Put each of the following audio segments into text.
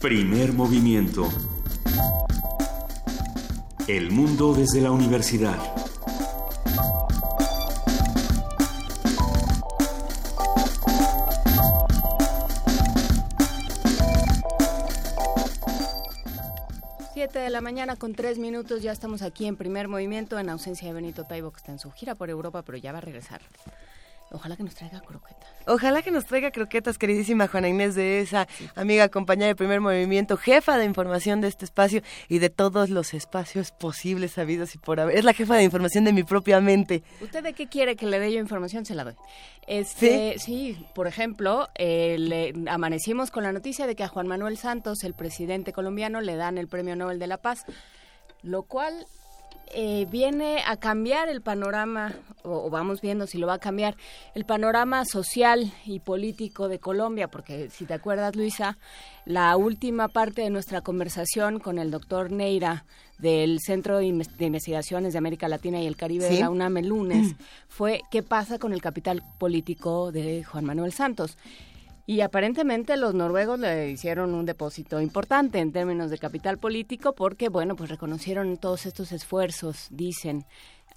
Primer movimiento. El mundo desde la universidad. Siete de la mañana con tres minutos, ya estamos aquí en primer movimiento en ausencia de Benito Taibo, que está en su gira por Europa, pero ya va a regresar. Ojalá que nos traiga croquetas. Ojalá que nos traiga croquetas, queridísima Juana Inés de esa amiga, compañera de primer movimiento, jefa de información de este espacio y de todos los espacios posibles, sabidos y por haber. Es la jefa de información de mi propia mente. ¿Usted de qué quiere que le dé yo información? Se la doy. Este, ¿Sí? sí, por ejemplo, eh, le, amanecimos con la noticia de que a Juan Manuel Santos, el presidente colombiano, le dan el Premio Nobel de la Paz, lo cual eh, viene a cambiar el panorama, o, vamos viendo si lo va a cambiar, el panorama social y político de Colombia, porque si te acuerdas, Luisa, la última parte de nuestra conversación con el doctor Neira del Centro de, Investigaciones de América Latina y el Caribe de la UNAM el lunes fue qué pasa con el capital político de Juan Manuel Santos. Y aparentemente los noruegos le hicieron un depósito importante en términos de capital político porque, bueno, pues reconocieron todos estos esfuerzos, dicen,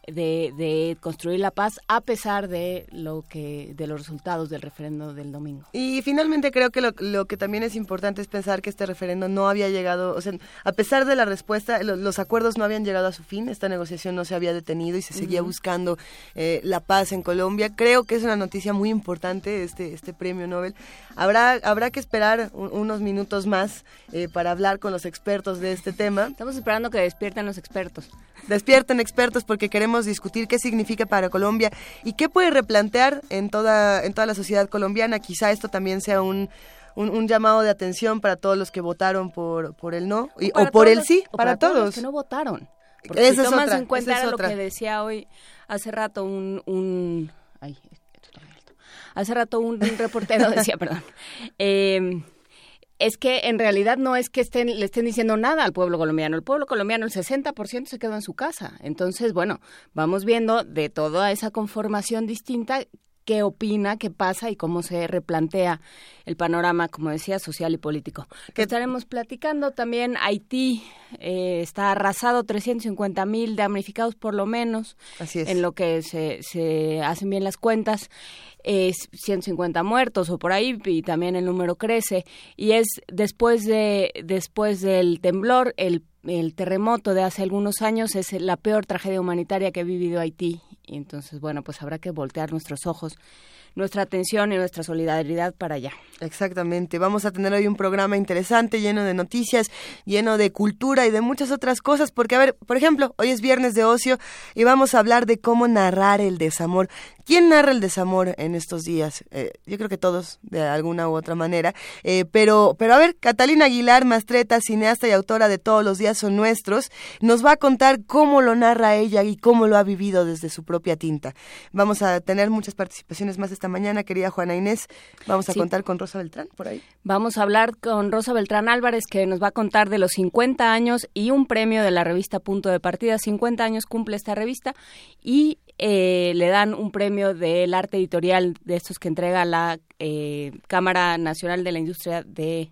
de, de, construir la paz a pesar de lo que de los resultados del referendo del domingo. Y finalmente creo que lo, lo que también es importante es pensar que este referendo no había llegado, o sea, a pesar de la respuesta, los, acuerdos no habían llegado a su fin, esta negociación no se había detenido y se seguía buscando eh, la paz en Colombia. Creo que es una noticia muy importante este este premio Nobel. Habrá habrá que esperar unos minutos más eh, para hablar con los expertos de este tema. Estamos esperando que despierten los expertos. Despierten expertos porque queremos discutir qué significa para Colombia y qué puede replantear en toda, en toda la sociedad colombiana. Quizá esto también sea un, un, llamado de atención para todos los que votaron por, por el no o, por el sí, para, todos. los que no votaron. Porque si tomas en cuenta lo que decía hoy, hace rato un... un ay, hace rato un, un reportero decía, perdón, eh, es que en realidad no es que estén, le estén diciendo nada al pueblo colombiano. El pueblo colombiano, el 60% se quedó en su casa. Entonces, bueno, vamos viendo de toda esa conformación distinta qué opina, qué pasa y cómo se replantea el panorama, como decía, social y político. Que estaremos platicando también. Haití eh, está arrasado, 350 mil damnificados por lo menos. Así es. En lo que se, se hacen bien las cuentas. Es 150 muertos o por ahí y también el número crece. Y es después, de, después del temblor, el el terremoto de hace algunos años es la peor tragedia humanitaria que ha vivido Haití y entonces, bueno, pues habrá que voltear nuestros ojos nuestra atención y nuestra solidaridad para allá. Exactamente. Vamos a tener hoy un programa interesante, lleno de noticias, lleno de cultura y de muchas otras cosas, porque, a ver, por ejemplo, hoy es viernes de ocio y vamos a hablar de cómo narrar el desamor. ¿Quién narra el desamor en estos días? Eh, yo creo que todos, de alguna u otra manera. Eh, pero, pero a ver, Catalina Aguilar, mastreta, cineasta y autora de Todos los días son nuestros, nos va a contar cómo lo narra ella y cómo lo ha vivido desde su propia tinta. Vamos a tener muchas participaciones más esta mañana, querida Juana Inés. Vamos a contar con Rosa Beltrán por ahí. Vamos a hablar con Rosa Beltrán Álvarez, que nos va a contar de los 50 años y un premio de la revista Punto de Partida. 50 años cumple esta revista y eh, le dan un premio del arte editorial de estos que entrega la eh, Cámara Nacional de la Industria de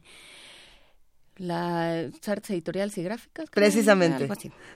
las artes editoriales y gráficas. Precisamente.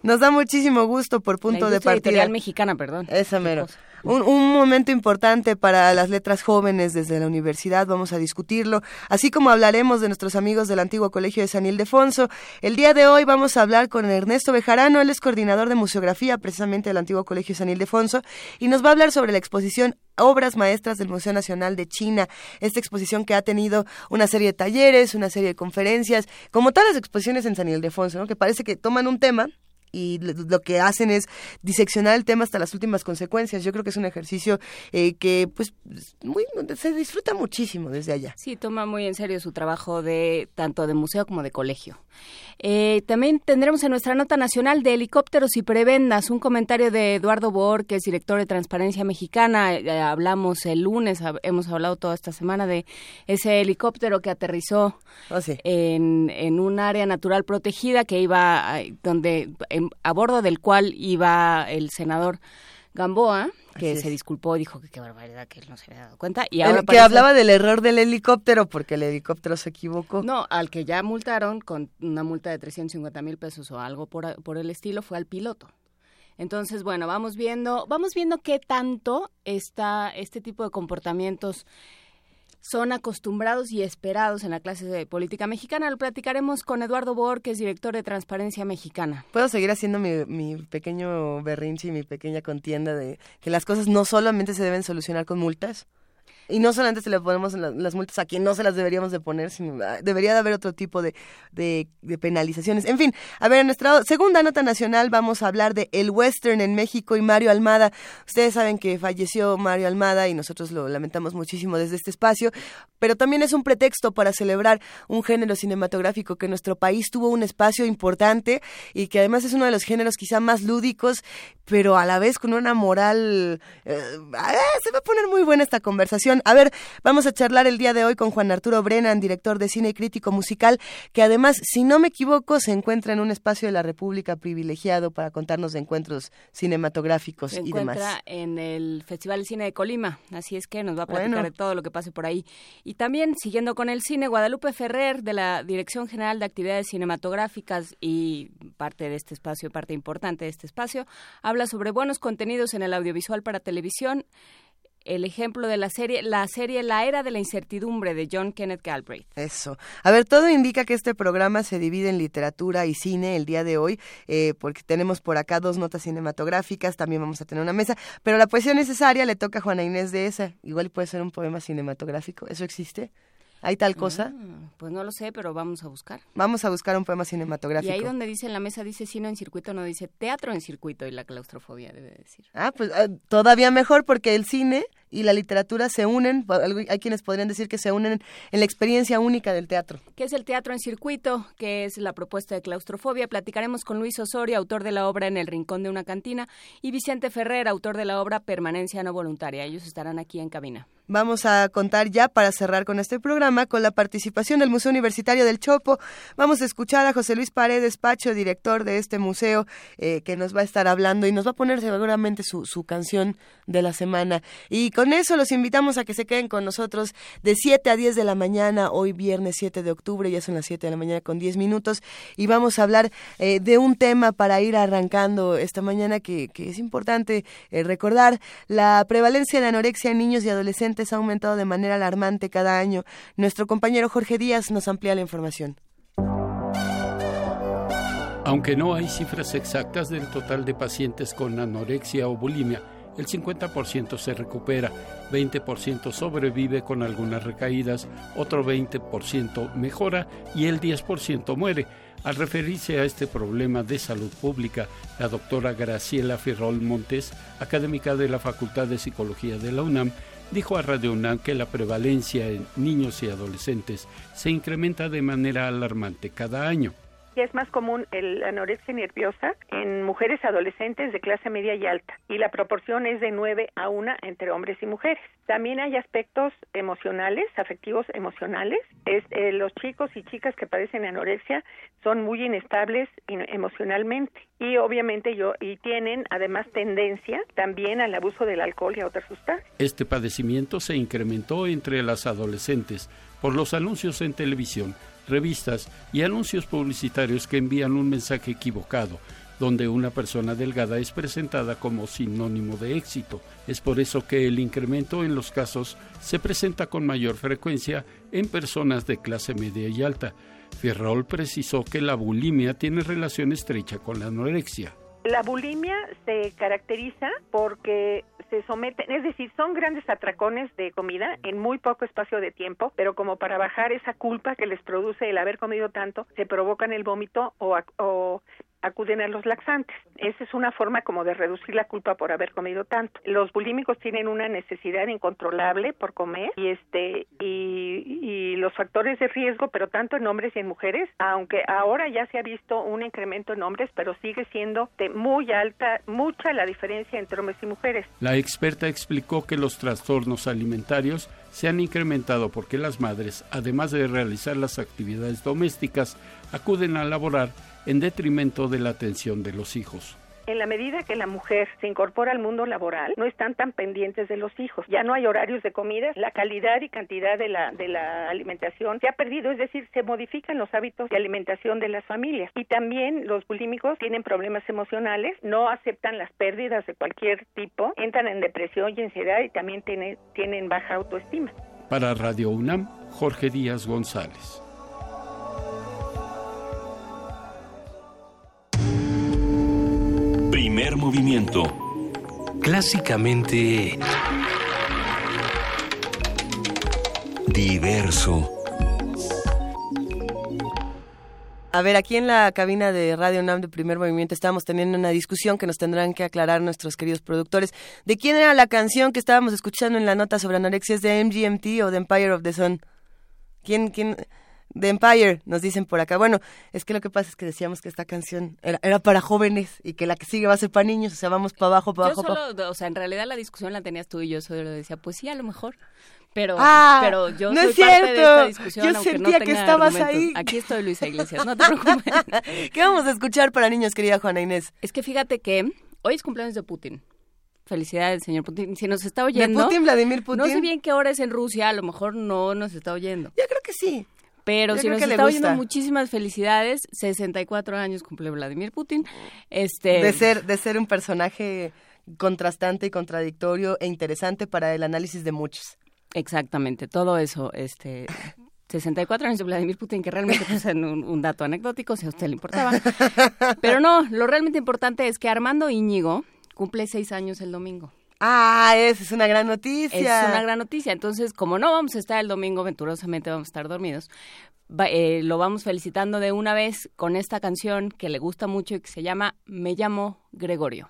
Nos da muchísimo gusto por punto de partida. editorial mexicana, perdón. Esa mero. Un, momento importante para las letras jóvenes desde la universidad, vamos a discutirlo, así como hablaremos de nuestros amigos del antiguo colegio de San Ildefonso. El día de hoy vamos a hablar con Ernesto Bejarano, él es coordinador de museografía precisamente del antiguo colegio de San Ildefonso, y nos va a hablar sobre la exposición Obras Maestras del Museo Nacional de China, esta exposición que ha tenido una serie de talleres, una serie de conferencias, como todas las exposiciones en San Ildefonso, ¿no? que parece que toman un tema y lo que hacen es diseccionar el tema hasta las últimas consecuencias. Yo creo que es un ejercicio eh, que pues muy, se disfruta muchísimo desde allá. Sí, toma muy en serio su trabajo de tanto de museo como de colegio. Eh, también tendremos en nuestra nota nacional de helicópteros y prebendas un comentario de Eduardo Boor, que es director de Transparencia Mexicana. Eh, hablamos el lunes, hemos hablado toda esta semana de ese helicóptero que aterrizó oh, en, en un área natural protegida que iba donde a bordo del cual iba el senador Gamboa, que se disculpó, dijo que qué barbaridad que él no se había dado cuenta. Y ahora que hablaba del error del helicóptero porque el helicóptero se equivocó. No, al que ya multaron con una multa de 350 mil pesos o algo por, por el estilo fue al piloto. Entonces, bueno, vamos viendo, vamos viendo qué tanto está este tipo de comportamientos son acostumbrados y esperados en la clase de política mexicana. Lo platicaremos con Eduardo Bor, que es director de Transparencia Mexicana. Puedo seguir haciendo mi, mi pequeño berrinche y mi pequeña contienda de que las cosas no solamente se deben solucionar con multas. Y no solamente se le ponemos las multas a quien no se las deberíamos de poner, sino ah, debería de haber otro tipo de, de, penalizaciones. En fin, a ver, en nuestra segunda nota nacional vamos a hablar de el western en México y Mario Almada. Ustedes saben que falleció Mario Almada y nosotros lo lamentamos muchísimo desde este espacio, pero también es un pretexto para celebrar un género cinematográfico que nuestro país tuvo un espacio importante y que además es uno de los géneros quizá más lúdicos, pero a la vez con una moral... Eh, ah, se va a poner muy buena esta conversación. A ver, vamos a charlar el día de hoy con Juan Arturo Brennan, director de cine y crítico musical, que además, si no me equivoco, se encuentra en un espacio de la República privilegiado para contarnos de encuentros cinematográficos se y demás. Se encuentra en el Festival de Cine de Colima, así es que nos va a platicar de todo lo que pase por ahí. Y también, siguiendo con el cine, Guadalupe Ferrer, de la Dirección General de Actividades Cinematográficas y parte de este espacio, parte importante de este espacio, habla sobre buenos contenidos en el audiovisual para televisión el ejemplo de la serie, la serie La Era de la Incertidumbre de John Kenneth Galbraith. Eso. A ver, todo indica que este programa se divide en literatura y cine el día de hoy, eh, porque tenemos por acá dos notas cinematográficas, también vamos a tener una mesa, pero la poesía necesaria le toca a Juana Inés de esa. Igual puede ser un poema cinematográfico. ¿Eso existe? ¿Hay tal cosa? Ah, pues no lo sé, pero vamos a buscar. Vamos a buscar un poema cinematográfico. Y ahí donde dice en la mesa, dice cine en circuito, no dice teatro en circuito y la claustrofobia debe decir. Ah, pues ah, todavía mejor porque el cine y la literatura se unen, hay quienes podrían decir que se unen en la experiencia única del teatro. ¿Qué es el teatro en circuito? ¿Qué es la propuesta de claustrofobia? Platicaremos con Luis Osorio, autor de la obra En el Rincón de una Cantina, y Vicente Ferrer, autor de la obra Permanencia no voluntaria. Ellos estarán aquí en cabina. Vamos a contar ya para cerrar con este programa con la participación del Museo Universitario del Chopo. Vamos a escuchar a José Luis Paredes Pacho, director de este museo, eh, que nos va a estar hablando y nos va a poner seguramente su, su canción de la semana. Y con eso los invitamos a que se queden con nosotros de 7 a 10 de la mañana, hoy viernes 7 de octubre, ya son las 7 de la mañana con 10 minutos, y vamos a hablar eh, de un tema para ir arrancando esta mañana que, que es importante eh, recordar. La prevalencia de anorexia en niños y adolescentes ha aumentado de manera alarmante cada año. Nuestro compañero Jorge Díaz nos amplía la información. Aunque no hay cifras exactas del total de pacientes con anorexia o bulimia, el 50% se recupera, 20% sobrevive con algunas recaídas, otro 20% mejora y el 10% muere. Al referirse a este problema de salud pública, la doctora Graciela Ferrol Montes, académica de la Facultad de Psicología de la UNAM, dijo a Radio UNAM que la prevalencia en niños y adolescentes se incrementa de manera alarmante cada año es más común la anorexia nerviosa en mujeres adolescentes de clase media y alta y la proporción es de 9 a 1 entre hombres y mujeres. También hay aspectos emocionales, afectivos emocionales. Es, eh, los chicos y chicas que padecen anorexia son muy inestables emocionalmente y obviamente yo y tienen además tendencia también al abuso del alcohol y a otras sustancias. Este padecimiento se incrementó entre las adolescentes por los anuncios en televisión revistas y anuncios publicitarios que envían un mensaje equivocado, donde una persona delgada es presentada como sinónimo de éxito. Es por eso que el incremento en los casos se presenta con mayor frecuencia en personas de clase media y alta. Ferrol precisó que la bulimia tiene relación estrecha con la anorexia. La bulimia se caracteriza porque se someten, es decir, son grandes atracones de comida en muy poco espacio de tiempo, pero como para bajar esa culpa que les produce el haber comido tanto, se provocan el vómito o, o acuden a los laxantes. Esa es una forma como de reducir la culpa por haber comido tanto. Los bulímicos tienen una necesidad incontrolable por comer y este y, los factores de riesgo, pero tanto en hombres y en mujeres, aunque ahora ya se ha visto un incremento en hombres, pero sigue siendo de muy alta, mucha la diferencia entre hombres y mujeres. La experta explicó que los trastornos alimentarios se han incrementado porque las madres, además de realizar las actividades domésticas, acuden a laborar en detrimento de la atención de los hijos. En la medida que la mujer se incorpora al mundo laboral, no están tan pendientes de los hijos. Ya no hay horarios de comida, la calidad y cantidad de la, de la alimentación se ha perdido, es decir, se modifican los hábitos de alimentación de las familias. Y también los bulímicos tienen problemas emocionales, no aceptan las pérdidas de cualquier tipo, entran en depresión y ansiedad y también tienen baja autoestima. Para Radio UNAM, Jorge Díaz González. Primer movimiento. Clásicamente... Diverso. A ver, aquí en la cabina de Radio NAM de Primer Movimiento estábamos teniendo una discusión que nos tendrán que aclarar nuestros queridos productores de quién era la canción que estábamos escuchando en la nota sobre anorexia, ¿es de MGMT o de Empire of the Sun? ¿Quién, quién? The Empire, nos dicen por acá. Bueno, es que lo que pasa es que decíamos que esta canción era, para jóvenes y que la que sigue va a ser para niños, o sea, vamos para abajo, para abajo. Solo, o sea, en realidad la discusión la tenías tú y yo solo decía, pues sí, a lo mejor. Pero, ah, pero yo no soy es cierto. parte de esta discusión, yo sentía que estabas ahí. Aquí estoy, Luisa Iglesias, no te preocupes. ¿Qué vamos a escuchar para niños, querida Juana Inés? Es que fíjate que hoy es cumpleaños de Putin. Felicidades, señor Putin. Si nos está oyendo. ¿De Putin, Vladimir Putin? No sé bien qué hora es en Rusia, a lo mejor no nos está oyendo. Yo creo que sí. Pero si nos está oyendo, muchísimas felicidades. 64 años cumple Vladimir Putin. Este... De, ser, de ser un personaje contrastante y contradictorio e interesante para el análisis de muchos. Exactamente, todo eso. Este, 64 años de Vladimir Putin, que realmente es un, un, dato anecdótico, si a usted le importaba. Pero no, lo realmente importante es que Armando Íñigo cumple seis años el domingo. Ah, esa es una gran noticia. Es una gran noticia. Entonces, como no vamos a estar el domingo, venturosamente vamos a estar dormidos, eh, lo vamos felicitando de una vez con esta canción que le gusta mucho y que se llama Me llamo Gregorio.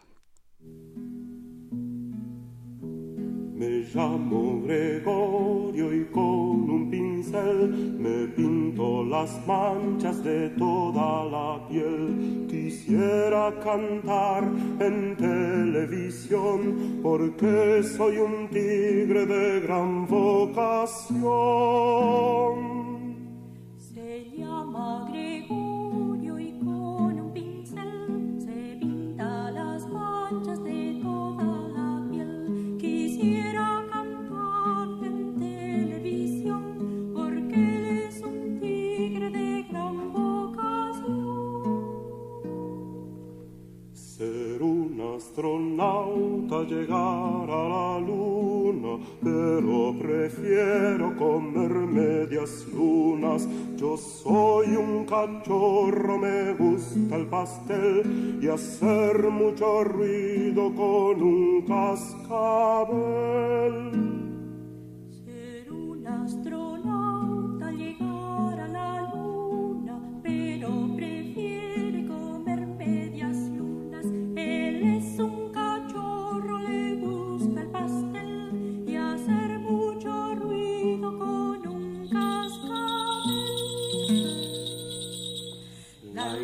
Me llamo Gregorio y con un pincel me pinto las manchas de toda la piel. Quisiera cantar en televisión porque soy un tigre de gran vocación. Se llama Gregorio astronauta, llegar a la luna, pero prefiero comer medias lunas. Yo soy un cachorro, me gusta el pastel y hacer mucho ruido con un cascabel. Ser un astronauta,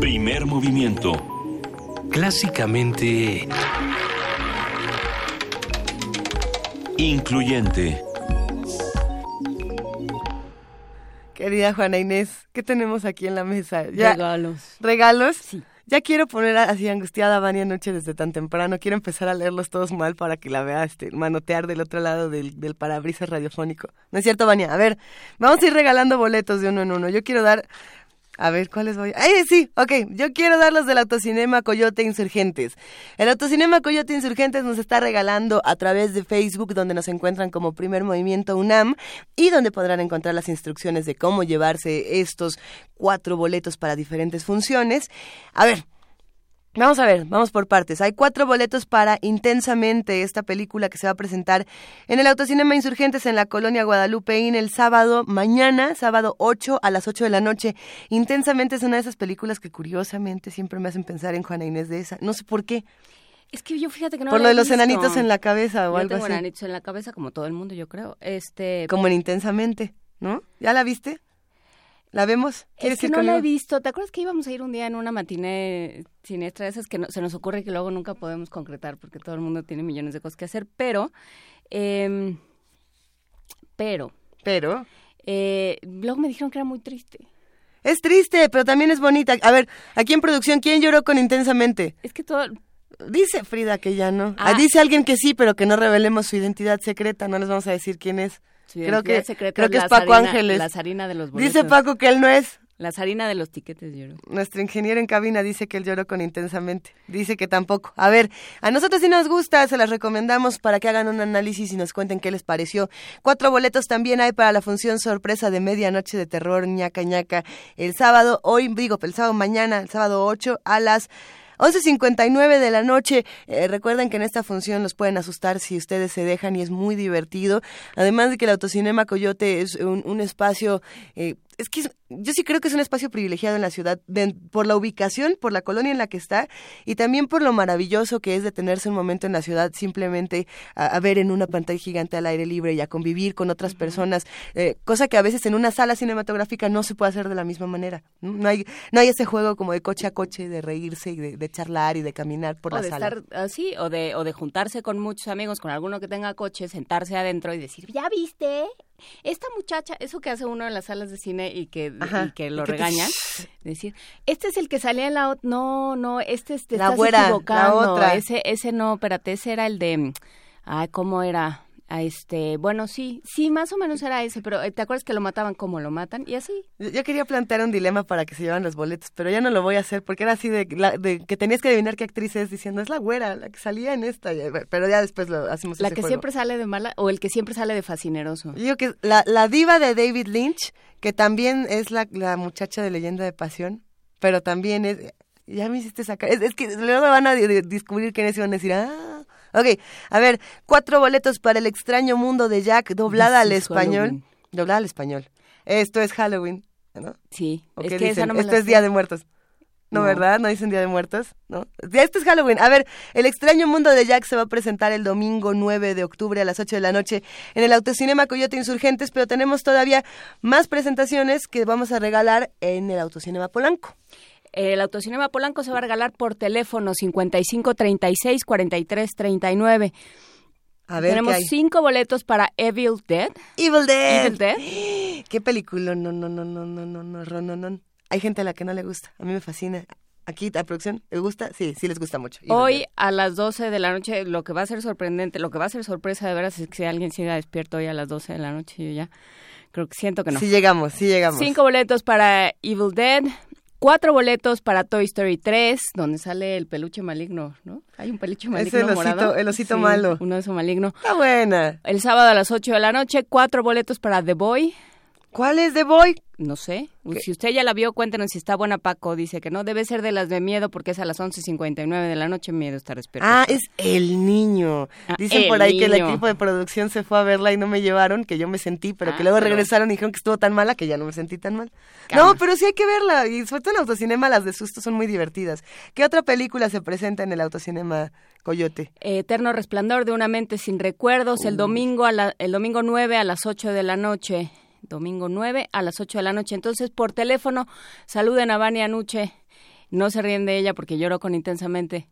Primer movimiento. Clásicamente... Incluyente. Querida Juana Inés, ¿qué tenemos aquí en la mesa? ¿Ya? Regalos. ¿Regalos? Sí. Ya quiero poner así angustiada a Vania Noche desde tan temprano. Quiero empezar a leerlos todos mal para que la vea este, manotear del otro lado del, del parabrisas radiofónico. ¿No es cierto, Vania? A ver, vamos a ir regalando boletos de uno en uno. Yo quiero dar A ver, ¿cuáles voy? ¡Ay, sí! Ok, yo quiero dar los del Autocinema Coyote Insurgentes. El Autocinema Coyote Insurgentes nos está regalando a través de Facebook, donde nos encuentran como Primer Movimiento UNAM y donde podrán encontrar las instrucciones de cómo llevarse estos cuatro boletos para diferentes funciones. A ver, Vamos a ver, vamos por partes. Hay cuatro boletos para Intensamente, esta película que se va a presentar en el Autocinema Insurgentes en la colonia Guadalupeín el sábado mañana, sábado 8 a las 8 de la noche. Intensamente es una de esas películas que curiosamente siempre me hacen pensar en Juana Inés de esa. No sé por qué. Es que yo fíjate que no por lo de los visto. enanitos en la cabeza o Yo algo tengo así. enanitos en la cabeza como todo el mundo, yo creo. Este, Como en Intensamente, ¿no? ¿Ya la viste? ¿La vemos? ¿Quieres es que ir no la he visto. ¿Te acuerdas que íbamos a ir un día en una matiné siniestra de esas que no- se nos ocurre que luego nunca podemos concretar porque todo el mundo tiene millones de cosas que hacer? Pero, em, pero, Pero eh, luego me dijeron que era muy triste. es triste, pero también es bonita. A ver, aquí en producción, ¿quién lloró con Intensamente? Es que todo, Dice Frida que ya no. Ah. Ah, dice alguien que sí, pero que no revelemos su identidad secreta. No les vamos a decir quién es. Su Creo que, creo que es Paco Ángeles. La zarina de los boletos. Dice Paco que él no es. La zarina de los tiquetes lloró. Nuestro ingeniero en cabina dice que él lloró con intensamente. Dice que tampoco. A ver, a nosotros sí nos gusta, se las recomendamos para que hagan un análisis y nos cuenten qué les pareció. Cuatro boletos también hay para la función sorpresa de medianoche de terror ñaca ñaca el sábado, hoy digo, el sábado mañana, el sábado 8 a las 11.59 de la noche. Eh, recuerden que en esta función los pueden asustar si ustedes se dejan y es muy divertido. Además de que el Autocinema Coyote es un, un espacio... eh, es que es- yo sí creo que es un espacio privilegiado en la ciudad de- por la ubicación, por la colonia en la que está y también por lo maravilloso que es detenerse un momento en la ciudad simplemente a, a ver en una pantalla gigante al aire libre y a convivir con otras personas, eh, cosa que a veces en una sala cinematográfica no se puede hacer de la misma manera. No, hay, no hay ese juego como de coche a coche, de reírse y de, de charlar y de caminar por o la de sala. estar así, o de, o de juntarse con muchos amigos, con alguno que tenga coche, sentarse adentro y decir, ¿ya viste? Esta muchacha, eso que hace uno en las salas de cine y que, Ajá, y que lo regañan, decir, este es el que salía en la ot- no, no, este es, te La estás güera, la equivocando, otra. ese, ese no, espérate, ese era el de, ay, ¿cómo era? Este, bueno, sí, sí, más o menos era ese, pero eh, ¿te acuerdas que lo mataban como lo matan? Y así. Yo, yo quería plantear un dilema para que se llevan los boletos, pero ya no lo voy a hacer porque era así de, la- de que tenías que adivinar qué actriz es diciendo es la güera, la que salía en esta, pero ya después lo hacemos La ese que juego. siempre sale de mala, o el que siempre sale de fascineroso. Yo digo que la, la diva de David Lynch, que también es la, la muchacha de Leyenda de Pasión, pero también es... Ya me hiciste sacar... Es, es que luego van a de- de- descubrir quiénes y van a decir, ah... Ok, a ver, cuatro boletos para El extraño mundo de Jack, doblada al español. Halloween. Doblada al español. Esto es Halloween, ¿no? Sí, ¿O es qué que esa dicen? no me Esto es. Día de Muertos. No, No. ¿verdad? ¿No dicen Día de Muertos? ¿No? Ya esto es Halloween. A ver, El extraño mundo de Jack se va a presentar el domingo 9 de octubre a las 8 de la noche en el Autocinema Coyote Insurgentes, pero tenemos todavía más presentaciones que vamos a regalar en el Autocinema Polanco. El Autocinema Polanco se va a regalar por teléfono 55 36 43 39. A ver, Tenemos cinco boletos para Evil Dead. Evil Dead. Evil Dead. Qué película, no, no, no, no, no, no, no, no, no, no. Hay gente a la que no le gusta. A mí me fascina. Aquí, a producción, ¿le gusta? Sí, sí les gusta mucho. Evil Hoy Dead. a las 12 de la noche, lo que va a ser sorprendente, lo que va a ser sorpresa de veras es que si alguien siga despierto hoy a las 12 de la noche, yo ya creo que siento que no. Sí llegamos, sí llegamos. Cinco boletos para Evil Dead. Cuatro boletos para Toy Story 3, donde sale el peluche maligno, ¿no? Hay un peluche maligno el osito- morado. el osito Sí, malo. Uno de esos maligno. Está buena. El sábado a las 8 de la noche, cuatro boletos para The Boy. ¿Cuál es The Boy? No sé. Si usted ya la vio, cuéntenos si está buena, Paco. Dice que no, debe ser de las de miedo porque es a las 11.59 de la noche. Miedo estar despierto. Ah, es El Niño. Ah, Dicen El por ahí que el equipo de producción se fue a verla y no me llevaron, que yo me sentí, pero que Ah, luego pero- regresaron y dijeron que estuvo tan mala que ya no me sentí tan mal. Calma. No, pero sí hay que verla. Y sobre todo en autocinema las de susto son muy divertidas. ¿Qué otra película se presenta en el autocinema Coyote? Eterno resplandor de una mente sin recuerdos. El domingo, a la- el domingo 9 a las 8 de la noche. Domingo 9 a las 8 de la noche. Entonces, por teléfono, saluden a Vania Nuche. No se ríen de ella porque lloró con intensamente.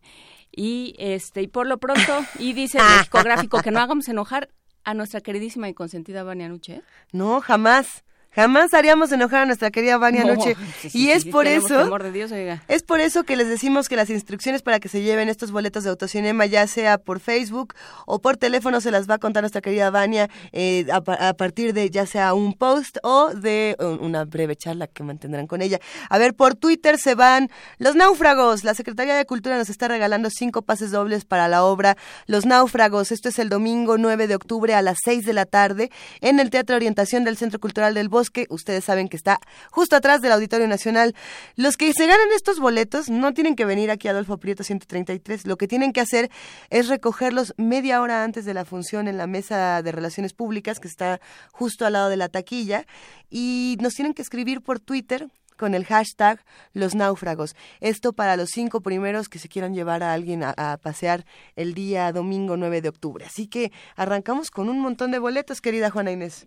Y este y por lo pronto, y dice el discográfico que no hagamos enojar a nuestra queridísima y consentida Vania Nuche. ¿eh? No, jamás. Jamás haríamos enojar a nuestra querida Vania No, Noche. sí, sí, y es sí, por eso... temor de Dios, oiga. Es por eso que les decimos que las instrucciones para que se lleven estos boletos de autocinema, ya sea por Facebook o por teléfono, se las va a contar nuestra querida Vania eh, a, pa- a partir de ya sea un post o de un- una breve charla que mantendrán con ella. A ver, por Twitter se van Los Náufragos. La Secretaría de Cultura nos está regalando cinco pases dobles para la obra Los Náufragos. Esto es el domingo 9 de octubre a las 6 de la tarde en el Teatro Orientación del Centro Cultural del Bosque. Ustedes saben que está justo atrás del Auditorio Nacional. Los que se ganan estos boletos no tienen que venir aquí a Adolfo Prieto 133. Lo que tienen que hacer es recogerlos media hora antes de la función en la mesa de relaciones públicas que está justo al lado de la taquilla y nos tienen que escribir por Twitter con el hashtag Los Náufragos. Esto para los cinco primeros que se quieran llevar a alguien a, a pasear el día domingo 9 de octubre. Así que arrancamos con un montón de boletos, querida Juana Inés.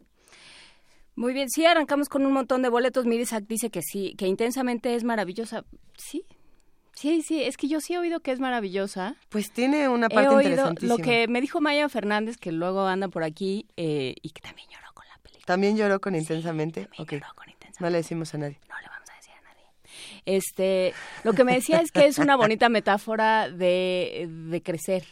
Muy bien, sí, arrancamos con un montón de boletos. Mirisak dice que sí, que intensamente es maravillosa. Sí, sí, sí, es que yo sí he oído que es maravillosa. Pues tiene una He parte oído interesantísima. lo que me dijo Maya Fernández, que luego anda por aquí eh, y que también lloró con la película. También lloró con intensamente. También Ok. lloró con intensamente. No le decimos a nadie. No le vamos a decir a nadie. Este, lo que me decía es que es una bonita metáfora de, de crecer,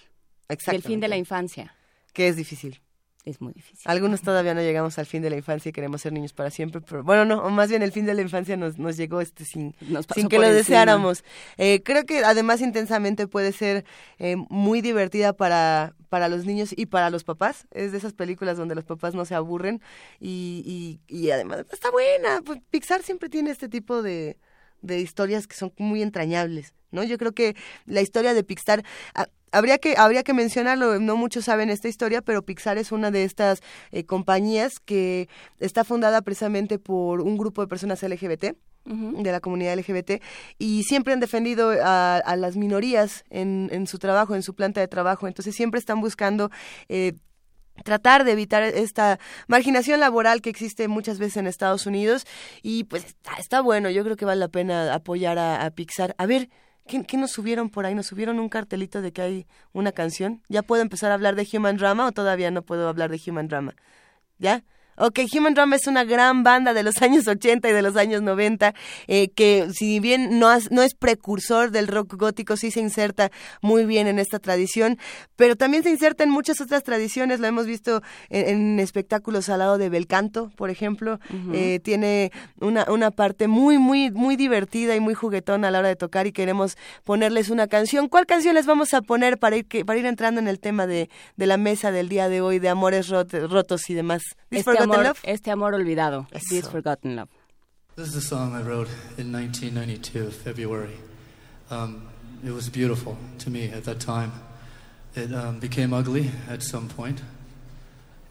del fin de la infancia. Que es difícil. Es muy difícil. Algunos todavía no llegamos al fin de la infancia y queremos ser niños para siempre, pero bueno, no, o más bien el fin de la infancia nos, nos llegó este sin, Nos sin que lo encima. deseáramos. Eh, creo que además intensamente puede ser eh, muy divertida para, para los niños y para los papás. Es de esas películas donde los papás no se aburren y, y, y además está buena. Pues Pixar siempre tiene este tipo de, de historias que son muy entrañables, ¿no? Yo creo que la historia de Pixar... ah, Habría que, habría que mencionarlo, no muchos saben esta historia, pero Pixar es una de estas eh, compañías que está fundada precisamente por un grupo de personas LGBT de la comunidad LGBT y siempre han defendido a, a las minorías en, en su trabajo, en su planta de trabajo. Entonces siempre están buscando eh, tratar de evitar esta marginación laboral que existe muchas veces en Estados Unidos y pues está, está bueno, yo creo que vale la pena apoyar a, a Pixar. A ver, ¿qué, ¿qué nos subieron por ahí? ¿Nos subieron un cartelito de que hay una canción? ¿Ya puedo empezar a hablar de Human Drama o todavía no puedo hablar de Human Drama? ¿Ya? Ok, Human Drama es una gran banda de los años 80 y de los años 90, eh, que si bien no, has- no es precursor del rock gótico, sí se inserta muy bien en esta tradición, pero también se inserta en muchas otras tradiciones, lo hemos visto en, en espectáculos al lado de Belcanto, por ejemplo, Eh, tiene una, una parte muy, muy, muy divertida y muy juguetona a la hora de tocar y queremos ponerles una canción. ¿Cuál canción les vamos a poner para ir, que, para ir entrando en el tema de, de la mesa del día de hoy, de amores rot- rotos y demás? Este amor, Love? este amor olvidado. Eso. This Forgotten Love. This is a song I wrote in 1992, February. Um, it was beautiful to me at that time. It um, became ugly at some point,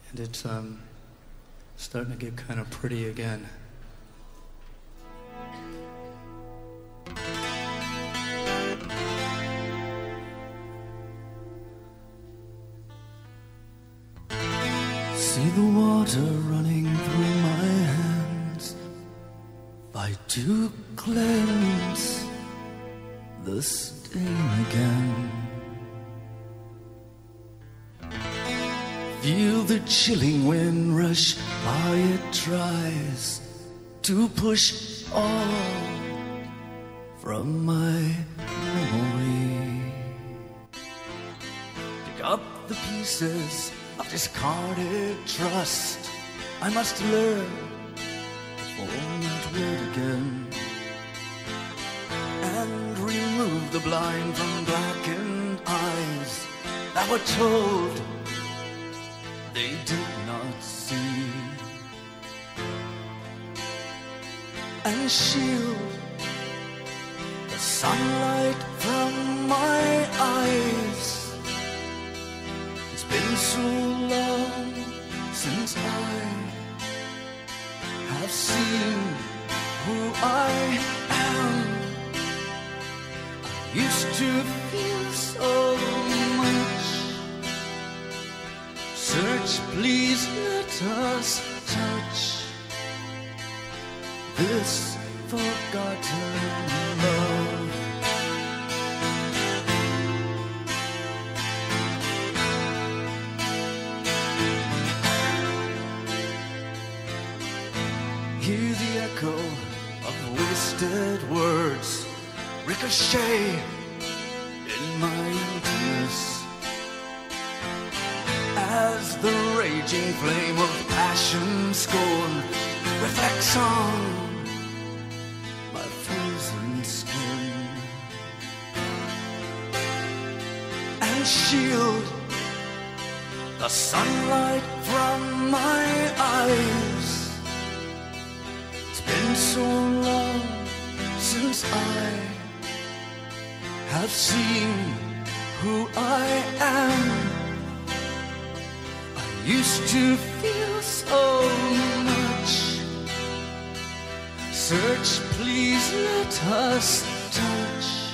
and it's um, starting to get kind of pretty again. See the water running through my hands. I do cleanse the stain again. Feel the chilling wind rush by. It tries to push all from my memory. Pick up the pieces of discarded trust. I must learn won't wait again. And remove the blind from blackened eyes that were told they did not see. And shield the sunlight from my eyes been so long since I have seen who I am. I used to feel so much. Search, please let us touch this forgotten love. Twisted words ricochet in my emptiness as the raging flame of passion scorn reflects on my frozen skin. And shield the sunlight from my eyes. It's been so long since I have seen who I am. I used to feel so much. Search, please let us touch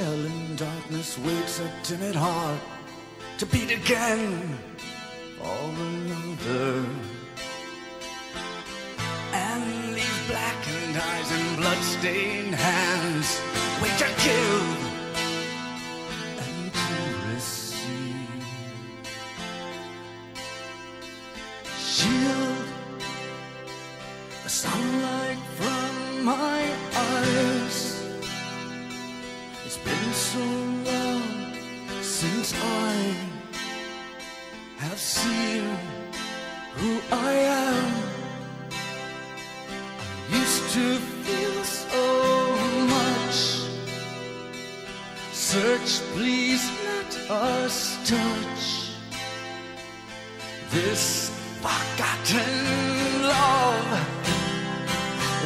shell in darkness waits a timid heart to beat again for another. And these blackened eyes and bloodstained hands wait to kill and to receive. Shield the sunlight from my eyes. So long since I have seen who I am. I used to feel so much. Search, please let us touch this forgotten love.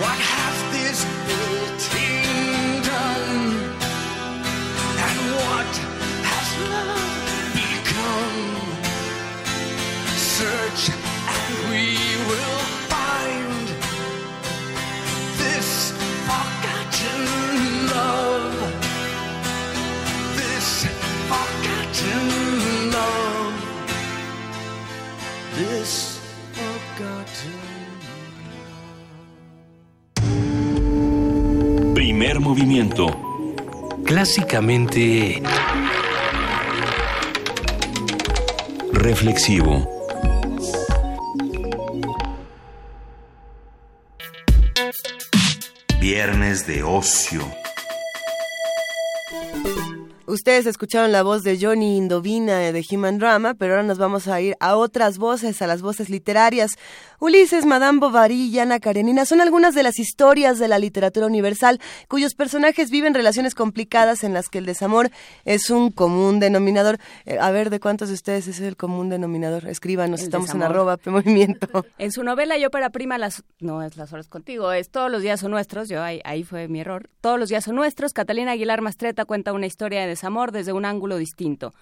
What has this beating done? What has love become? Search and we will find this forgotten love. This forgotten love. This forgotten Primer movimiento. Clásicamente Reflexivo. Viernes de ocio. Ustedes escucharon la voz de Johnny Indovina de Human Drama, pero ahora nos vamos a ir a otras voces, a las voces literarias. Ulises, Madame Bovary y Ana Karenina son algunas de las historias de la literatura universal cuyos personajes viven relaciones complicadas en las que el desamor es un común denominador. Eh, a ver, ¿de cuántos de ustedes es el común denominador? Escríbanos, El estamos en arroba Movimiento. En su novela Yo para prima las no es las horas contigo, es todos los días son nuestros, yo ahí, ahí fue mi error. Todos los días son nuestros. Catalina Aguilar Mastreta cuenta una historia de desamor desde un ángulo distinto.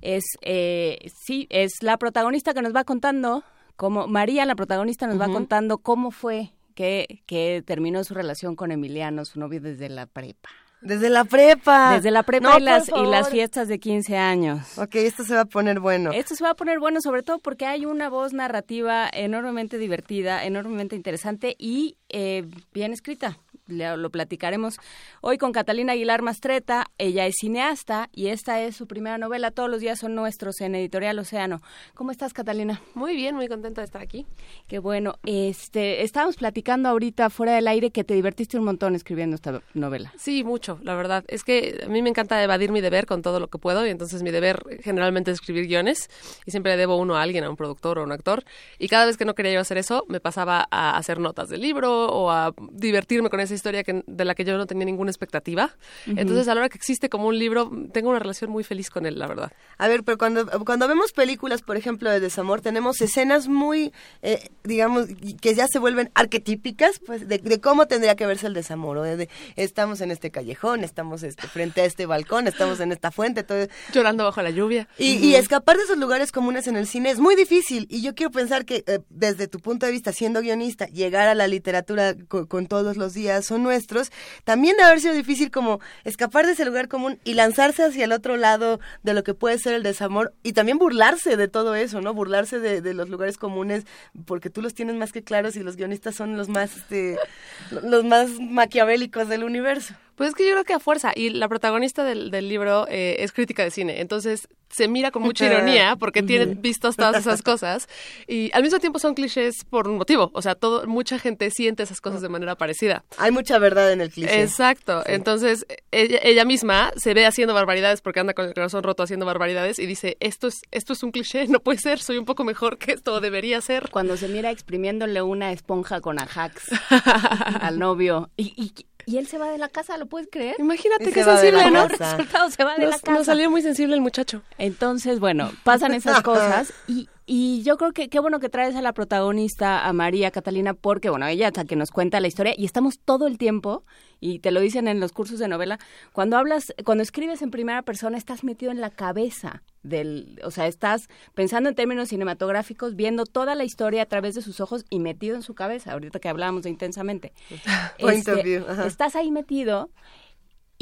Es eh, sí, es la protagonista que nos va contando cómo María, la protagonista nos va contando cómo fue que, que terminó su relación con Emiliano, su novio desde la prepa. Desde la prepa. Desde la prepa No, y, las, y fiestas de 15 años. Ok, esto se va a poner bueno. Esto se va a poner bueno sobre todo porque hay una voz narrativa enormemente divertida, enormemente interesante y eh, bien escrita. Lo platicaremos hoy con Catalina Aguilar Mastreta. Ella es cineasta y esta es su primera novela. Todos los días son nuestros en Editorial Océano. ¿Cómo estás, Catalina? Muy bien, muy contenta de estar aquí. Qué bueno. Este, estábamos platicando ahorita fuera del aire que te divertiste un montón escribiendo esta novela. Sí, mucho, la verdad. Es que a mí me encanta evadir mi deber con todo lo que puedo y entonces mi deber generalmente es escribir guiones y siempre le debo uno a alguien, a un productor o a un actor. Y cada vez que no quería yo hacer eso, me pasaba a hacer notas del libro o a divertirme con ese esa historia que, de la que yo no tenía ninguna expectativa. Entonces, a la hora que existe como un libro, tengo una relación muy feliz con él, la verdad. A ver, pero cuando, cuando vemos películas, por ejemplo, de desamor, tenemos escenas muy, eh, digamos, que ya se vuelven arquetípicas, pues, de, de cómo tendría que verse el desamor. o de- de, estamos en este callejón, estamos este, frente a este balcón, estamos en esta fuente, todo. Llorando bajo la lluvia. Y, y escapar de esos lugares comunes en el cine es muy difícil. Y yo quiero pensar que eh, desde tu punto de vista, siendo guionista, llegar a la literatura co- con, todos los días son nuestros, también debe haber sido difícil como escapar de ese lugar común y lanzarse hacia el otro lado de lo que puede ser el desamor y también burlarse de todo eso, ¿no? Burlarse de, de los lugares comunes porque tú los tienes más que claros y los guionistas son los más, este, los más maquiavélicos del universo. Pues es que yo creo que a fuerza, y la protagonista del, del libro eh, es crítica de cine, entonces se mira con mucha ironía porque tiene vistos todas esas cosas y al mismo tiempo son clichés por un motivo, o sea, todo mucha gente siente esas cosas de manera parecida. Hay mucha verdad en el cliché. Exacto, entonces ella, ella misma se ve haciendo barbaridades porque anda con el corazón roto haciendo barbaridades y dice, esto es esto es un cliché, no puede ser, soy un poco mejor que esto, debería ser. Cuando se mira exprimiéndole una esponja con ajax al novio y, y, y él se va de la casa, ¿lo puedes creer? Imagínate Y qué sensible, ¿no? Resultado, se va de la Nos, casa. nos salió muy sensible el muchacho. Entonces, bueno, pasan esas cosas y, y yo creo que qué bueno que traes a la protagonista, a María Catalina, porque, bueno, ella hasta que nos cuenta la historia y estamos todo el tiempo, y te lo dicen en los cursos de novela, cuando hablas, cuando escribes en primera persona, estás metido en la cabeza del, o sea, estás pensando en términos cinematográficos, viendo toda la historia a través de sus ojos y metido en su cabeza, ahorita que hablábamos de intensamente. Este, estás ahí metido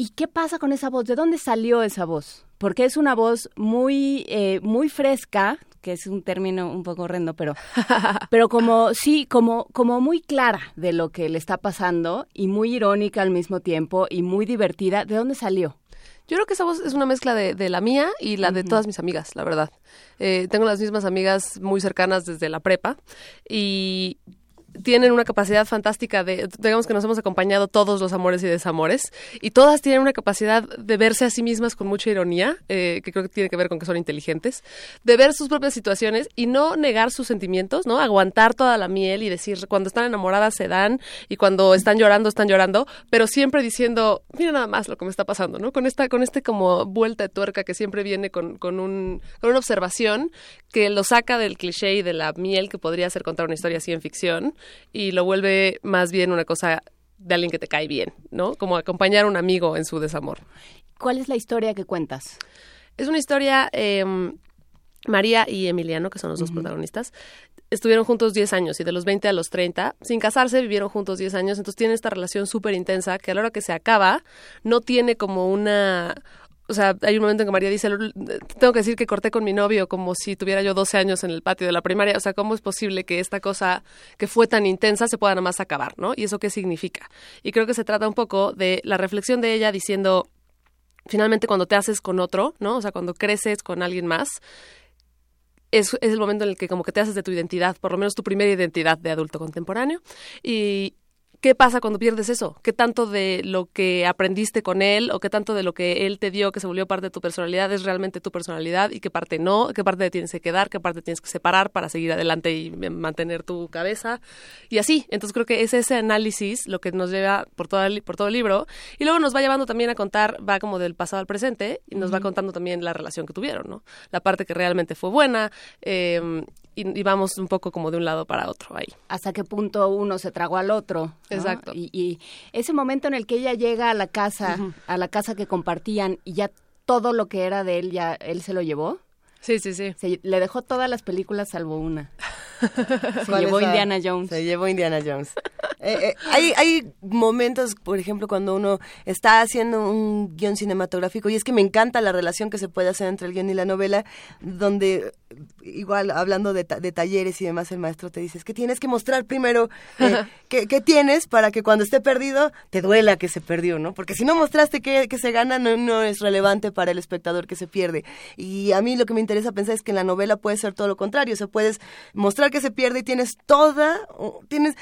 ¿Y qué pasa con esa voz? ¿De dónde salió esa voz? Porque es una voz muy, eh, muy fresca, que es un término un poco horrendo, pero, pero como, sí, como, como muy clara de lo que le está pasando y muy irónica al mismo tiempo y muy divertida. ¿De dónde salió? Yo creo que esa voz es una mezcla de, de la mía y la de todas mis amigas, la verdad. Eh, tengo las mismas amigas muy cercanas desde la prepa y tienen una capacidad fantástica de, digamos que nos hemos acompañado todos los amores y desamores, y todas tienen una capacidad de verse a sí mismas con mucha ironía, eh, que creo que tiene que ver con que son inteligentes, de ver sus propias situaciones y no negar sus sentimientos, ¿no? Aguantar toda la miel y decir, cuando están enamoradas se dan, y cuando están llorando, están llorando, pero siempre diciendo, mira nada más lo que me está pasando, ¿no? Con esta, con este como vuelta de tuerca que siempre viene con, con, un, con una observación que lo saca del cliché y de la miel que podría ser contar una historia así en ficción, y lo vuelve más bien una cosa de alguien que te cae bien, ¿no? Como acompañar a un amigo en su desamor. ¿Cuál es la historia que cuentas? Es una historia, eh, María y Emiliano, que son los dos protagonistas, estuvieron juntos 10 años y de los 20 a los 30, sin casarse, vivieron juntos 10 años, entonces tienen esta relación súper intensa que a la hora que se acaba, no tiene como una... O sea, hay un momento en que María dice, tengo que decir que corté con mi novio como si tuviera yo 12 años en el patio de la primaria. O sea, ¿cómo es posible que esta cosa que fue tan intensa se pueda nada más acabar, ¿no? ¿Y eso qué significa? Y creo que se trata un poco de la reflexión de ella diciendo, finalmente cuando te haces con otro, ¿no? O sea, cuando creces con alguien más, es, es, el momento en el que como que te haces de tu identidad, por lo menos tu primera identidad de adulto contemporáneo. Y ¿qué pasa cuando pierdes eso? ¿Qué tanto de lo que aprendiste con él o qué tanto de lo que él te dio que se volvió parte de tu personalidad es realmente tu personalidad y qué parte no? ¿Qué parte te tienes que quedar? ¿Qué parte tienes que separar para seguir adelante y mantener tu cabeza? Y así. Entonces creo que es ese análisis lo que nos lleva por todo el, por todo el libro y luego nos va llevando también a contar, va como del pasado al presente y nos uh -huh. va contando también la relación que tuvieron, ¿no? La parte que realmente fue buena. Eh, y, y, vamos un poco como de un lado para otro ahí. ¿Hasta qué punto uno se tragó al otro? ¿no? Exacto. Y, y, ese momento en el que ella llega a la casa, uh -huh. a la casa que compartían y ya todo lo que era de él, ya él se lo llevó. Sí, sí, sí. Se, le dejó todas las películas salvo una. Se llevó Indiana Jones. Se llevó Indiana Jones. Eh, eh, hay, hay momentos, por ejemplo, cuando uno está haciendo un guion cinematográfico, y es que me encanta la relación que se puede hacer entre el guion y la novela, donde, igual, hablando de, ta de talleres y demás, el maestro te dice, es que tienes que mostrar primero eh, qué, qué, tienes para que cuando esté perdido te duela que se perdió, ¿no? Porque si no mostraste que, que se gana, no, no es relevante para el espectador que se pierde. Y a mí lo que me interesa pensar es que en la novela puede ser todo lo contrario, o sea, puedes mostrar que se pierde y tienes toda, tienes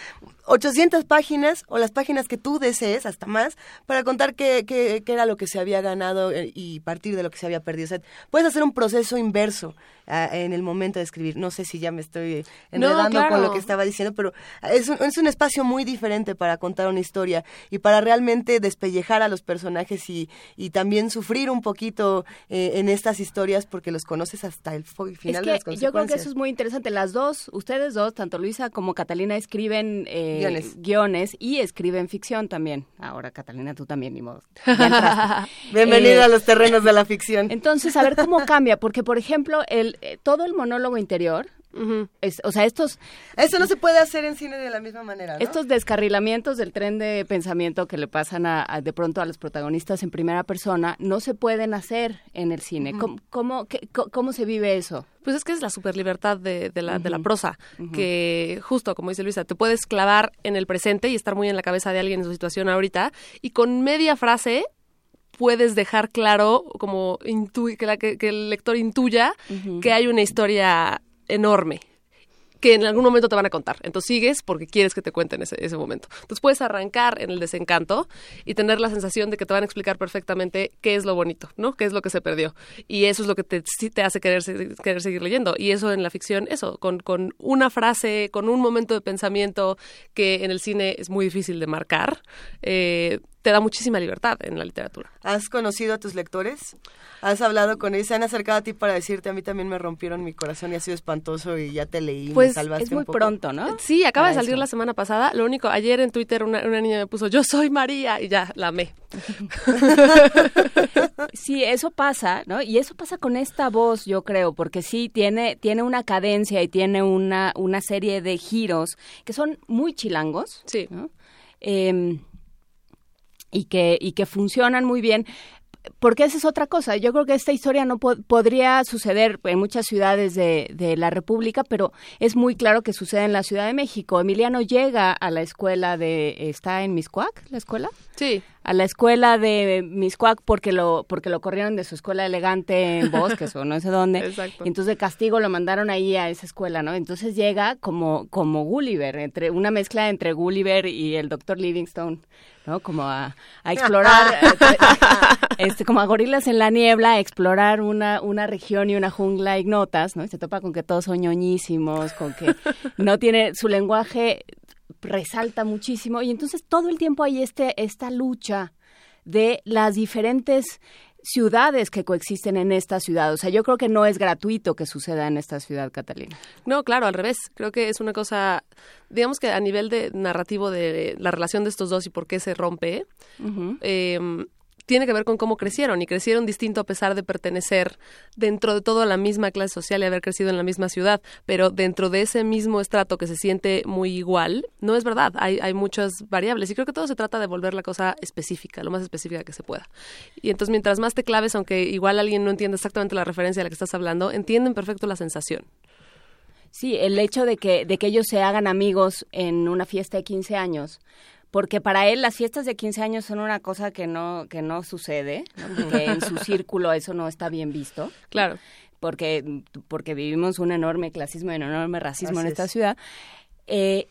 800 páginas o las páginas que tú desees, hasta más, para contar qué, qué, qué era lo que se había ganado y partir de lo que se había perdido. O sea, puedes hacer un proceso inverso en el momento de escribir. No sé si ya me estoy enredando con claro. lo que estaba diciendo, pero es un, es un espacio muy diferente para contar una historia y para realmente despellejar a los personajes y, y también sufrir un poquito eh, en estas historias porque los conoces hasta el final de las que yo creo que consecuencias. eso es muy interesante. Las dos, ustedes dos, tanto Luisa como Catalina, escriben eh, Guiones. guiones y escriben ficción también. Ahora, Catalina, tú también, ni modo. Bienvenida Eh, a los terrenos de la ficción. Entonces, a ver cómo cambia, porque por ejemplo, el eh, todo el monólogo interior, es, o sea, estos Eso no se puede hacer en cine de la misma manera, ¿no? estos descarrilamientos del tren de pensamiento que le pasan a, a- de pronto a los protagonistas en primera persona no se pueden hacer en el cine. ¿Cómo, cómo, qué- co- cómo se vive eso? Pues es que es la super libertad de, de la, de la prosa, que justo como dice Luisa, te puedes clavar en el presente y estar muy en la cabeza de alguien en su situación ahorita, y con media frase puedes dejar claro, como intu- que, la- que- que el lector intuya que hay una historia enorme que en algún momento te van a contar. Entonces sigues porque quieres que te cuenten ese, ese momento. Entonces puedes arrancar en el desencanto y tener la sensación de que te van a explicar perfectamente qué es lo bonito, ¿no? Qué es lo que se perdió. Y eso es lo que te, sí te hace querer, querer seguir leyendo. Y eso en la ficción, eso, con, con una frase, con un momento de pensamiento que en el cine es muy difícil de marcar, eh, te da muchísima libertad en la literatura. ¿Has conocido a tus lectores? ¿Has hablado con ellos? ¿Se han acercado a ti para decirte a mí también me rompieron mi corazón y ha sido espantoso y ya te leí, me salvaste un poco"? ¿no? Sí, acaba de salir eso. la semana pasada. Lo único, ayer en Twitter una, una niña me puso, yo soy María, y ya, la amé. Sí, eso pasa, ¿no? Y eso pasa con esta voz, yo creo, porque sí tiene tiene una cadencia y tiene una una serie de giros que son muy chilangos, sí, ¿no? Em, y que y que funcionan muy bien. Porque esa es otra cosa. Yo creo que esta historia no po- podría suceder en muchas ciudades de, de la República, pero es muy claro que sucede en la Ciudad de México. Emiliano llega a la escuela de... ¿Está en Miscuac, la escuela? Sí. A la escuela de Miscuac porque lo, porque lo corrieron de su escuela elegante en Bosques o no sé dónde. Exacto. Y entonces de castigo lo mandaron ahí a esa escuela, ¿no? Entonces llega como, como Gulliver, entre una mezcla entre Gulliver y el doctor Livingstone, ¿no? Como a, a explorar, eh, este, como a gorilas en la niebla, a explorar una, una región y una jungla ignotas, ¿no? Y se topa con que todos son ñoñísimos, con que no tiene, su lenguaje resalta muchísimo y entonces todo el tiempo hay este, esta lucha de las diferentes ciudades que coexisten en esta ciudad. O sea, yo creo que no es gratuito que suceda en esta ciudad, Catalina. No, claro, al revés. Creo que es una cosa, digamos que a nivel de narrativo de la relación de estos dos y por qué se rompe, eh, tiene que ver con cómo crecieron y crecieron distinto a pesar de pertenecer dentro de todo a la misma clase social y haber crecido en la misma ciudad, pero dentro de ese mismo estrato que se siente muy igual, no es verdad, hay, hay muchas variables y creo que todo se trata de volver la cosa específica, lo más específica que se pueda. Y entonces mientras más te claves, aunque igual alguien no entienda exactamente la referencia a la que estás hablando, entienden perfecto la sensación. Sí, el hecho de que, de que ellos se hagan amigos en una fiesta de 15 años, porque para él las fiestas de 15 años son una cosa que no, que no sucede, ¿no? porque en su círculo eso no está bien visto. Claro. Porque, porque vivimos un enorme clasismo y un enorme racismo en esta es. ciudad. Eh,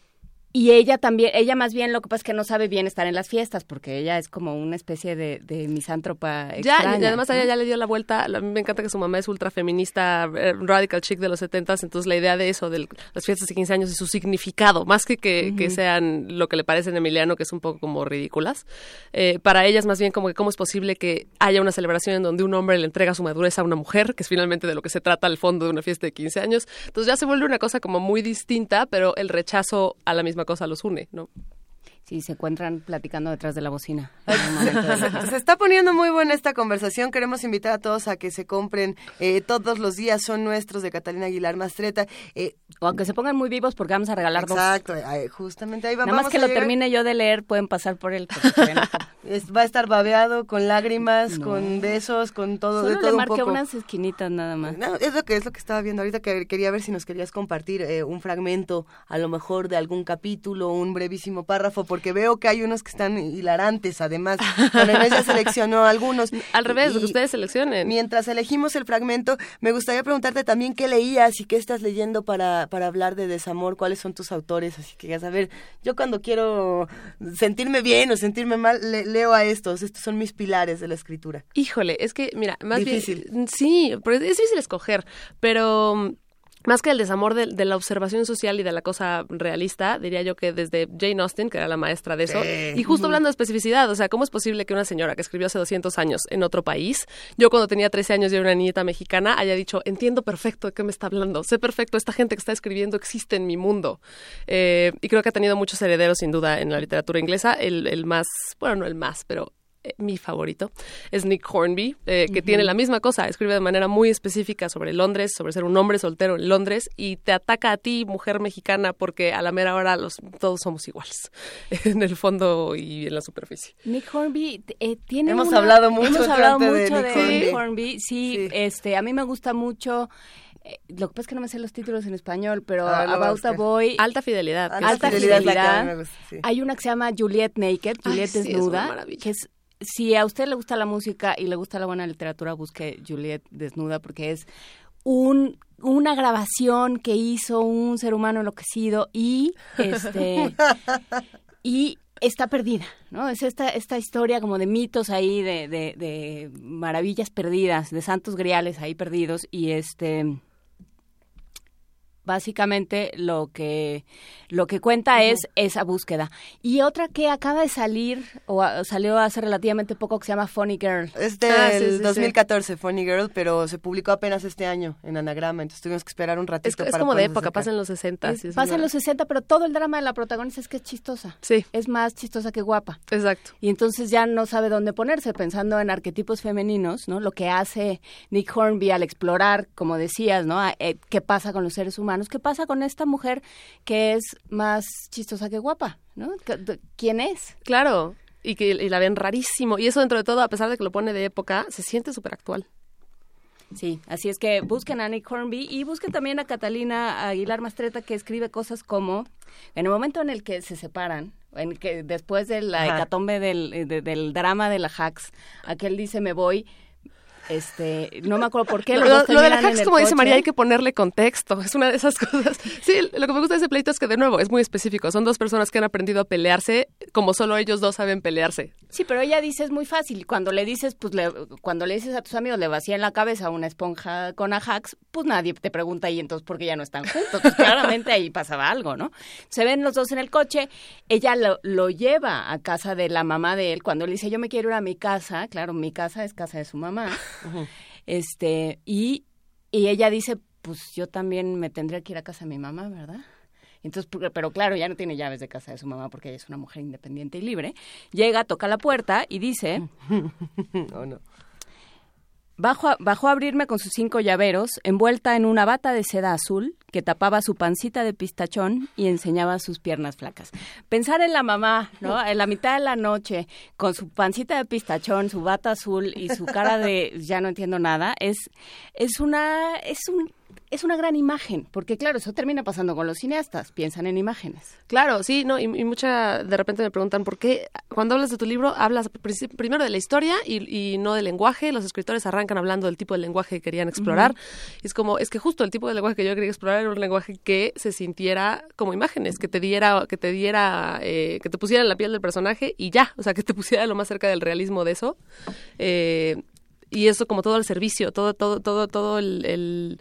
y ella también, ella más bien lo que pasa es que no sabe bien estar en las fiestas, porque ella es como una especie de, de misántropa Ya, extraña. y además a ella ya le dio la vuelta. A mí me encanta que su mamá es ultra feminista, eh, radical chic de los setentas, entonces la idea de eso, de las fiestas de 15 años y su significado, más que que, sean lo que le parecen a Emiliano, que es un poco como ridículas, eh, para ella es más bien como que cómo es posible que haya una celebración en donde un hombre le entrega su madurez a una mujer, que es finalmente de lo que se trata al fondo de una fiesta de 15 años. Entonces ya se vuelve una cosa como muy distinta, pero el rechazo a la misma cosa los une, ¿no? Sí, se encuentran platicando detrás de la bocina. Se está poniendo muy buena esta conversación. Queremos invitar a todos a que se compren eh, todos los días son nuestros de Catalina Aguilar Mastreta. Eh, o aunque se pongan muy vivos porque vamos a regalar dos. Exacto, eh, justamente ahí va, Nada más vamos que lo termine yo de leer, pueden pasar por él. va a estar babeado con lágrimas, No. con besos, con todo, Solo de le todo un marqué poco. unas esquinitas nada más. No, es lo que es lo que estaba viendo ahorita que quería ver si nos querías compartir eh, un fragmento, a lo mejor de algún capítulo, un brevísimo párrafo, porque veo que hay unos que están hilarantes, además. Bueno, Inés ya seleccionó algunos. Al revés, Y que ustedes seleccionen. Mientras elegimos el fragmento, me gustaría preguntarte también qué leías y qué estás leyendo para, para hablar de desamor, cuáles son tus autores, así que ya saber, yo cuando quiero sentirme bien o sentirme mal, le- leo a estos, estos son mis pilares de la escritura. Híjole, es que, mira, más Difícil. bien... Sí, porque es difícil escoger, pero... Más que el desamor de, de la observación social y de la cosa realista, diría yo que desde Jane Austen, que era la maestra de eso, Sí. y justo hablando de especificidad, o sea, ¿cómo es posible que una señora que escribió hace 200 años en otro país, yo cuando tenía 13 años y era una niñita mexicana, haya dicho, entiendo perfecto de qué me está hablando, sé perfecto, esta gente que está escribiendo existe en mi mundo? Eh, y creo que ha tenido muchos herederos, sin duda, en la literatura inglesa, el, el más, bueno, no el más, pero mi favorito es Nick Hornby, eh, que tiene la misma cosa, escribe de manera muy específica sobre Londres, sobre ser un hombre soltero en Londres y te ataca a ti, mujer mexicana, porque a la mera hora los, todos somos iguales, en el fondo y en la superficie. Nick Hornby eh, tiene Hemos una- hablado mucho hemos hablado durante de Nick de. Nick Hornby sí, este a mí me gusta mucho eh, lo que pasa es que no me sé los títulos en español pero Ah, a About a. Boy Alta fidelidad. Alta alta fidelidad fidelidad, es la que a mí me gusta, sí. hay una que se llama Juliet Naked Ay, Juliet sí, es desnuda maravilla. que es si a usted le gusta la música y le gusta la buena literatura busque Juliet desnuda porque es un una grabación que hizo un ser humano enloquecido y este y está perdida, ¿no? Es esta, esta historia como de mitos ahí, de, de, de maravillas perdidas, de santos griales ahí perdidos, y este básicamente lo que lo que cuenta es esa búsqueda y otra que acaba de salir o a- salió hace relativamente poco que se llama Funny Girl Es del Ah, sí, sí, sí. 2014, Funny Girl, pero se publicó apenas este año en anagrama, entonces tuvimos que esperar un ratito Es, es para como de época, pasa en los 60. Es- sí, es pasa en los 60 pero todo el drama de la protagonista es que es chistosa Sí, es más chistosa que guapa exacto. y entonces ya no sabe dónde ponerse pensando en arquetipos femeninos, ¿no? Lo que hace Nick Hornby al explorar, como decías, ¿no? A- eh, ¿Qué pasa con los seres humanos? ¿Qué pasa con esta mujer que es más chistosa que guapa, ¿no? ¿Qué- de- ¿Quién es? Claro. Y que y la ven rarísimo. Y eso dentro de todo, a pesar de que lo pone de época, se siente súper actual. Sí, así es que busquen a Nick Hornby y busquen también a Catalina Aguilar Mastreta que escribe cosas como en el momento en el que se separan, en que después de la hecatombe del, eh, de- del drama de la Hacks, aquel dice me voy, este, no me acuerdo por qué. los Lo, dos lo de la el como dice. María, hay que ponerle contexto. Es una de esas cosas. Sí, lo que me gusta de ese pleito es que, de nuevo, es muy específico. Son dos personas que han aprendido a pelearse como solo ellos dos saben pelearse. Sí, pero ella dice es muy fácil. Cuando le dices, pues, le- cuando le dices a tus amigos le vacían la cabeza una esponja con Ajax, pues nadie te pregunta y entonces por qué ya no están juntos. Pues claramente ahí pasaba algo, ¿no? Se ven los dos en el coche, ella lo, lo lleva a casa de la mamá de él. Cuando le dice yo me quiero ir a mi casa, claro, mi casa es casa de su mamá. Este, y, y ella dice, pues yo también me tendría que ir a casa de mi mamá, ¿verdad? Entonces, pero- claro, ya no tiene llaves de casa de su mamá porque ella es una mujer independiente y libre. Llega, toca la puerta y dice, Oh, no. Bajó a, bajó a abrirme con sus cinco llaveros, envuelta en una bata de seda azul que tapaba su pancita de pistachón y enseñaba sus piernas flacas. Pensar en la mamá, ¿no? En la mitad de la noche, con su pancita de pistachón, su bata azul y su cara de ya no entiendo nada, es, es una, es un, es una gran imagen, porque claro, eso termina pasando con los cineastas, piensan en imágenes. Claro, sí, no, y, y mucha, de repente me preguntan por qué, cuando hablas de tu libro, hablas pri- primero de la historia y, y no del lenguaje. Los escritores arrancan hablando del tipo de lenguaje que querían explorar. Y es como, es que justo el tipo de lenguaje que yo quería explorar era un lenguaje que se sintiera como imágenes, que te diera, que te diera, eh, que te pusiera en la piel del personaje y ya, o sea, que te pusiera lo más cerca del realismo de eso. Eh, y eso como todo al servicio, todo, todo, todo, todo el- el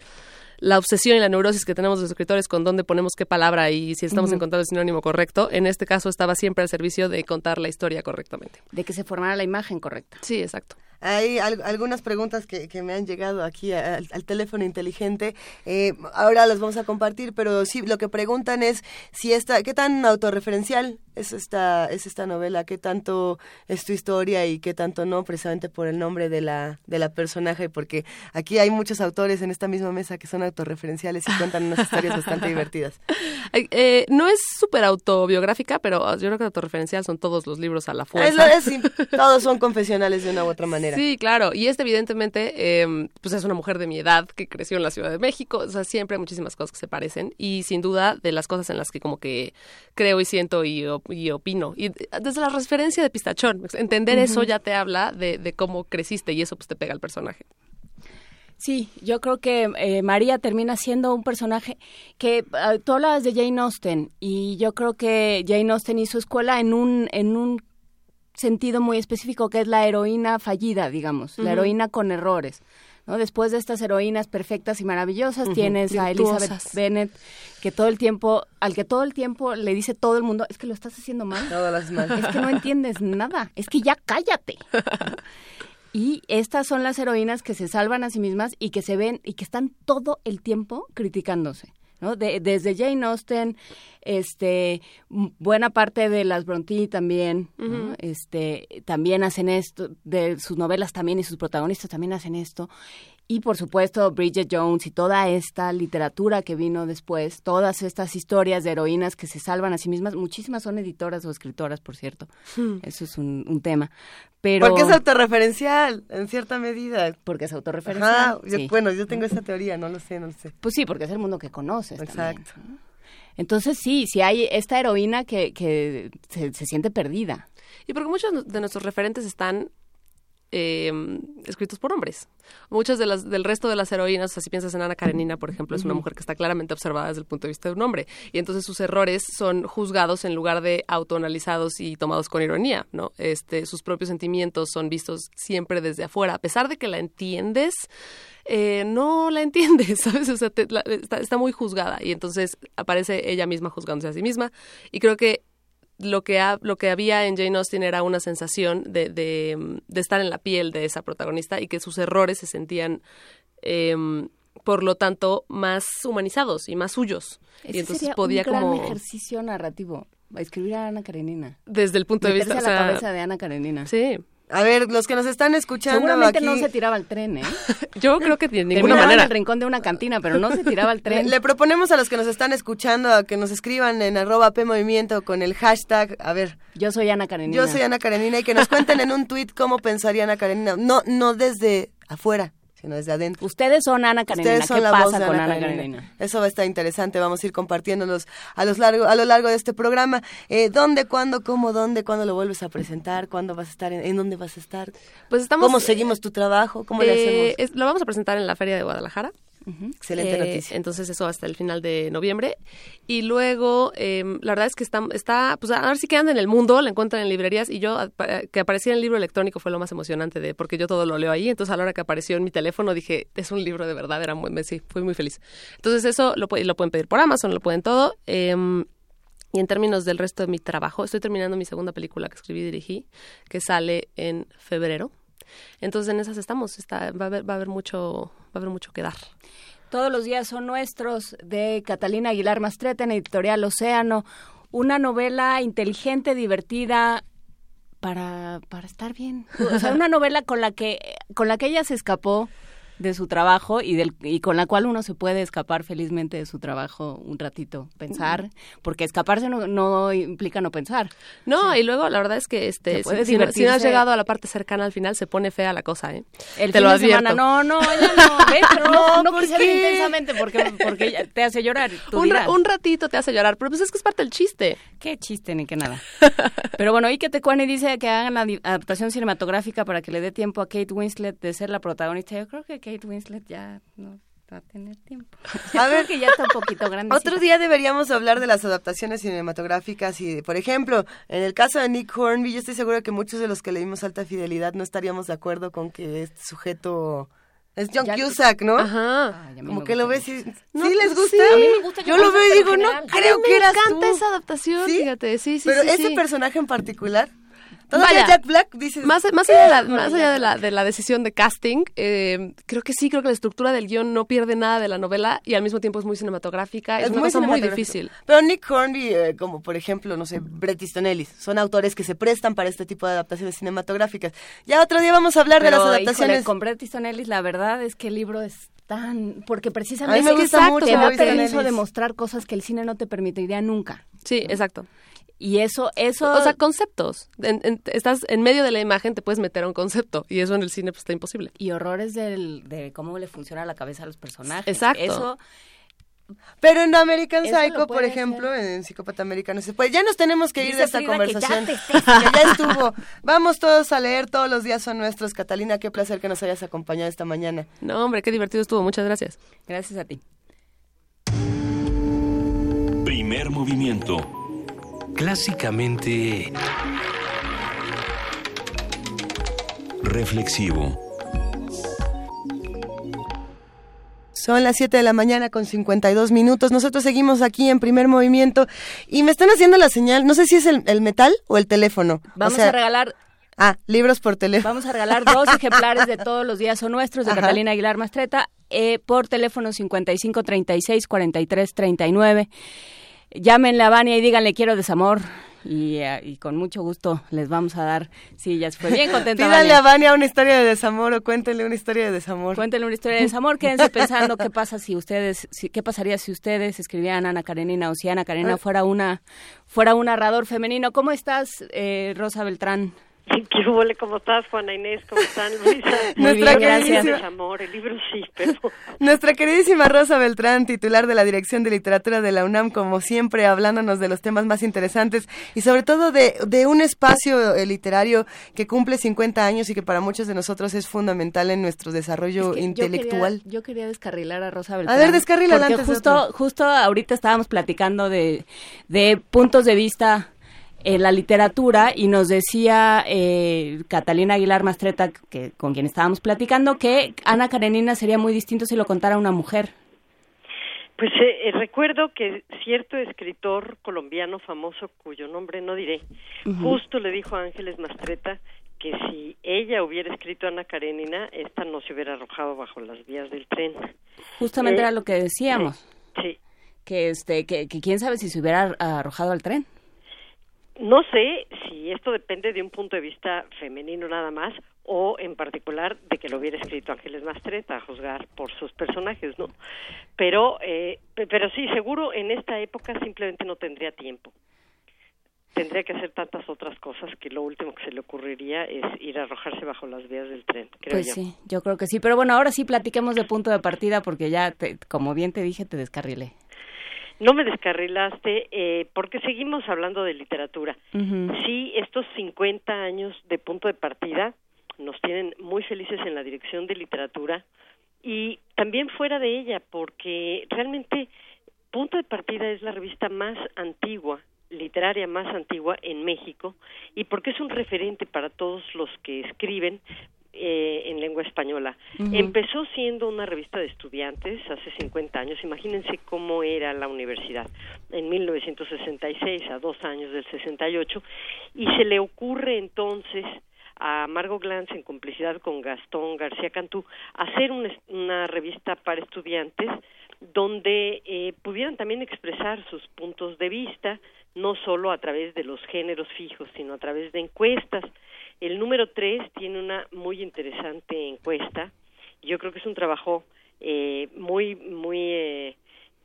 la obsesión y la neurosis que tenemos los escritores con dónde ponemos qué palabra y si estamos encontrando el sinónimo correcto, en este caso estaba siempre al servicio de contar la historia correctamente. De que se formara la imagen correcta. Sí, exacto. Hay al- algunas preguntas que, que me han llegado aquí al teléfono inteligente. Eh, ahora las vamos a compartir, pero sí, lo que preguntan es si esta, qué tan autorreferencial es esta, es esta novela, qué tanto es tu historia y qué tanto no, precisamente por el nombre de la, de la personaje, porque aquí hay muchos autores en esta misma mesa que son autorreferenciales y cuentan unas historias bastante divertidas. Eh, no es súper autobiográfica, pero yo creo que autorreferencial son todos los libros a la fuerza. es- todos son confesionales de una u otra manera. Sí, claro. Y este, evidentemente, eh, pues es una mujer de mi edad que creció en la Ciudad de México. O sea, siempre hay muchísimas cosas que se parecen. Y sin duda, de las cosas en las que como que creo y siento y, y opino. Y desde la referencia de Pistachón, entender eso ya te habla de, de cómo creciste y eso pues te pega al personaje. Sí, yo creo que eh, María termina siendo un personaje que ah, tú hablabas de Jane Austen y yo creo que Jane Austen hizo escuela en un en un sentido muy específico que es la heroína fallida, digamos, la heroína con errores. ¿No? Después de estas heroínas perfectas y maravillosas, tienes a Elizabeth. Bennett, que todo el tiempo, al que todo el tiempo le dice todo el mundo, es que lo estás haciendo mal. Lo haces mal. Es que no entiendes nada, es que ya cállate. Y estas son las heroínas que se salvan a sí mismas y que se ven y que están todo el tiempo criticándose. ¿no? De- desde Jane Austen, este, buena parte de las Brontë también, este, también hacen esto, de sus novelas también y sus protagonistas también hacen esto. Y por supuesto Bridget Jones y toda esta literatura que vino después, todas estas historias de heroínas que se salvan a sí mismas, muchísimas son editoras o escritoras, por cierto. Hmm. Eso es un, un tema. Pero Porque es autorreferencial, en cierta medida. porque es autorreferencial. Ajá, yo- sí. bueno, yo tengo esa teoría, no lo sé, no lo sé. Pues sí, porque es el mundo que conoces. también, Exacto. ¿no? Entonces sí, sí hay esta heroína que, que se, se siente perdida. Y porque muchos de nuestros referentes están eh, escritos por hombres. Muchas de las del resto de las heroínas, o sea, si piensas en Ana Karenina, por ejemplo, es una mujer que está claramente observada desde el punto de vista de un hombre. Y entonces sus errores son juzgados en lugar de autoanalizados y tomados con ironía, ¿no? Este, sus propios sentimientos son vistos siempre desde afuera. A pesar de que la entiendes, eh, no la entiendes, ¿sabes? O sea, te- la- está, está muy juzgada. Y entonces aparece ella misma juzgándose a sí misma. Y creo que lo que, ha- lo que había en Jane Austen era una sensación de, de, de estar en la piel de esa protagonista y que sus errores se sentían, em, por lo tanto, más humanizados y más suyos. Ese y entonces sería podía un gran como, ejercicio narrativo, escribir a Ana Karenina. desde el punto de vista... a la o sea, cabeza de Ana Karenina. Sí, A ver, los que nos están escuchando Seguramente aquí... no se tiraba al tren, ¿eh? yo creo que de ninguna Terminaba en manera. el rincón de una cantina, pero no se tiraba al Le, tren. le proponemos a los que nos están escuchando a que nos escriban en arroba P Movimiento con el hashtag, a ver, Yo soy Ana Karenina. yo soy Ana Karenina y que nos cuenten en un tuit cómo pensaría Ana Karenina. No, no desde afuera, sino desde adentro. Ustedes son Ana Karenina. Ustedes son ¿Qué la pasa voz de con Ana, Karenina. Karenina? Eso va a estar interesante. Vamos a ir compartiéndolos a, los largo, a lo largo de este programa. Eh, ¿Dónde, cuándo, cómo, dónde, cuándo lo vuelves a presentar? ¿Cuándo vas a estar? ¿En, en dónde vas a estar? Pues estamos... ¿Cómo seguimos tu trabajo? ¿Cómo le eh, hacemos? es- lo vamos a presentar en la Feria de Guadalajara. Excelente Eh, noticia. Entonces eso hasta el final de noviembre. Y luego, eh, la verdad es que está, está, pues a ver si que anda en el mundo, la encuentran en librerías y yo, que aparecía en el libro electrónico fue lo más emocionante de, porque yo todo lo leo ahí, entonces a la hora que apareció en mi teléfono dije, es un libro de verdad, era muy, sí, fui muy feliz. Entonces eso lo, lo pueden pedir por Amazon, lo pueden todo. em, y en términos del resto de mi trabajo, estoy terminando mi segunda película que escribí y dirigí, que sale en febrero. Entonces en esas estamos, está, va, a haber, va a haber mucho, va a haber mucho que dar. Todos los días son nuestros de Catalina Aguilar Mastreta en Editorial Océano. Una novela inteligente, divertida, para, para estar bien. O sea, una novela con la que, con la que ella se escapó de su trabajo y, del, y con la cual uno se puede escapar felizmente de su trabajo un ratito, pensar, porque escaparse no, no implica no pensar. No, y luego la verdad es que este si, si no- si no has llegado a la parte cercana al final se pone fea la cosa, ¿eh? El Te fin lo de advierto. semana, no, no, ya no, ¿ves? No, No, no intensamente porque, porque te hace llorar. Tú Un, dirás. un ratito te hace llorar, pero pues es que es parte del chiste. Qué chiste ni qué nada. Pero bueno, Ike Tecuani dice que hagan la adaptación cinematográfica para que le dé tiempo a Kate Winslet de ser la protagonista. Yo creo que Kate Winslet ya no va a tener tiempo. A ver, que ya está un poquito grande. Otro día deberíamos hablar de las adaptaciones cinematográficas y, por ejemplo, en el caso de Nick Hornby, yo estoy segura que muchos de los que leímos Alta Fidelidad no estaríamos de acuerdo con que este sujeto es John Ya- Cusack, ¿no? Ajá. Ay, Como que lo ves y... No, ¿Sí les pues gusta? sí. A mí me gusta Yo lo veo y digo, no creo A mí que me eras encanta tú. esa adaptación, ¿Sí? fíjate, sí, sí, Pero sí, ese sí. personaje en particular... Todavía Vaya. Jack Black dices... Más, más allá, de la, Bueno, más allá de, la, de la decisión de casting, eh, creo que sí, creo que la estructura del guion no pierde nada de la novela y al mismo tiempo es muy cinematográfica. Es, una cosa muy difícil. Pero Nick Hornby, eh, como por ejemplo, no sé, Bret Easton Ellis, son autores que se prestan para este tipo de adaptaciones cinematográficas. Ya otro día vamos a hablar de las híjole, adaptaciones. con Bret Easton Ellis, la verdad es que el libro es tan... Porque precisamente es que gusta exacto, mucho te da permiso de mostrar cosas que el cine no te permitiría nunca. Sí, exacto. Y eso, eso... O sea, conceptos. En- en- estás en medio de la imagen, te puedes meter a un concepto y eso en el cine pues está imposible. y horrores del, de cómo le funciona la cabeza a los personajes. Exacto. Eso, Pero en American Eso Psycho, por ejemplo, en Psicópata Americano se puede. Ya nos tenemos que ir de esta que ya conversación. te Que ya estuvo. Vamos todos a leer, todos los días son nuestros. Catalina, qué placer que nos hayas acompañado esta mañana. No, hombre, qué divertido estuvo. Muchas gracias. gracias a ti. Primer movimiento. Clásicamente... reflexivo. Son las 7 de la mañana con 52 minutos. Nosotros seguimos aquí en primer movimiento y me están haciendo la señal, no sé si es el, el metal o el teléfono. Vamos O sea, a regalar Ah, libros por teléfono. Vamos a regalar dos ejemplares de todos los días son nuestros de Ajá. Catalina Aguilar Mastreta eh, por teléfono 55 36 43 39. Llámenle a Vania y díganle quiero desamor y, eh, y con mucho gusto les vamos a dar. Sí, ya se fue bien contenta. Pídale Vania. a Vania una historia de desamor o cuéntenle una historia de desamor. Cuéntenle una historia de desamor, quédense pensando qué pasa si ustedes, si- qué pasaría si ustedes escribieran Ana Karenina o si Ana Karenina fuera una, fuera un narrador femenino. ¿Cómo estás, eh, Rosa Beltrán? ¿Qué hubo? ¿Cómo estás, Juana Inés? ¿Cómo están, Luisa? Muy bien, gracias. Desamor, el libro sí, pero... Nuestra queridísima Rosa Beltrán, titular de la Dirección de Literatura de la UNAM, como siempre, hablándonos de los temas más interesantes y sobre todo de, de un espacio eh, literario que cumple 50 años y que para muchos de nosotros es fundamental en nuestro desarrollo Es que yo intelectual. quería- Yo quería, descarrilar a Rosa Beltrán. ver, descarrílala porque antes de justo, otro. justo ahorita estábamos platicando de, de puntos de vista en la literatura y nos decía eh, Catalina Aguilar Mastreta, que, con quien estábamos platicando, que Ana Karenina sería muy distinto si lo contara una mujer. Pues eh, eh, recuerdo que cierto escritor colombiano famoso, cuyo nombre no diré, justo le dijo a Ángeles Mastreta que si ella hubiera escrito Ana Karenina, esta no se hubiera arrojado bajo las vías del tren. Justamente Eh, era lo que decíamos. Sí. Que, este, que, que quién sabe si se hubiera arrojado al tren. No sé si esto depende de un punto de vista femenino nada más o en particular de que lo hubiera escrito Ángeles Mastreta a juzgar por sus personajes, ¿no? Pero, eh, pe- pero sí, seguro en esta época simplemente no tendría tiempo. Tendría que hacer tantas otras cosas que lo último que se le ocurriría es ir a arrojarse bajo las vías del tren, creo Pues yo. sí, yo creo que sí. Pero bueno, ahora sí platiquemos de punto de partida porque ya, te- como bien te dije, te descarrilé. No me descarrilaste eh, porque seguimos hablando de literatura. Sí, estos 50 años de punto de partida nos tienen muy felices en la dirección de literatura y también fuera de ella, porque realmente Punto de Partida es la revista más antigua, literaria más antigua en México y porque es un referente para todos los que escriben eh, en lengua española. Empezó siendo una revista de estudiantes hace 50 años. Imagínense cómo era la universidad en 1966, a dos años del 68, y se le ocurre entonces a Margot Glantz en complicidad con Gastón García Cantú hacer un es- una revista para estudiantes donde eh, pudieran también expresar sus puntos de vista, no solo a través de los géneros fijos, sino a través de encuestas. El número tres tiene una muy interesante encuesta. Yo creo que es un trabajo eh, muy, muy, eh,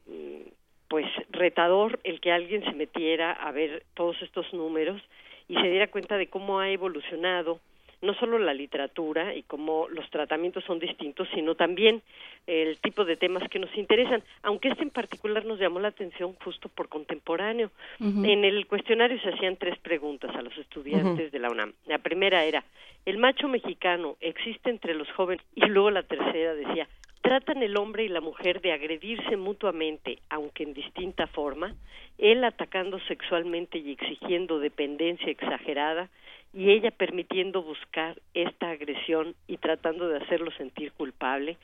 mm, pues, retador el que alguien se metiera a ver todos estos números y se diera cuenta de cómo ha evolucionado no solo la literatura y cómo los tratamientos son distintos, sino también el tipo de temas que nos interesan, aunque este en particular nos llamó la atención justo por contemporáneo. En el cuestionario se hacían tres preguntas a los estudiantes de la UNAM. La primera era, ¿el macho mexicano existe entre los jóvenes? Y luego la tercera decía, ¿tratan el hombre y la mujer de agredirse mutuamente, aunque en distinta forma? Él atacando sexualmente y exigiendo dependencia exagerada, y ella permitiendo buscar esta agresión y tratando de hacerlo sentir culpable,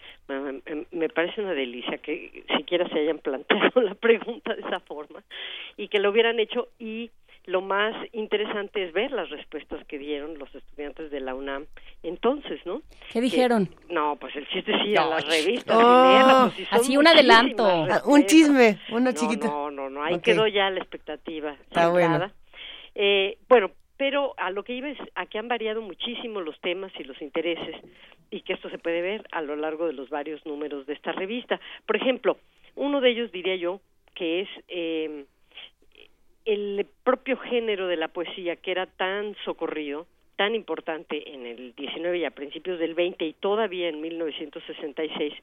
me, parece una delicia que siquiera se hayan planteado la pregunta de esa forma y que lo hubieran hecho y lo más interesante es ver las respuestas que dieron los estudiantes de la UNAM entonces, ¿no? ¿Qué dijeron? Que- no, pues el chiste ir a las revistas Oh. pues, si Así un adelanto. Ah, un chisme, uno No, chiquito. No, no, no, ahí quedó ya la expectativa. Está bueno. Eh, bueno, pero a lo que iba es a que han variado muchísimo los temas y los intereses y que esto se puede ver a lo largo de los varios números de esta revista. Por ejemplo, uno de ellos diría yo que es eh, el propio género de la poesía que era tan socorrido, tan importante en el 19 y a principios del 20 y todavía en 1966,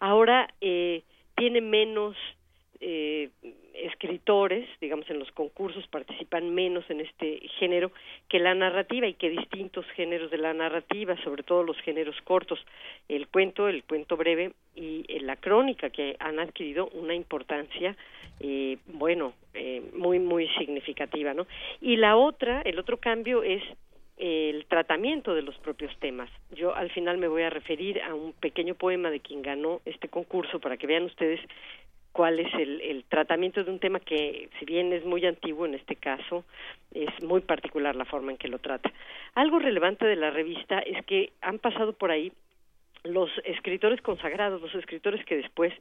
ahora eh, tiene menos eh, escritores, digamos en los concursos participan menos en este género que la narrativa y que distintos géneros de la narrativa, sobre todo los géneros cortos, el cuento, el cuento breve y eh, la crónica que han adquirido una importancia eh, bueno, eh, muy muy significativa, ¿no? Y la otra, el otro cambio es el tratamiento de los propios temas. Yo al final me voy a referir a un pequeño poema de quien ganó este concurso para que vean ustedes cuál es el, el, tratamiento de un tema que, si bien es muy antiguo en este caso, es muy particular la forma en que lo trata. Algo relevante de la revista es que han pasado por ahí los escritores consagrados, los escritores que después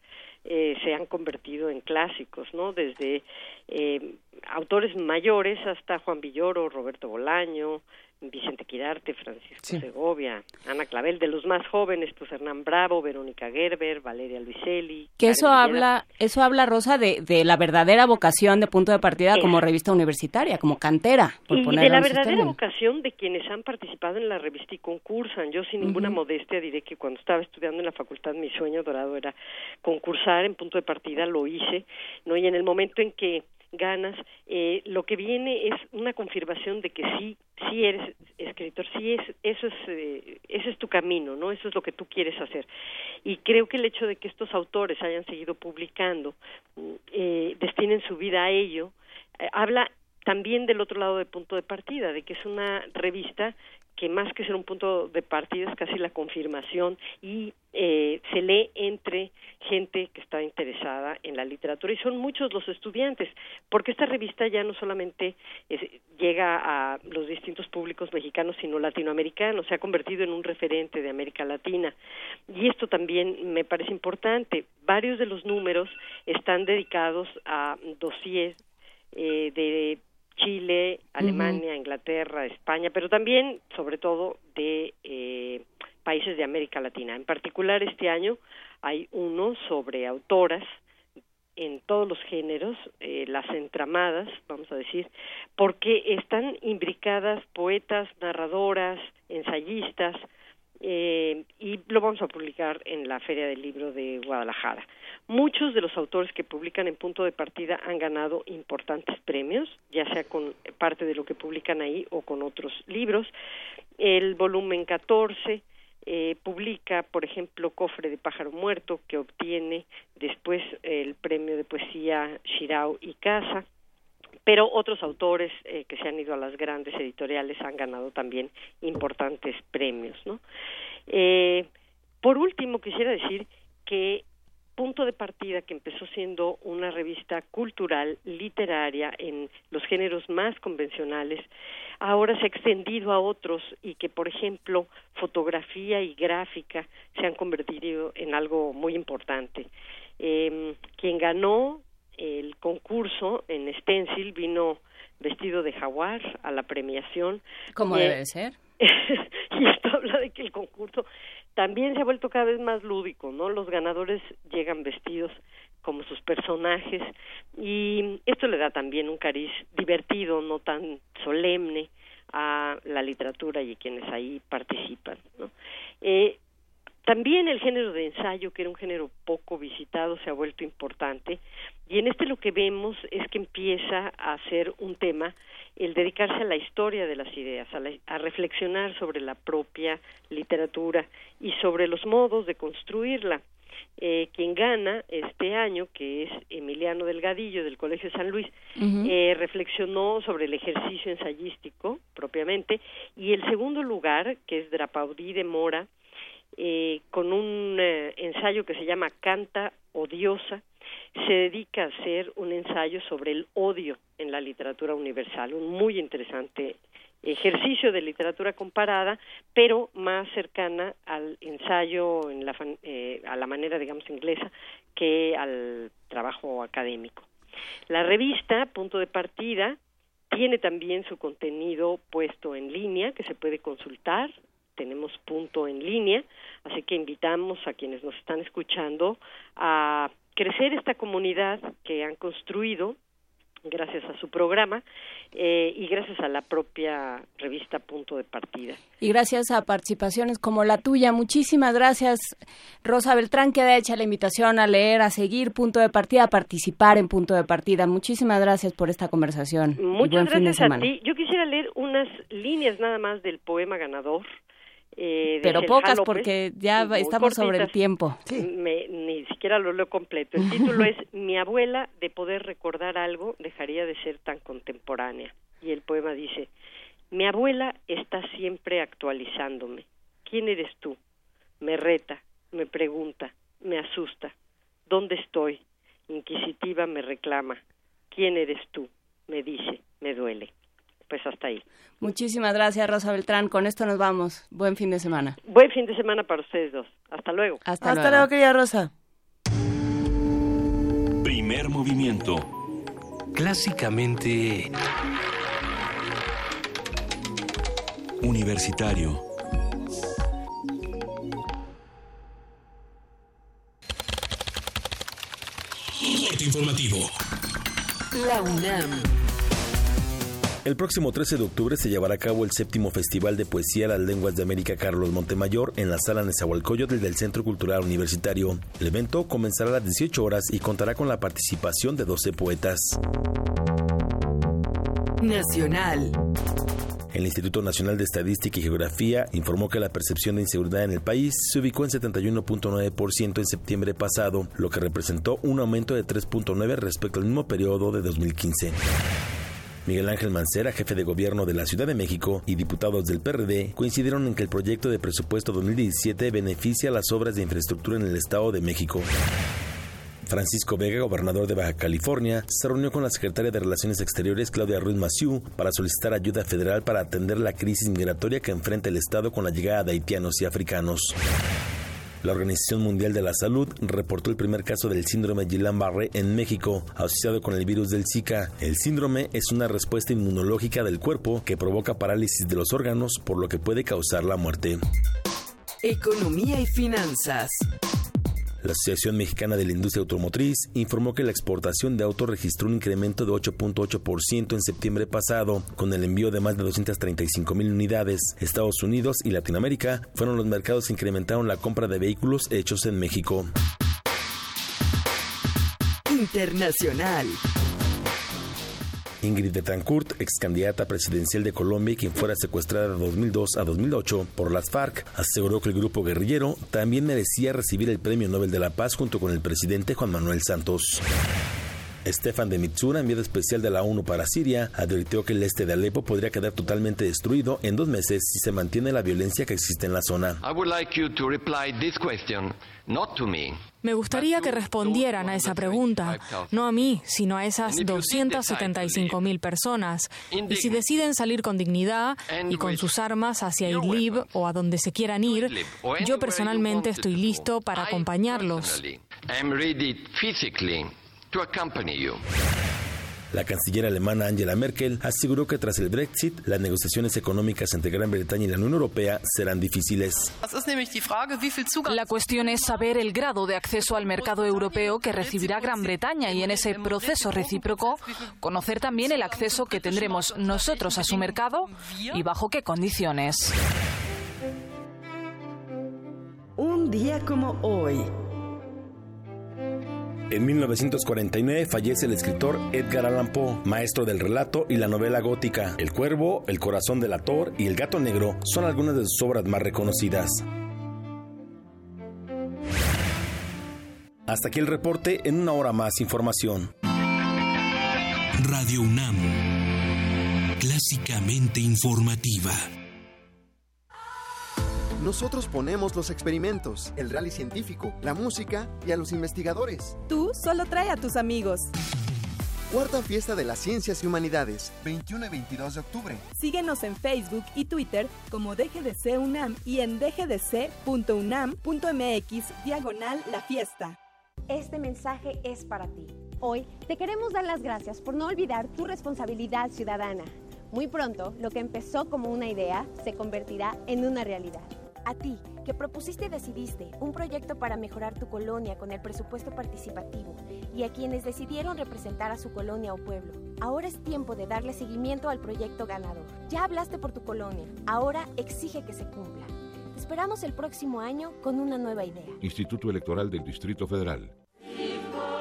eh, se han convertido en clásicos, ¿no? Desde eh, autores mayores hasta Juan Villoro, Roberto Bolaño, Vicente Quirarte, Francisco Segovia, Ana Clavel, de los más jóvenes, pues Hernán Bravo, Verónica Gerber, Valeria Luiselli. Que eso habla, eso habla, Rosa, de, de, la verdadera vocación de punto de partida como revista universitaria, como cantera. Por y de la verdadera vocación de quienes han participado en la revista y concursan. Yo sin ninguna modestia diré que cuando estaba estudiando en la facultad mi sueño dorado era concursar en punto de partida, lo hice, ¿no? Y en el momento en que ganas, eh, lo que viene es una confirmación de que sí, sí eres escritor, sí es, eso es, eh, ese es tu camino, ¿no? Eso es lo que tú quieres hacer. Y creo que el hecho de que estos autores hayan seguido publicando, eh, destinen su vida a ello, eh, habla también del otro lado de punto de partida, de que es una revista que más que ser un punto de partida es casi la confirmación y eh, se lee entre gente que está interesada en la literatura y son muchos los estudiantes porque esta revista ya no solamente llega a los distintos públicos mexicanos sino latinoamericanos se ha convertido en un referente de América Latina. Y esto también me parece importante. Varios de los números están dedicados a dossiers eh, de Chile, Alemania, Inglaterra, España, pero también, sobre todo, de eh, países de América Latina. En particular, este año hay uno sobre autoras en todos los géneros, eh, las entramadas, vamos a decir, porque están imbricadas poetas, narradoras, ensayistas, eh, y lo vamos a publicar en la Feria del Libro de Guadalajara. Muchos de los autores que publican en punto de partida han ganado importantes premios, ya sea con parte de lo que publican ahí o con otros libros. El volumen 14 eh, publica, por ejemplo, Cofre de Pájaro Muerto, que obtiene después el premio de poesía Shirao y Casa pero otros autores eh, que se han ido a las grandes editoriales han ganado también importantes premios, ¿no? Eh, por último, quisiera decir que Punto de Partida, que empezó siendo una revista cultural, literaria, en los géneros más convencionales, ahora se ha extendido a otros y que, por ejemplo, fotografía y gráfica se han convertido en algo muy importante. Eh, quien ganó el concurso en Stencil vino vestido de jaguar a la premiación. Como debe ser. y esto habla de que el concurso también se ha vuelto cada vez más lúdico, ¿no? Los ganadores llegan vestidos como sus personajes y esto le da también un cariz divertido, no tan solemne a la literatura y a quienes ahí participan, ¿no? Eh, también el género de ensayo, que era un género poco visitado, se ha vuelto importante. Y en este lo que vemos es que empieza a ser un tema el dedicarse a la historia de las ideas, a, reflexionar sobre la propia literatura y sobre los modos de construirla. Eh, quien gana este año, que es Emiliano Delgadillo del Colegio San Luis, eh, reflexionó sobre el ejercicio ensayístico propiamente, y el segundo lugar, que es Drapaudí de Mora, eh, con un eh, ensayo que se llama Canta odiosa, se dedica a hacer un ensayo sobre el odio en la literatura universal, un muy interesante ejercicio de literatura comparada, pero más cercana al ensayo en la, eh, a la manera, digamos, inglesa que al trabajo académico. La revista, punto de partida, tiene también su contenido puesto en línea que se puede consultar tenemos punto en línea, así que invitamos a quienes nos están escuchando a crecer esta comunidad que han construido gracias a su programa eh, y gracias a la propia revista Punto de Partida. Y gracias a participaciones como la tuya. Muchísimas gracias, Rosa Beltrán, queda hecha la invitación a leer, a seguir Punto de Partida, a participar en Punto de Partida. Muchísimas gracias por esta conversación. Muchas gracias a ti. Yo quisiera leer unas líneas nada más del poema ganador eh, Pero pocas porque ya estamos sobre el tiempo. ni siquiera lo leo completo. El título es Mi abuela de poder recordar algo dejaría de ser tan contemporánea. Y el poema dice, Mi abuela está siempre actualizándome. ¿Quién eres tú? Me reta, me pregunta, me asusta. ¿Dónde estoy? Inquisitiva me reclama. ¿Quién eres tú? Me dice, me duele. Pues hasta ahí. Muchísimas gracias, Rosa Beltrán. Con esto nos vamos. Buen fin de semana. Buen fin de semana para ustedes dos. Hasta luego. Hasta, Hasta luego, querida Rosa. Primer movimiento. Clásicamente... Universitario. Corte informativo. La UNAM. El próximo 13 de octubre se llevará a cabo el séptimo Festival de Poesía Las Lenguas de América Carlos Montemayor en la sala Nezahualcóyotl del Centro Cultural Universitario. El evento comenzará a las 18 horas y contará con la participación de 12 poetas. Nacional. El Instituto Nacional de Estadística y Geografía informó que la percepción de inseguridad en el país se ubicó en 71.9% en septiembre pasado, lo que representó un aumento de 3.9 respecto al mismo periodo de 2015. Miguel Ángel Mancera, jefe de gobierno de la Ciudad de México, y diputados del PRD coincidieron en que el proyecto de presupuesto 2017 beneficia las obras de infraestructura en el Estado de México. Francisco Vega, gobernador de Baja California, se reunió con la secretaria de Relaciones Exteriores, Claudia Ruiz Massieu, para solicitar ayuda federal para atender la crisis migratoria que enfrenta el Estado con la llegada de haitianos y africanos. La Organización Mundial de la Salud reportó el primer caso del síndrome Guillain-Barré en México, asociado con el virus del Zika. El síndrome es una respuesta inmunológica del cuerpo que provoca parálisis de los órganos, por lo que puede causar la muerte. Economía y finanzas. La Asociación Mexicana de la Industria Automotriz informó que la exportación de autos registró un incremento de 8.8% en septiembre pasado, con el envío de más de 235 mil unidades. Estados Unidos y Latinoamérica fueron los mercados que incrementaron la compra de vehículos hechos en México. Internacional. Ingrid Betancourt, ex candidata presidencial de Colombia y quien fuera secuestrada de 2002 a 2008 por las FARC, aseguró que el grupo guerrillero también merecía recibir el Premio Nobel de la Paz junto con el presidente Juan Manuel Santos. Stefan de Mitsura, enviado especial de la ONU para Siria, advirtió que el este de Alepo podría quedar totalmente destruido en dos meses si se mantiene la violencia que existe en la zona. I would like you to reply this question, not to me. Me gustaría que respondieran a esa pregunta, no a mí, sino a esas 275 mil personas. Y si deciden salir con dignidad y con sus armas hacia Idlib o a donde se quieran ir, yo personalmente estoy listo para acompañarlos. To accompany you. La canciller alemana Angela Merkel aseguró que tras el Brexit, las negociaciones económicas entre Gran Bretaña y la Unión Europea serán difíciles. La cuestión es saber el grado de acceso al mercado europeo que recibirá Gran Bretaña y en ese proceso recíproco conocer también el acceso que tendremos nosotros a su mercado y bajo qué condiciones. Un día como hoy. En 1949 fallece el escritor Edgar Allan Poe, maestro del relato y la novela gótica. El Cuervo, El Corazón del Ator y El Gato Negro son algunas de sus obras más reconocidas. Hasta aquí el reporte, en una hora más información. Radio UNAM. Clásicamente informativa. Nosotros ponemos los experimentos, el rally científico, la música y a los investigadores. Tú solo trae a tus amigos. Cuarta Fiesta de las Ciencias y Humanidades, 21 y 22 de octubre. Síguenos en Facebook y Twitter como DGDC UNAM y en dgdc.unam.mx diagonal la fiesta. Este mensaje es para ti. Hoy te queremos dar las gracias por no olvidar tu responsabilidad ciudadana. Muy pronto, lo que empezó como una idea se convertirá en una realidad. A ti, que propusiste y decidiste un proyecto para mejorar tu colonia con el presupuesto participativo, y a quienes decidieron representar a su colonia o pueblo, ahora es tiempo de darle seguimiento al proyecto ganador. Ya hablaste por tu colonia, ahora exige que se cumpla. Te esperamos el próximo año con una nueva idea. Instituto Electoral del Distrito Federal.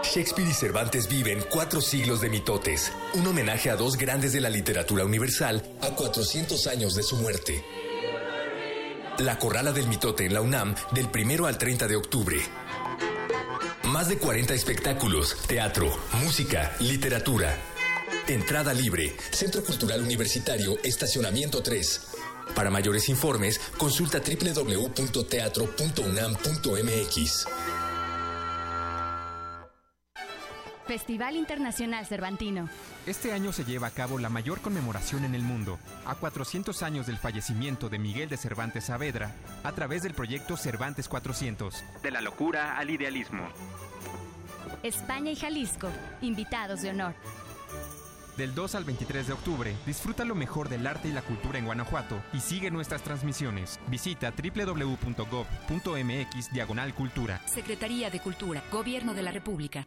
Shakespeare y Cervantes viven cuatro siglos de mitotes, un homenaje a dos grandes de la literatura universal a 400 años de su muerte. La Corrala del Mitote en la UNAM del 1 al 30 de octubre. Más de 40 espectáculos, teatro, música, literatura. Entrada libre. Centro Cultural Universitario, Estacionamiento 3. Para mayores informes, consulta www.teatro.unam.mx. Festival Internacional Cervantino. Este año se lleva a cabo la mayor conmemoración en el mundo, a 400 años del fallecimiento de Miguel de Cervantes Saavedra, a través del proyecto Cervantes 400. De la locura al idealismo. España y Jalisco, invitados de honor. Del 2 al 23 de octubre, disfruta lo mejor del arte y la cultura en Guanajuato y sigue nuestras transmisiones. Visita www.gov.mx diagonal cultura. Secretaría de Cultura, Gobierno de la República.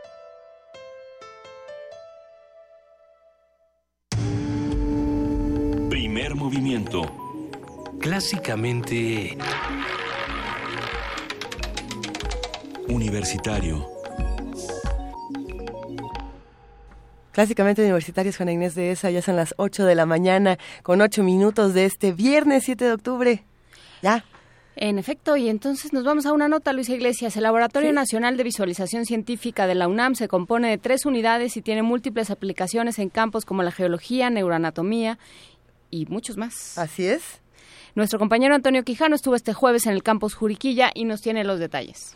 Primer movimiento. Clásicamente... Universitario. Clásicamente universitarios, Juana Inés de esa, ya son las 8 de la mañana, con 8 minutos de este viernes 7 de octubre. Ya. En efecto, y entonces nos vamos a una nota, Luisa Iglesias. El Laboratorio Nacional de Visualización Científica de la UNAM se compone de tres unidades y tiene múltiples aplicaciones en campos como la geología, neuroanatomía y muchos más. Así es. Nuestro compañero Antonio Quijano estuvo este jueves en el campus Juriquilla y nos tiene los detalles.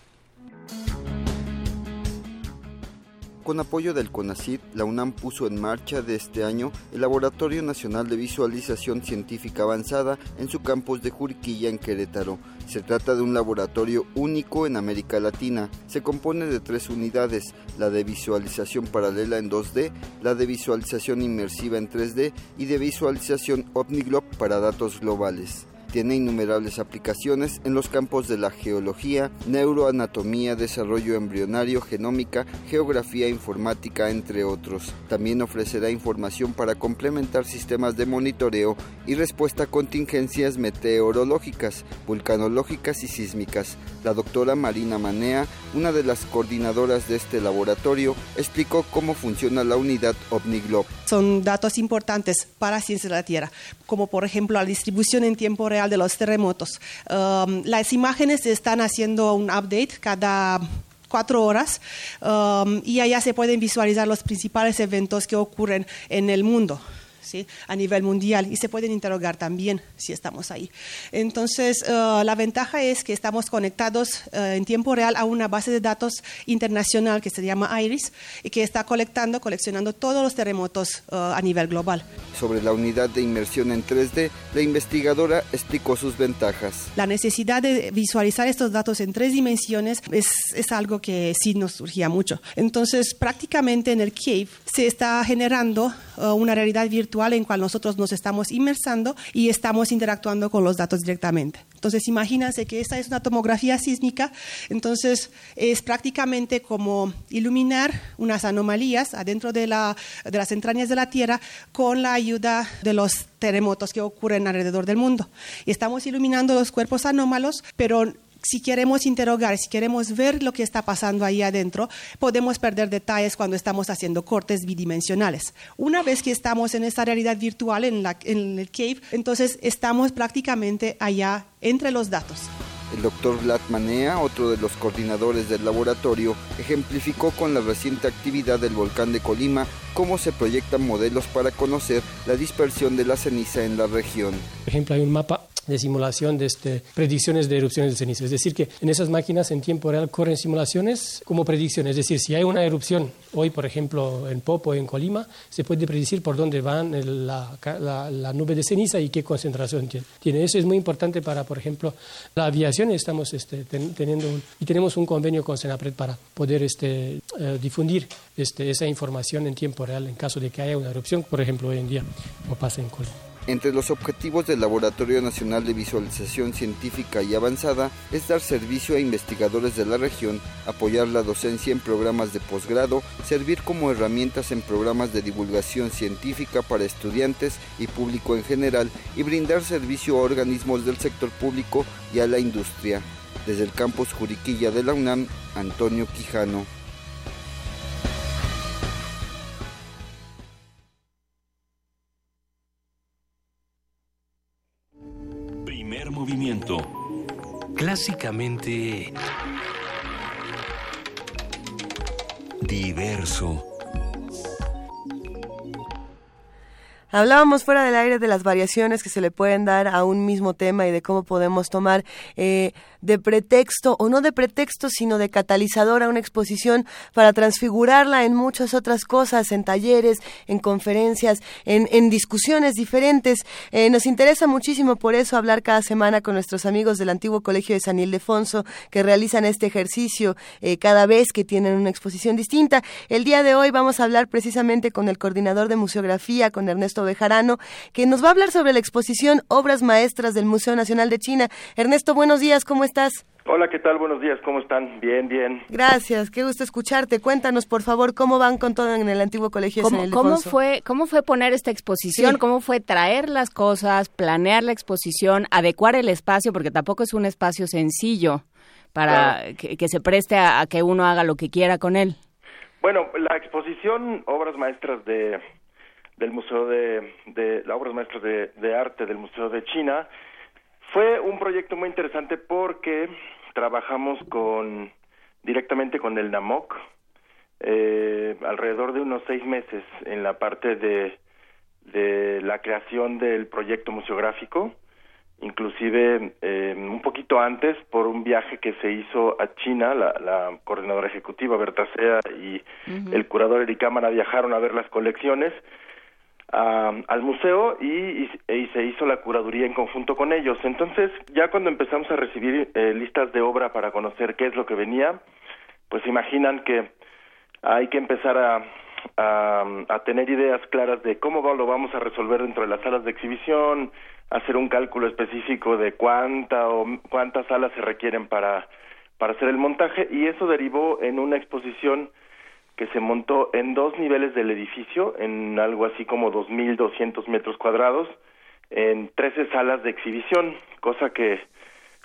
Con apoyo del CONACYT, la UNAM puso en marcha de este año el Laboratorio Nacional de Visualización Científica Avanzada en su campus de Juriquilla en Querétaro. Se trata de un laboratorio único en América Latina. Se compone de tres unidades, la de visualización paralela en 2D, la de visualización inmersiva en 3D y de visualización OmniGlob para datos globales. Tiene innumerables aplicaciones en los campos de la geología, neuroanatomía, desarrollo embrionario, genómica, geografía informática, entre otros. También ofrecerá información para complementar sistemas de monitoreo y respuesta a contingencias meteorológicas, vulcanológicas y sísmicas. La doctora Marina Manea, una de las coordinadoras de este laboratorio, explicó cómo funciona la unidad OmniGlobe. Son datos importantes para ciencia de la Tierra, como por ejemplo la distribución en tiempo real de los terremotos. Um, las imágenes están haciendo un update cada cuatro horas um, y allá se pueden visualizar los principales eventos que ocurren en el mundo. ¿Sí? a nivel mundial y se pueden interrogar también si estamos ahí. Entonces, uh, la ventaja es que estamos conectados uh, en tiempo real a una base de datos internacional que se llama IRIS y que está colectando, coleccionando todos los terremotos uh, a nivel global. Sobre la unidad de inmersión en 3D, la investigadora explicó sus ventajas. La necesidad de visualizar estos datos en tres dimensiones es, es algo que sí nos surgía mucho. Entonces, prácticamente en el CAVE se está generando una realidad virtual en cual nosotros nos estamos inmersando y estamos interactuando con los datos directamente. Entonces, imagínense que esta es una tomografía sísmica, entonces es prácticamente como iluminar unas anomalías adentro de, la, de las entrañas de la Tierra con la ayuda de los terremotos que ocurren alrededor del mundo. Y estamos iluminando los cuerpos anómalos, pero si queremos interrogar, si queremos ver lo que está pasando ahí adentro, podemos perder detalles cuando estamos haciendo cortes bidimensionales. Una vez que estamos en esta realidad virtual, en, la, en el cave, entonces estamos prácticamente allá entre los datos. El doctor Vlad Manea, otro de los coordinadores del laboratorio, ejemplificó con la reciente actividad del volcán de Colima cómo se proyectan modelos para conocer la dispersión de la ceniza en la región. Por ejemplo, hay un mapa de simulación de este, predicciones de erupciones de ceniza. Es decir, que en esas máquinas en tiempo real corren simulaciones como predicciones. Es decir, si hay una erupción hoy, por ejemplo, en Popo, en Colima, se puede predecir por dónde va la, la, nube de ceniza y qué concentración tiene. Eso es muy importante para, por ejemplo, la aviación. Estamos este, teniendo y tenemos un convenio con Senapred para poder este, eh, difundir este, esa información en tiempo real en caso de que haya una erupción, por ejemplo, hoy en día, como pasa en Colima. Entre los objetivos del Laboratorio Nacional de Visualización Científica y Avanzada es dar servicio a investigadores de la región, apoyar la docencia en programas de posgrado, servir como herramientas en programas de divulgación científica para estudiantes y público en general y brindar servicio a organismos del sector público y a la industria. Desde el campus Juriquilla de la UNAM, Antonio Quijano. Movimiento. Clásicamente diverso. Hablábamos fuera del aire de las variaciones que se le pueden dar a un mismo tema y de cómo podemos tomar eh, de pretexto, o no de pretexto, sino de catalizador a una exposición para transfigurarla en muchas otras cosas, en talleres, en conferencias, en, discusiones diferentes. Eh, nos interesa muchísimo por eso hablar cada semana con nuestros amigos del antiguo Colegio de San Ildefonso que realizan este ejercicio eh, cada vez que tienen una exposición distinta. El día de hoy vamos a hablar precisamente con el coordinador de museografía, con Ernesto Bejarano, que nos va a hablar sobre la exposición Obras Maestras del Museo Nacional de China. Ernesto, buenos días, ¿cómo estás? Hola, ¿qué tal? Buenos días, ¿cómo están? Bien, bien. Gracias, qué gusto escucharte. Cuéntanos, por favor, cómo van con todo en el antiguo colegio de San ¿Cómo, ¿cómo fue, ¿Cómo fue poner esta exposición? Sí. ¿Cómo fue traer las cosas, planear la exposición, adecuar el espacio, porque tampoco es un espacio sencillo para que, que se preste a, a que uno haga lo que quiera con él? Bueno, la exposición Obras Maestras de del Museo de, de las Obras Maestras de, de Arte del Museo de China. Fue un proyecto muy interesante porque trabajamos con directamente con el NAMOC eh, alrededor de unos seis meses en la parte de, de la creación del proyecto museográfico, inclusive eh, un poquito antes por un viaje que se hizo a China, la, la coordinadora ejecutiva Berta Sea y el curador Eric Cámara viajaron a ver las colecciones a- al museo y, y- se hizo la curaduría en conjunto con ellos. Entonces, ya cuando empezamos a recibir eh, listas de obra para conocer qué es lo que venía, pues imaginan que hay que empezar a, a, tener ideas claras de cómo lo vamos a resolver dentro de las salas de exhibición, hacer un cálculo específico de cuánta o cuántas salas se requieren para, para hacer el montaje y eso derivó en una exposición que se montó en dos niveles del edificio, en algo así como 2.200 metros cuadrados, en 13 salas de exhibición, cosa que,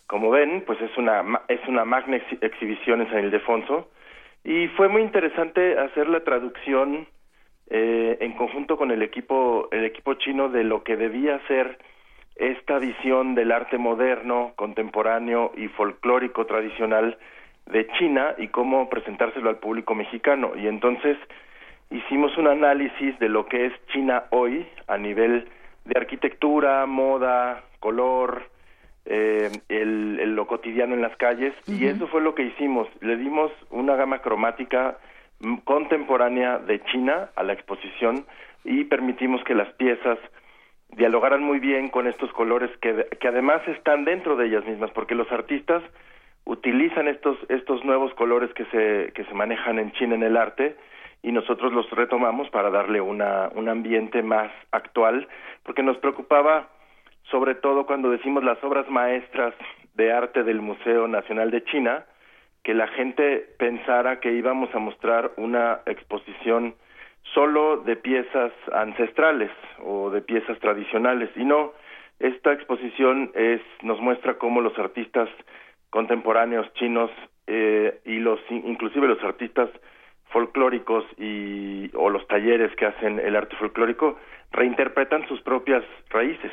como ven, pues es una, es una magna ex- exhibición en San Ildefonso, y fue muy interesante hacer la traducción eh, en conjunto con el equipo, el equipo chino de lo que debía ser esta visión del arte moderno, contemporáneo y folclórico tradicional de China y cómo presentárselo al público mexicano. Y entonces hicimos un análisis de lo que es China hoy a nivel de arquitectura, moda, color, eh, el, el- lo cotidiano en las calles y eso fue lo que hicimos. Le dimos una gama cromática contemporánea de China a la exposición y permitimos que las piezas dialogaran muy bien con estos colores que, que además están dentro de ellas mismas porque los artistas utilizan estos estos nuevos colores que se que se manejan en China en el arte y nosotros los retomamos para darle una un ambiente más actual porque nos preocupaba sobre todo cuando decimos las obras maestras de arte del Museo Nacional de China que la gente pensara que íbamos a mostrar una exposición solo de piezas ancestrales o de piezas tradicionales. Y no esta exposición es nos muestra cómo los artistas contemporáneos chinos eh, y los inclusive los artistas folclóricos y o los talleres que hacen el arte folclórico reinterpretan sus propias raíces.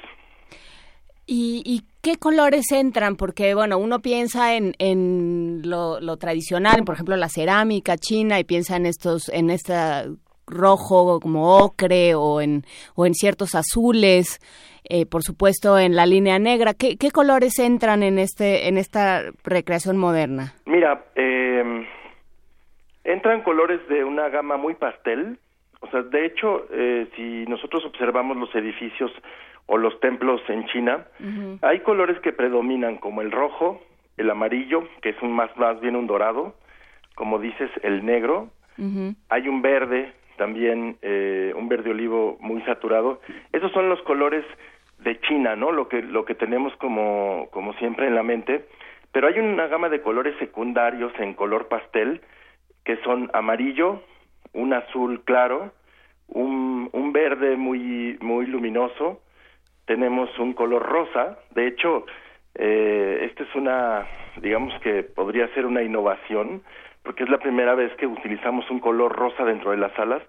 ¿Y, y qué colores entran? Porque, bueno, uno piensa en, en lo, lo tradicional, por ejemplo, la cerámica china, y piensa en estos, en esta rojo como ocre o en, o en ciertos azules, eh, por supuesto en la línea negra. ¿Qué, ¿Qué colores entran en, este, en esta recreación moderna? Mira, eh, entran colores de una gama muy pastel. O sea, de hecho, eh, si nosotros observamos los edificios o los templos en China, hay colores que predominan como el rojo, el amarillo, que es un más más bien un dorado, como dices, el negro. Hay un verde también, eh, un verde olivo muy saturado. Esos son los colores de China, ¿no? Lo que lo que tenemos como como siempre en la mente, pero hay una gama de colores secundarios en color pastel que son amarillo, un azul claro, un, un verde muy muy luminoso, tenemos un color rosa, de hecho eh, esta es una digamos que podría ser una innovación porque es la primera vez que utilizamos un color rosa dentro de las salas,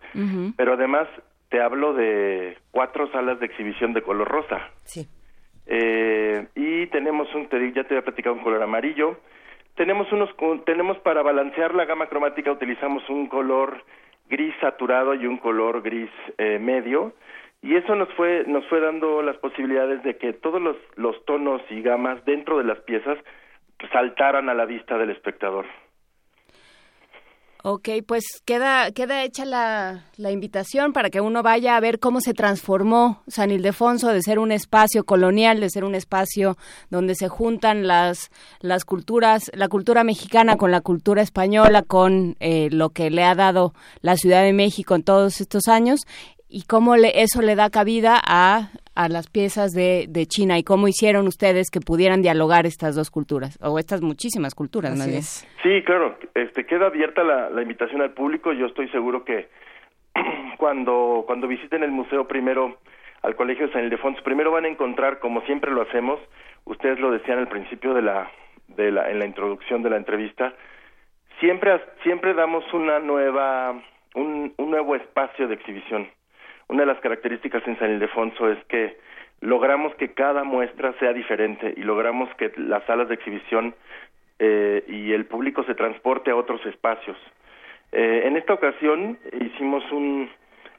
pero además te hablo de cuatro salas de exhibición de color rosa. Sí. Eh, y tenemos un, ya te había platicado un color amarillo. Tenemos unos, tenemos para balancear la gama cromática utilizamos un color gris saturado y un color gris eh, medio y eso nos fue nos fue dando las posibilidades de que todos los, los tonos y gamas dentro de las piezas saltaran a la vista del espectador. Ok, pues queda, queda hecha la, la, invitación para que uno vaya a ver cómo se transformó San Ildefonso de ser un espacio colonial, de ser un espacio donde se juntan las, las culturas, la cultura mexicana con la cultura española, con eh, lo que le ha dado la Ciudad de México en todos estos años y cómo le, eso le da cabida a, a las piezas de, de, China y cómo hicieron ustedes que pudieran dialogar estas dos culturas o estas muchísimas culturas. Sí, claro, este, queda abierta la, la, invitación al público. Yo estoy seguro que cuando, cuando visiten el museo primero al Colegio San Ildefonso, primero van a encontrar, como siempre lo hacemos, ustedes lo decían al principio de la, de la, en la introducción de la entrevista, siempre, siempre damos una nueva, un, un nuevo espacio de exhibición una de las características en San Ildefonso es que logramos que cada muestra sea diferente y logramos que las salas de exhibición eh, y el público se transporte a otros espacios. Eh, en esta ocasión hicimos un,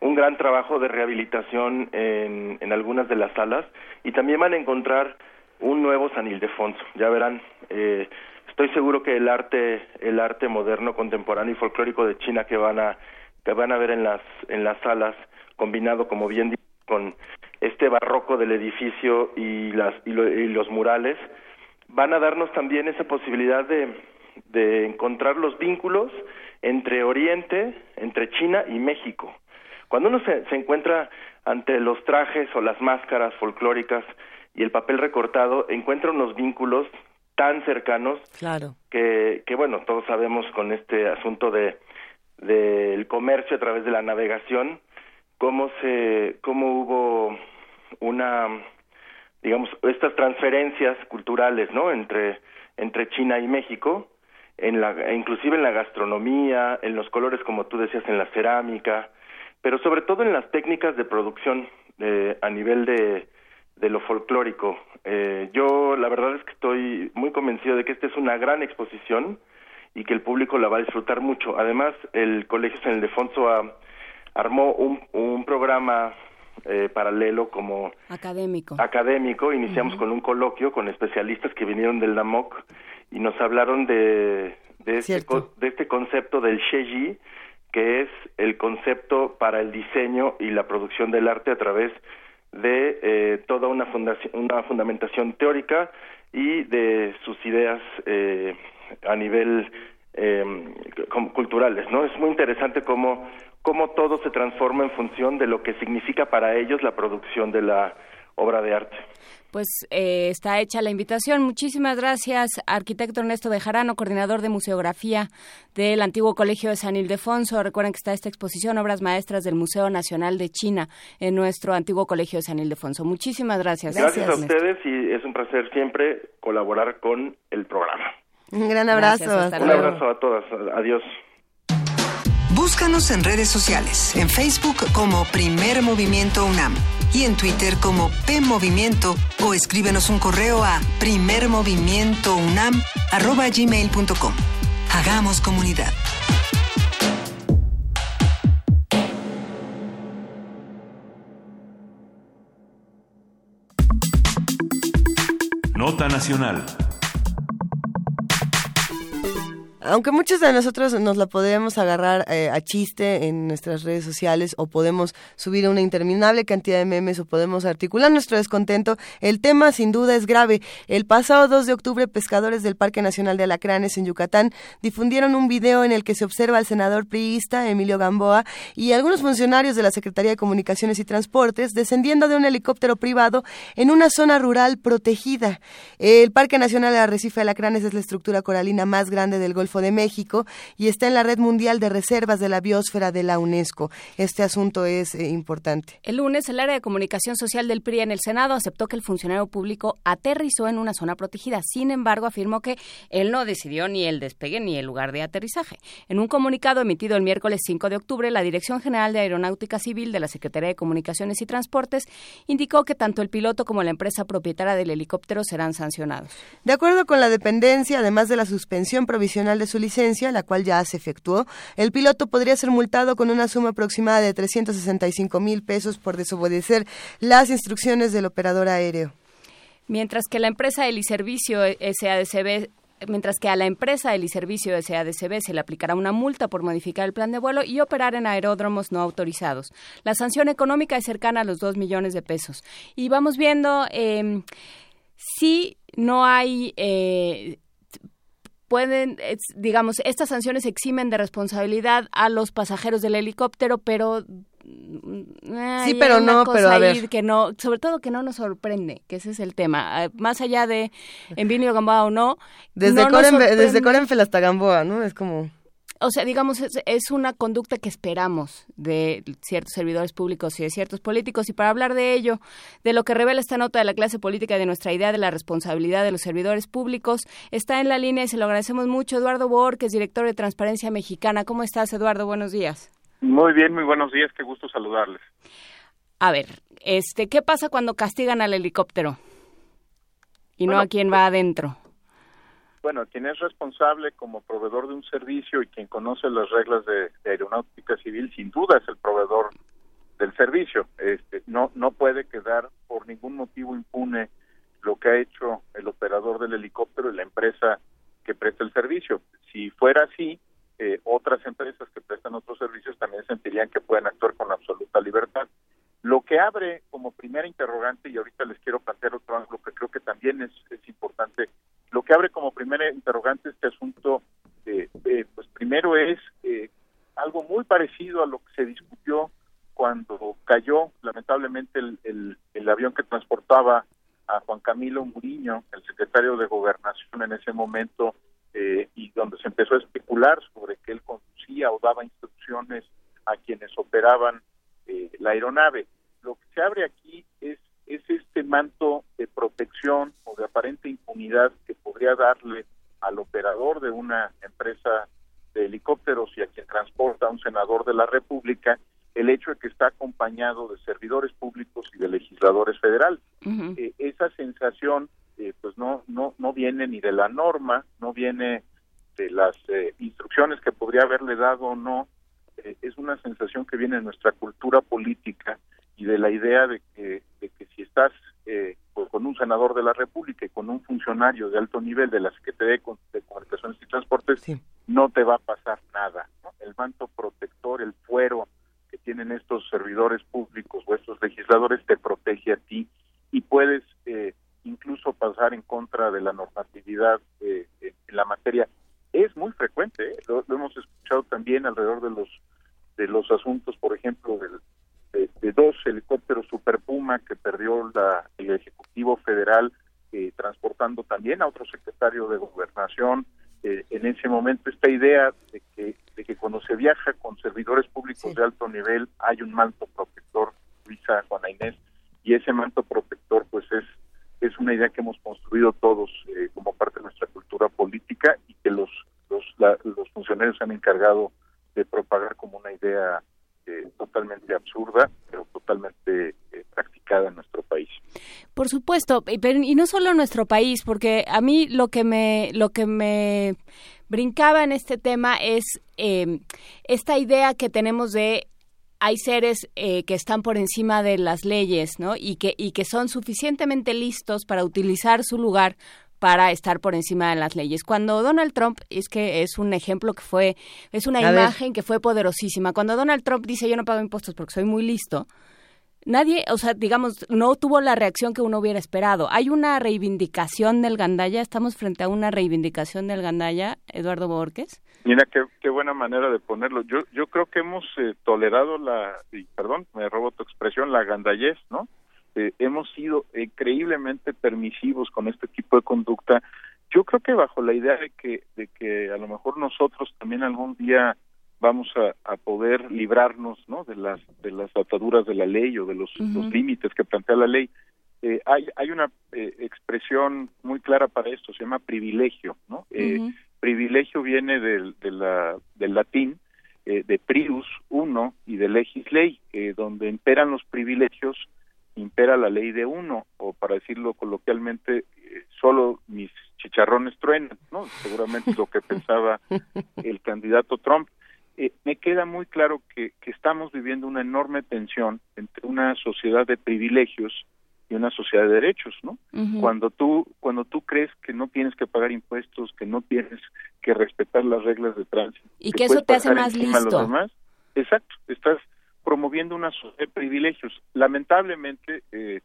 un gran trabajo de rehabilitación en, en, algunas de las salas y también van a encontrar un nuevo San Ildefonso. Ya verán, eh, estoy seguro que el arte, el arte moderno, contemporáneo y folclórico de China que van a que van a ver en las en las salas combinado, como bien dicho, con este barroco del edificio y, las, y, los murales, van a darnos también esa posibilidad de, de encontrar los vínculos entre Oriente, entre China y México. Cuando uno se, se, encuentra ante los trajes o las máscaras folclóricas y el papel recortado, encuentra unos vínculos tan cercanos claro. que, que, bueno, todos sabemos con este asunto de del comercio a través de la navegación, cómo se cómo hubo una digamos estas transferencias culturales no entre entre China y México en la inclusive en la gastronomía en los colores como tú decías en la cerámica pero sobre todo en las técnicas de producción eh, a nivel de de lo folclórico. Eh, yo la verdad es que estoy muy convencido de que esta es una gran exposición y que el público la va a disfrutar mucho. Además el colegio San Ildefonso ha armó un, un programa eh, paralelo como académico. Académico, iniciamos con un coloquio con especialistas que vinieron del NAMOC y nos hablaron de de este, de este concepto del Sheji, que es el concepto para el diseño y la producción del arte a través de eh, toda una, fundación, una fundamentación teórica y de sus ideas eh, a nivel eh, culturales, ¿no? Es muy interesante cómo cómo todo se transforma en función de lo que significa para ellos la producción de la obra de arte. Pues eh, está hecha la invitación. Muchísimas gracias, arquitecto Ernesto Bejarano, coordinador de museografía del antiguo Colegio de San Ildefonso. Recuerden que está esta exposición, Obras Maestras del Museo Nacional de China, en nuestro antiguo Colegio de San Ildefonso. Muchísimas gracias. Gracias, a ustedes y es un placer siempre colaborar con el programa. Un gran abrazo. un abrazo a todas. Adiós. Búscanos en redes sociales, en Facebook como Primer Movimiento UNAM y en Twitter como P Movimiento o escríbenos un correo a primermovimientounam@gmail.com. Hagamos comunidad. Nota Nacional. Aunque muchos de nosotros nos la podemos agarrar eh, a chiste en nuestras redes sociales o podemos subir una interminable cantidad de memes o podemos articular nuestro descontento, el tema sin duda es grave. El pasado 2 de octubre, pescadores del Parque Nacional de Alacranes en Yucatán difundieron un video en el que se observa al senador priista Emilio Gamboa y algunos funcionarios de la Secretaría de Comunicaciones y Transportes descendiendo de un helicóptero privado en una zona rural protegida. El Parque Nacional de Arrecife de Alacranes es la estructura coralina más grande del Golfo de México y está en la Red Mundial de Reservas de la Biosfera de la UNESCO. Este asunto es eh, importante. El lunes, el área de comunicación social del PRI en el Senado aceptó que el funcionario público aterrizó en una zona protegida. Sin embargo, afirmó que él no decidió ni el despegue ni el lugar de aterrizaje. En un comunicado emitido el miércoles 5 de octubre, la Dirección General de Aeronáutica Civil de la Secretaría de Comunicaciones y Transportes indicó que tanto el piloto como la empresa propietaria del helicóptero serán sancionados. De acuerdo con la dependencia, además de la suspensión provisional de su licencia, la cual ya se efectuó, el piloto podría ser multado con una suma aproximada de 365 mil pesos por desobedecer las instrucciones del operador aéreo. Mientras que la empresa Heliservicio SADCB mientras que a la empresa SADCB se le aplicará una multa por modificar el plan de vuelo y operar en aeródromos no autorizados. La sanción económica es cercana a los 2 millones de pesos. Y vamos viendo eh, si no hay eh, pueden, digamos, estas sanciones eximen de responsabilidad a los pasajeros del helicóptero, pero mm, sí, pero no, pero a ver. que no, sobre todo que no nos sorprende, que ese es el tema. Ah, más allá de Envinio Gamboa o no, desde desde Corenfel hasta Gamboa, ¿no? Es como o sea, digamos, es, una conducta que esperamos de ciertos servidores públicos y de ciertos políticos. Y para hablar de ello, de lo que revela esta nota de la clase política y de nuestra idea de la responsabilidad de los servidores públicos, está en la línea y se lo agradecemos mucho Eduardo Bor, que es director de Transparencia Mexicana. ¿Cómo estás, Eduardo? Buenos días. Muy bien, muy buenos días. Qué gusto saludarles. A ver, este, ¿qué pasa cuando castigan al helicóptero? Y no a quien va adentro bueno, quien es responsable como proveedor de un servicio y quien conoce las reglas de, aeronáutica civil, sin duda es el proveedor del servicio. Este, no, no puede quedar por ningún motivo impune lo que ha hecho el operador del helicóptero y la empresa que presta el servicio. Si fuera así, eh, otras empresas que prestan otros servicios también sentirían que pueden actuar con absoluta libertad. Lo que abre como primera interrogante, y ahorita les quiero plantear otro ángulo que creo que también es, es importante, lo que abre como primera interrogante este asunto, eh, eh, pues primero es eh, algo muy parecido a lo que se discutió cuando cayó lamentablemente el, el, avión que transportaba a Juan Camilo Muriño, el secretario de Gobernación en ese momento, y donde se empezó a especular sobre que él conducía o daba instrucciones a quienes operaban la aeronave. Lo que se abre aquí es es este manto de protección o de aparente impunidad que podría darle al operador de una empresa de helicópteros y a quien transporta a un senador de la República el hecho de que está acompañado de servidores públicos y de legisladores federales. Eh, esa sensación eh, pues no no no viene ni de la norma, no viene de las eh, instrucciones que podría haberle dado o no, es una sensación que viene de nuestra cultura política y de la idea de que, de que si estás eh, pues, con un senador de la República y con un funcionario de alto nivel de la Secretaría de, Comunicaciones y Transportes, no te va a pasar nada. El manto protector, el fuero que tienen estos servidores públicos o estos legisladores te protege a ti y puedes eh, incluso pasar en contra de la normatividad eh, en la materia. Es muy frecuente, lo, lo, hemos escuchado también alrededor de los de los asuntos, por ejemplo, del de, dos helicópteros Super Puma que perdió la, el Ejecutivo Federal eh, transportando también a otro secretario de Gobernación. Eh, en ese momento esta idea de que, de que cuando se viaja con servidores públicos de alto nivel hay un manto protector, Luisa Juana Inés, y ese manto protector pues es es una idea que hemos construido todos eh, como parte de nuestra cultura política y que los los, los funcionarios se han encargado de propagar como una idea eh, totalmente absurda, pero totalmente eh, practicada en nuestro país. Por supuesto, y no solo en nuestro país, porque a mí lo que me lo que me brincaba en este tema es em, esta idea que tenemos de hay seres eh, que están por encima de las leyes, ¿no? Y que y que son suficientemente listos para utilizar su lugar para estar por encima de las leyes. Cuando Donald Trump, es que es un ejemplo que fue, es una imagen que fue poderosísima. Cuando Donald Trump dice yo no pago impuestos porque soy muy listo, nadie, o sea, digamos, no tuvo la reacción que uno hubiera esperado. Hay una reivindicación del Gandaya, estamos frente a una reivindicación del Gandaya, Eduardo Borges. Mira, qué, qué buena manera de ponerlo. Yo, yo creo que hemos eh, tolerado la, y perdón, me robo tu expresión, la gandayez, ¿no? Eh, hemos sido increíblemente permisivos con este tipo de conducta. Yo creo que bajo la idea de que, de que a lo mejor nosotros también algún día vamos a, poder librarnos ¿no? de las de las ataduras de la ley o de los, límites que plantea la ley. Eh, hay hay una eh, expresión muy clara para esto se llama privilegio no eh, privilegio viene del de la, del latín de prius uno y de legis ley donde imperan los privilegios impera la ley de uno o para decirlo coloquialmente solo mis chicharrones truenan no seguramente lo que pensaba el candidato Trump eh, me queda muy claro que, estamos viviendo una enorme tensión entre una sociedad de privilegios y una sociedad de derechos, ¿no? Cuando tú cuando tú crees que no tienes que pagar impuestos, que no tienes que respetar las reglas de tránsito y que, eso te hace más listo. exacto, estás promoviendo una sociedad de privilegios. Lamentablemente, eh,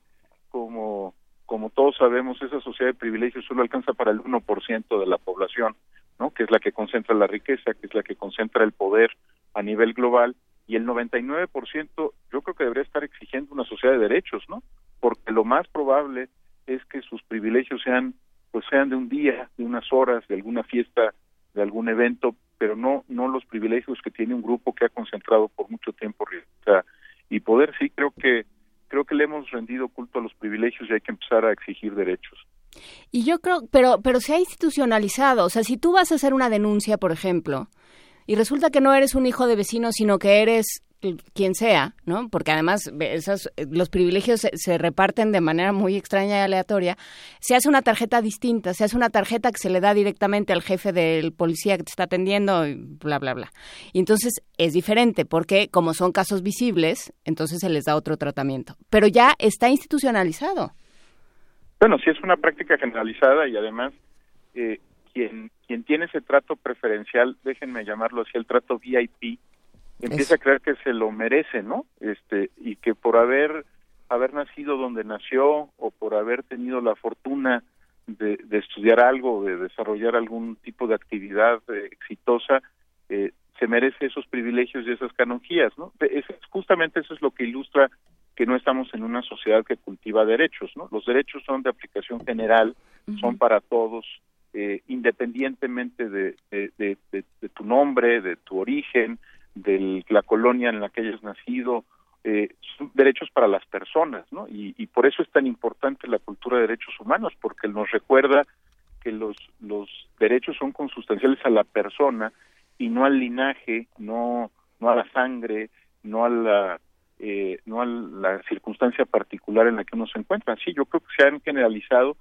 como como todos sabemos, esa sociedad de privilegios solo alcanza para el 1% de la población ¿no? que es la que concentra la riqueza, que es la que concentra el poder a nivel global, y el 99% yo creo que debería estar exigiendo una sociedad de derechos, ¿no? Porque lo más probable es que sus privilegios sean pues sean de un día, de unas horas, de alguna fiesta, de algún evento, pero no no los privilegios que tiene un grupo que ha concentrado por mucho tiempo riqueza y poder. Sí, creo que creo que le hemos rendido culto a los privilegios y hay que empezar a exigir derechos. Y yo creo, pero, pero se ha institucionalizado. O sea, si tú vas a hacer una denuncia, por ejemplo, y resulta que no eres un hijo de vecino, sino que eres quien sea, ¿no? Porque además esos, los privilegios se, reparten de manera muy extraña y aleatoria. Se hace una tarjeta distinta, se hace una tarjeta que se le da directamente al jefe del policía que te está atendiendo y bla, bla, bla. Y entonces es diferente porque como son casos visibles, entonces se les da otro tratamiento. Pero ya está institucionalizado. Bueno, sí es una práctica generalizada y además eh, quien quien tiene ese trato preferencial, déjenme llamarlo así, el trato VIP, empieza a creer que se lo merece, ¿no? Este y que por haber haber nacido donde nació o por haber tenido la fortuna de, estudiar algo, de desarrollar algún tipo de actividad eh, exitosa, eh, se merece esos privilegios y esas canonjías, ¿no? Es, justamente eso es lo que ilustra que no estamos en una sociedad que cultiva derechos, ¿no? Los derechos son de aplicación general, son para todos, eh, independientemente de, de, tu nombre, de tu origen, de la colonia en la que hayas nacido, eh, son derechos para las personas, ¿no? Y, y por eso es tan importante la cultura de derechos humanos, porque nos recuerda que los, los derechos son consustanciales a la persona y no al linaje, no, no a la sangre, no a la eh, no a la circunstancia particular en la que uno se encuentra. Sí, yo creo que se han generalizado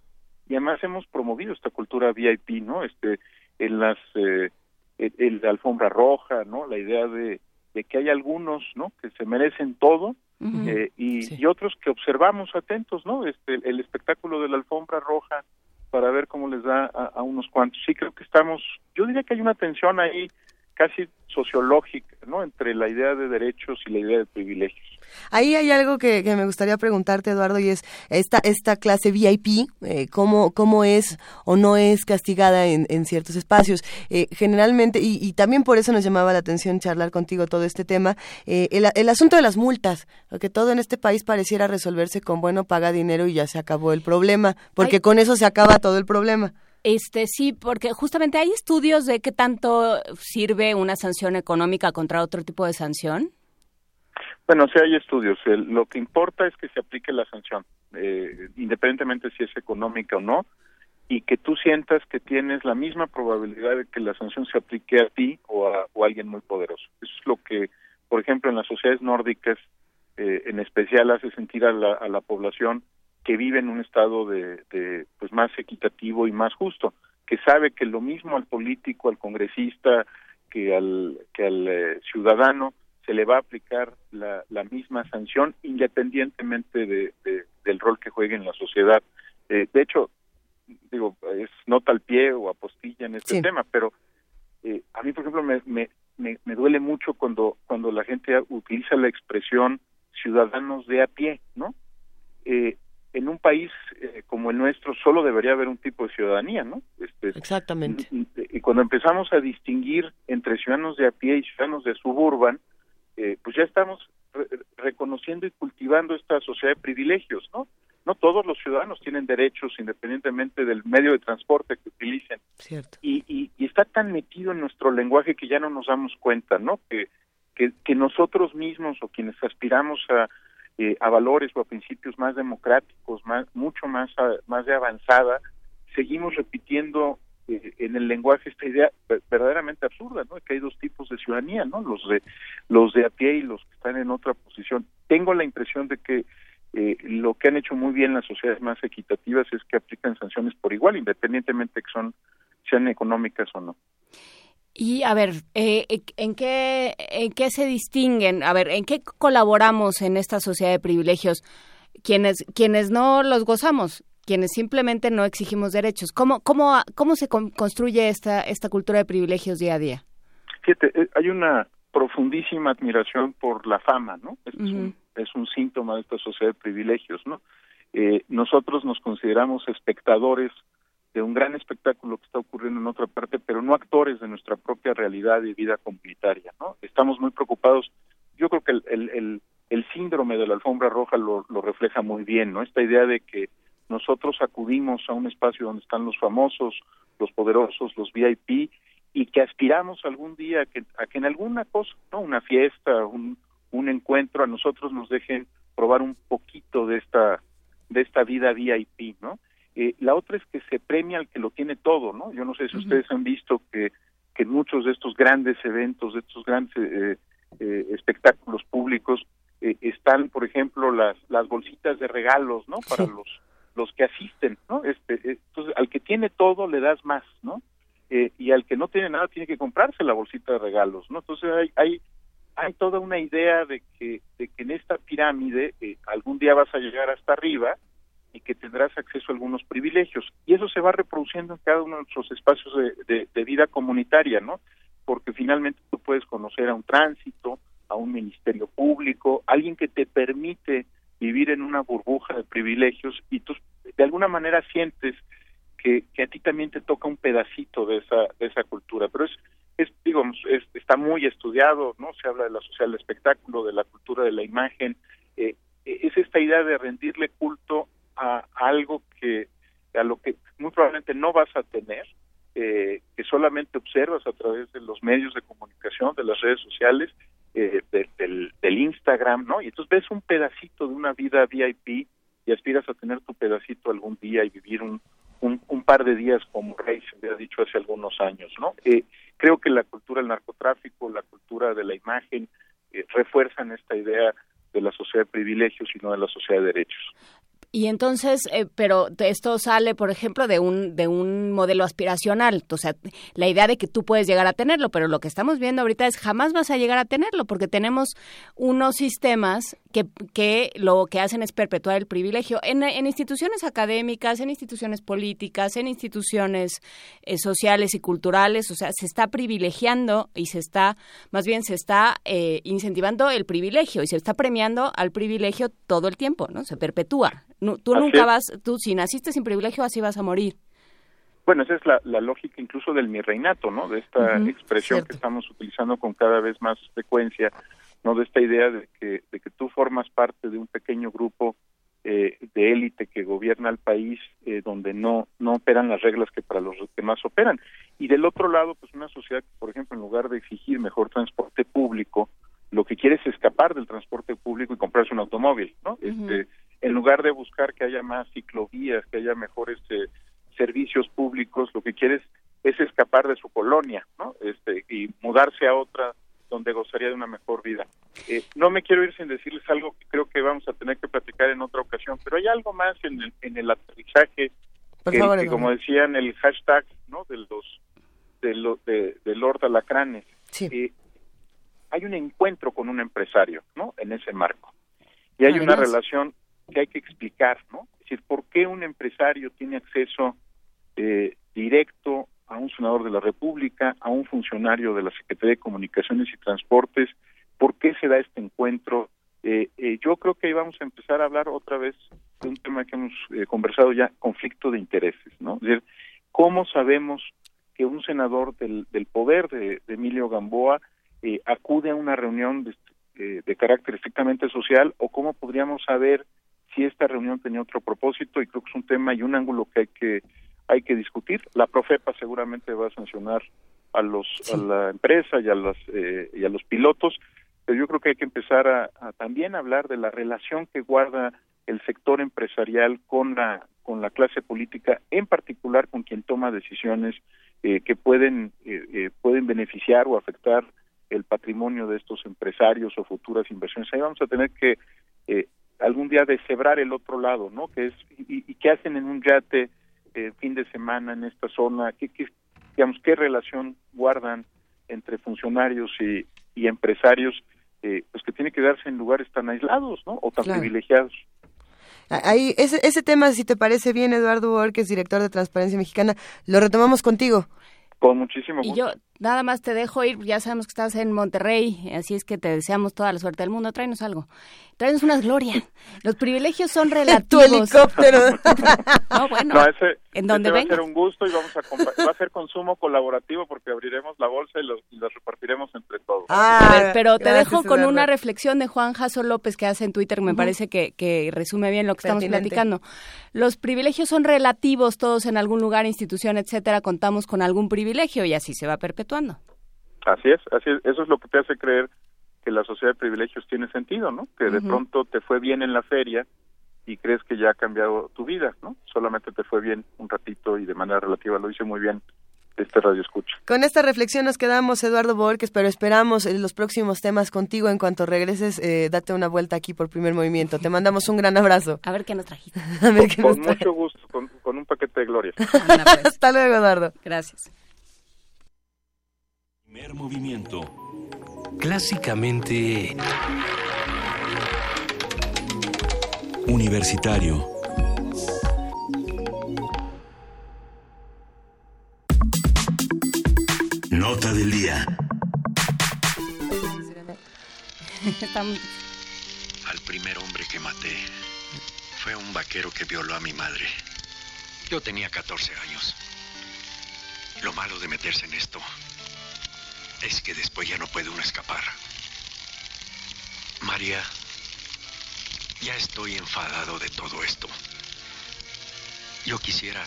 y además hemos promovido esta cultura VIP, ¿no? Este, en las, eh, el, la alfombra roja, ¿no? La idea de, de que hay algunos, ¿no? Que se merecen todo eh, y, y, otros que observamos atentos, ¿no? Este, el espectáculo de la alfombra roja para ver cómo les da a, a unos cuantos. Sí, creo que estamos, yo diría que hay una tensión ahí casi sociológica, ¿no? Entre la idea de derechos y la idea de privilegios. Ahí hay algo que, me gustaría preguntarte, Eduardo, y es esta esta clase VIP, eh, cómo cómo es o no es castigada en, en ciertos espacios. Eh, generalmente y, también por eso nos llamaba la atención charlar contigo todo este tema, eh, el, el, asunto de las multas, que todo en este país pareciera resolverse con bueno paga dinero y ya se acabó el problema, porque con eso se acaba todo el problema. Este sí, porque justamente hay estudios de qué tanto sirve una sanción económica contra otro tipo de sanción. Bueno, sí hay estudios. lo que importa es que se aplique la sanción, eh, independientemente si es económica o no, y que tú sientas que tienes la misma probabilidad de que la sanción se aplique a ti o a, alguien muy poderoso. Eso es lo que, por ejemplo, en las sociedades nórdicas, eh, en especial hace sentir a la, a la población que vive en un estado de, de, pues más equitativo y más justo, que sabe que lo mismo al político, al congresista, que al que al eh, ciudadano se le va a aplicar la, la misma sanción independientemente de, del rol que juegue en la sociedad. Eh, de hecho, digo, es nota al pie o apostilla en este tema, pero eh, a mí, por ejemplo, me, me, me, duele mucho cuando, cuando la gente utiliza la expresión ciudadanos de a pie, ¿no? Eh, en un país eh, como el nuestro solo debería haber un tipo de ciudadanía, ¿no? Este, Exactamente. Y, cuando empezamos a distinguir entre ciudadanos de a pie y ciudadanos de suburban, eh, pues ya estamos reconociendo y cultivando esta sociedad de privilegios, ¿no? No todos los ciudadanos tienen derechos independientemente del medio de transporte que utilicen. Cierto. Y, y, y está tan metido en nuestro lenguaje que ya no nos damos cuenta, ¿no? Que, que, que nosotros mismos o quienes aspiramos a, eh, a valores o a principios más democráticos, más, mucho más, más de avanzada, seguimos repitiendo eh, en el lenguaje esta idea verdaderamente absurda, ¿no? Que hay dos tipos de ciudadanía, ¿no? Los de los de a pie y los que están en otra posición. Tengo la impresión de que eh, lo que han hecho muy bien las sociedades más equitativas es que aplican sanciones por igual, independientemente de que son sean económicas o no. Y a ver, eh, ¿en, qué, ¿en qué se distinguen? A ver, ¿en qué colaboramos en esta sociedad de privilegios? Quienes, quienes no los gozamos, quienes simplemente no exigimos derechos. ¿Cómo, cómo, cómo se construye esta, esta cultura de privilegios día a día? Fíjate, eh, hay una profundísima admiración por la fama, ¿no? Es, un, es un síntoma de esta sociedad de privilegios, ¿no? Eh, nosotros nos consideramos espectadores de un gran espectáculo que está ocurriendo en otra parte, pero no actores de nuestra propia realidad y vida comunitaria, ¿no? Estamos muy preocupados. Yo creo que el, el, el, síndrome de la alfombra roja lo, lo refleja muy bien, ¿no? Esta idea de que nosotros acudimos a un espacio donde están los famosos, los poderosos, los VIP, y que aspiramos algún día a que, a que en alguna cosa, ¿no? Una fiesta, un, un encuentro, a nosotros nos dejen probar un poquito de esta de esta vida VIP, ¿no? Eh, la otra es que se premia al que lo tiene todo, ¿no? Yo no sé si ustedes han visto que, que muchos de estos grandes eventos, de estos grandes eh, eh, espectáculos públicos, están, por ejemplo, las, las bolsitas de regalos, ¿no? Para los, los que asisten, ¿no? Este, entonces, al que tiene todo le das más, ¿no? y al que no tiene nada tiene que comprarse la bolsita de regalos, ¿no? Entonces hay, hay, hay toda una idea de que, de que en esta pirámide algún día vas a llegar hasta arriba y que tendrás acceso a algunos privilegios. Y eso se va reproduciendo en cada uno de nuestros espacios de, de, vida comunitaria, ¿no? Porque finalmente tú puedes conocer a un tránsito, a un ministerio público, alguien que te permite vivir en una burbuja de privilegios y tú de alguna manera sientes que, que a ti también te toca un pedacito de esa, de esa cultura. Pero es, es digamos, está muy estudiado, ¿no? Se habla de la social del espectáculo, de la cultura de la imagen. Eh, es esta idea de rendirle culto a, algo que a lo que muy probablemente no vas a tener, eh, que solamente observas a través de los medios de comunicación, de las redes sociales, eh, del, del, Instagram, ¿no? Y entonces ves un pedacito de una vida VIP y aspiras a tener tu pedacito algún día y vivir un, un, par de días como rey, se había dicho hace algunos años, ¿no? Eh, creo que la cultura del narcotráfico, la cultura de la imagen, refuerzan esta idea de la sociedad de privilegios y no de la sociedad de derechos. Y entonces, eh, pero esto sale, por ejemplo, de un, de un modelo aspiracional, o sea, la idea de que tú puedes llegar a tenerlo, pero lo que estamos viendo ahorita es jamás vas a llegar a tenerlo, porque tenemos unos sistemas que, que lo que hacen es perpetuar el privilegio en, en instituciones académicas, en instituciones políticas, en instituciones eh, sociales y culturales, o sea, se está privilegiando y se está, más bien se está eh, incentivando el privilegio y se está premiando al privilegio todo el tiempo, ¿no? Se perpetúa tú nunca vas, tú si naciste sin privilegio, así vas a morir. Bueno, esa es la, lógica incluso del mi reinato, ¿no? De esta expresión que estamos utilizando con cada vez más frecuencia, ¿no? De esta idea de que, de que tú formas parte de un pequeño grupo eh, de élite que gobierna el país eh, donde no no operan las reglas que para los demás operan y del otro lado pues una sociedad que por ejemplo en lugar de exigir mejor transporte público lo que quiere es escapar del transporte público y comprarse un automóvil no este en lugar de buscar que haya más ciclovías, que haya mejores eh, servicios públicos, lo que quiere es, escapar de su colonia, ¿no? Este, y mudarse a otra donde gozaría de una mejor vida. Eh, no me quiero ir sin decirles algo que creo que vamos a tener que platicar en otra ocasión, pero hay algo más en el, en el aterrizaje que, como decían el hashtag, ¿no? De los de, lo, de, de Lord Alacranes. Sí. Eh, hay un encuentro con un empresario, ¿no? En ese marco. Y hay una relación que hay que explicar, ¿no? Es decir, ¿por qué un empresario tiene acceso eh, directo a un senador de la República, a un funcionario de la Secretaría de Comunicaciones y Transportes. ¿Por qué se da este encuentro? Eh, eh, yo creo que ahí vamos a empezar a hablar otra vez de un tema que hemos eh, conversado ya, conflicto de intereses, ¿no? Es decir, ¿cómo sabemos que un senador del, del poder de, Emilio Gamboa eh, acude a una reunión de, eh, de carácter estrictamente social o cómo podríamos saber si esta reunión tenía otro propósito y creo que es un tema y un ángulo que hay que hay que discutir. La Profepa seguramente va a sancionar a los a la empresa y a las eh, y a los pilotos, pero yo creo que hay que empezar a, a también hablar de la relación que guarda el sector empresarial con la con la clase política, en particular con quien toma decisiones eh, que pueden eh, eh, pueden beneficiar o afectar el patrimonio de estos empresarios o futuras inversiones. Ahí vamos a tener que eh, algún día deshebrar el otro lado, ¿no? Que es y, y qué hacen en un yate eh, fin de semana en esta zona, qué, qué digamos qué relación guardan entre funcionarios y, y empresarios, eh, pues que tiene que darse en lugares tan aislados, ¿no? O tan Claro. privilegiados. Ahí, ese, ese tema, si te parece bien, Eduardo Borges, director de Transparencia Mexicana, lo retomamos contigo. Con muchísimo Y yo nada más te dejo ir, ya sabemos que estás en Monterrey, así es que te deseamos toda la suerte del mundo. Tráenos algo. Tráenos unas glorias. Los privilegios son relativos. Tu helicóptero. no, bueno. No, ese, en donde ese va a ser un gusto y vamos a va a ser consumo colaborativo porque abriremos la bolsa y los, y los repartiremos entre todos. A ver, pero te Ah, gracias, dejo con una reflexión de Juan Jaso López que hace en Twitter, me parece que, que resume bien lo que estamos platicando. Los privilegios son relativos, todos en algún lugar, institución, etcétera, contamos con algún privilegio y así se va perpetuando. Así es, así es. Eso es lo que te hace creer que la sociedad de privilegios tiene sentido, ¿no? Que de pronto te fue bien en la feria y crees que ya ha cambiado tu vida, ¿no? Solamente te fue bien un ratito y de manera relativa. Lo hice muy bien este radio escucha. Con esta reflexión nos quedamos, Eduardo Borges, pero esperamos eh, los próximos temas contigo. En cuanto regreses, eh, date una vuelta aquí por primer movimiento. Te mandamos un gran abrazo. A ver qué nos trajiste. A ver qué Con nos trae. mucho gusto, con, con un paquete de gloria. Hasta luego, Eduardo. Gracias. Primer movimiento. Clásicamente... Universitario. Nota del día. Al primer hombre que maté fue un vaquero que violó a mi madre. Yo tenía 14 años. Lo malo de meterse en esto es que después ya no puede uno escapar. María, ya estoy enfadado de todo esto. Yo quisiera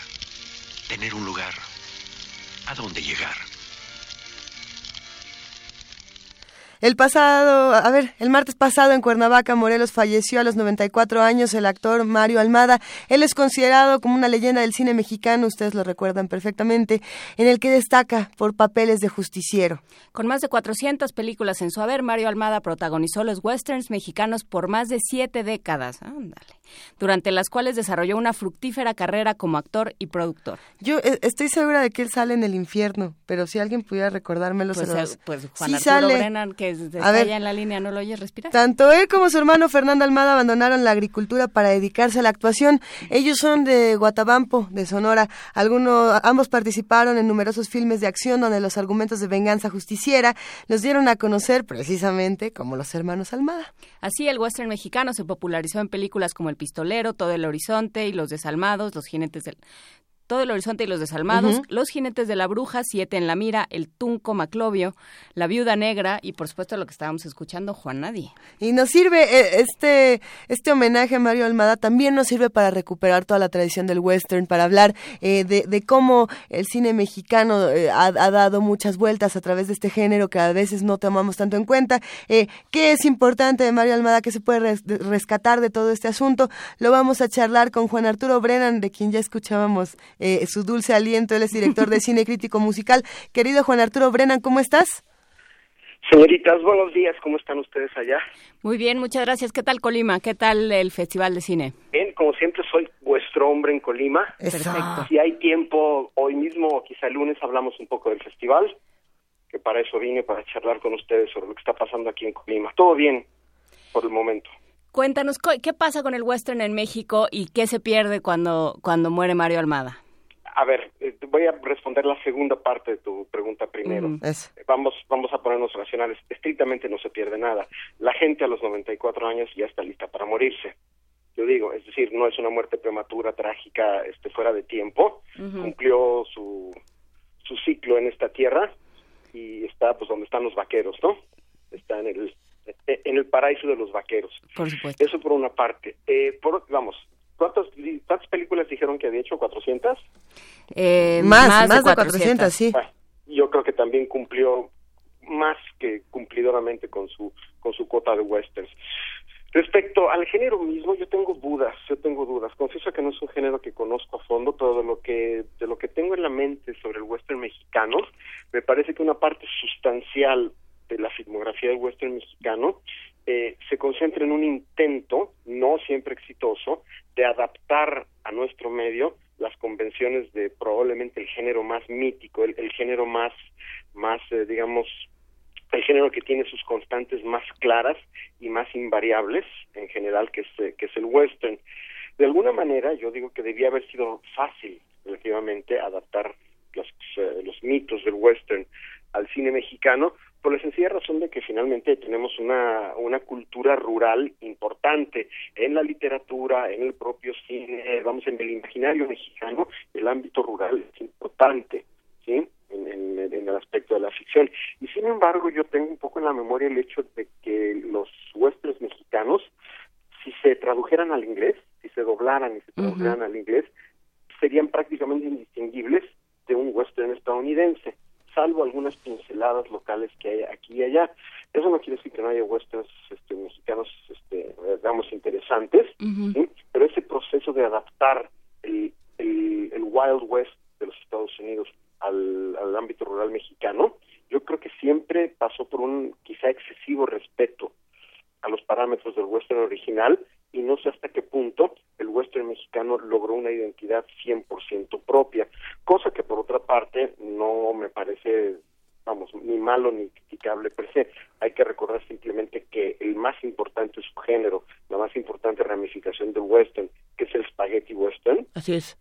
tener un lugar a donde llegar. El pasado, a ver, el martes pasado en Cuernavaca, Morelos, falleció a los 94 años el actor Mario Almada. Él es considerado como una leyenda del cine mexicano, ustedes lo recuerdan perfectamente, en el que destaca por papeles de justiciero. Con más de 400 películas en su haber, Mario Almada protagonizó los westerns mexicanos por más de siete décadas, ándale, durante las cuales desarrolló una fructífera carrera como actor y productor. Yo eh, estoy segura de que él sale en el infierno, pero si alguien pudiera recordármelo, Pues, se eh, los... pues Juan Sí Arturo sale. Brennan, que es- está allá en la línea, ¿no lo oyes respirar? Tanto él como su hermano Fernando Almada abandonaron la agricultura para dedicarse a la actuación. Ellos son de Guatabampo, de Sonora. Algunos, ambos participaron en numerosos filmes de acción donde los argumentos de venganza justiciera los dieron a conocer precisamente como los hermanos Almada. Así, el western mexicano se popularizó en películas como El Pistolero, Todo el Horizonte y Los Desalmados, Los Jinetes del... Todo el Horizonte y los Desalmados. Los Jinetes de la Bruja, Siete en la Mira, El Tunco Maclovio, La Viuda Negra y, por supuesto, lo que estábamos escuchando, Juan Nadie. Y nos sirve, eh, este, este homenaje a Mario Almada también nos sirve para recuperar toda la tradición del western, para hablar eh, de, de cómo el cine mexicano eh, ha, ha dado muchas vueltas a través de este género que a veces no tomamos tanto en cuenta. Eh, ¿Qué es importante de Mario Almada? ¿Qué se puede res- de- rescatar de todo este asunto? Lo vamos a charlar con Juan Arturo Brennan, de quien ya escuchábamos eh, su dulce aliento. Él es director de cine crítico musical. Querido Juan Arturo Brennan, ¿cómo estás? Señoritas, buenos días, ¿cómo están ustedes allá? Muy bien, muchas gracias. ¿Qué tal Colima? ¿Qué tal el Festival de Cine? Bien, como siempre soy vuestro hombre en Colima. Perfecto. Si hay tiempo, hoy mismo o quizá el lunes hablamos un poco del festival, que para eso vine, para charlar con ustedes sobre lo que está pasando aquí en Colima. Todo bien por el momento. Cuéntanos, ¿qué pasa con el western en México y qué se pierde cuando, cuando muere Mario Almada? A ver, voy a responder la segunda parte de tu pregunta primero. Mm, eso. Vamos, vamos a ponernos racionales. Estrictamente no se pierde nada. La gente a los 94 años ya está lista para morirse. Yo digo, es decir, no es una muerte prematura, trágica, este, fuera de tiempo. Cumplió su, su ciclo en esta tierra y está, pues, donde están los vaqueros, ¿no? Está en el, en el paraíso de los vaqueros. Por supuesto. Eso por una parte. Eh, por, vamos, ¿cuántas, ¿cuántas películas dijeron que había hecho? ¿400? Eh, Más, más de 400, sí. Bueno, yo creo que también cumplió más que cumplidoramente con su con su cuota de westerns. Respecto al género mismo, yo tengo dudas, yo tengo dudas. Confieso que no es un género que conozco a fondo, todo lo que de lo que tengo en la mente sobre el western mexicano, me parece que una parte sustancial de la filmografía del western mexicano eh, se concentra en un intento, no siempre exitoso, de adaptar a nuestro medio las convenciones de probablemente el género más mítico, el, género más, más eh, digamos, el género que tiene sus constantes más claras y más invariables en general, que es, eh, que es el western. De alguna manera, yo digo que debía haber sido fácil, relativamente, adaptar los, eh, los mitos del western al cine mexicano, por la sencilla razón de que finalmente tenemos una, una cultura rural importante en la literatura, en el propio cine, vamos, en el imaginario mexicano, el ámbito rural es importante, ¿sí? En, en- en el aspecto de la ficción. Y sin embargo, yo tengo un poco en la memoria el hecho de que los westerns mexicanos, si se tradujeran al inglés, si se doblaran y se tradujeran al inglés, serían prácticamente indistinguibles de un western estadounidense, salvo algunas pinceladas locales que hay aquí y allá. Eso no quiere decir que no haya westerns este, mexicanos, este, eh, digamos, interesantes, ¿sí? pero ese proceso de adaptar el, el, el Wild West de los Estados Unidos al, al ámbito rural mexicano, yo creo que siempre pasó por un quizá excesivo respeto a los parámetros del western original y no sé hasta qué punto el western mexicano logró una identidad 100% propia, cosa que por otra parte no me parece, vamos, ni malo ni criticable per se. Hay que recordar simplemente que el más importante subgénero, la más importante ramificación del western, que es el spaghetti western, Así es.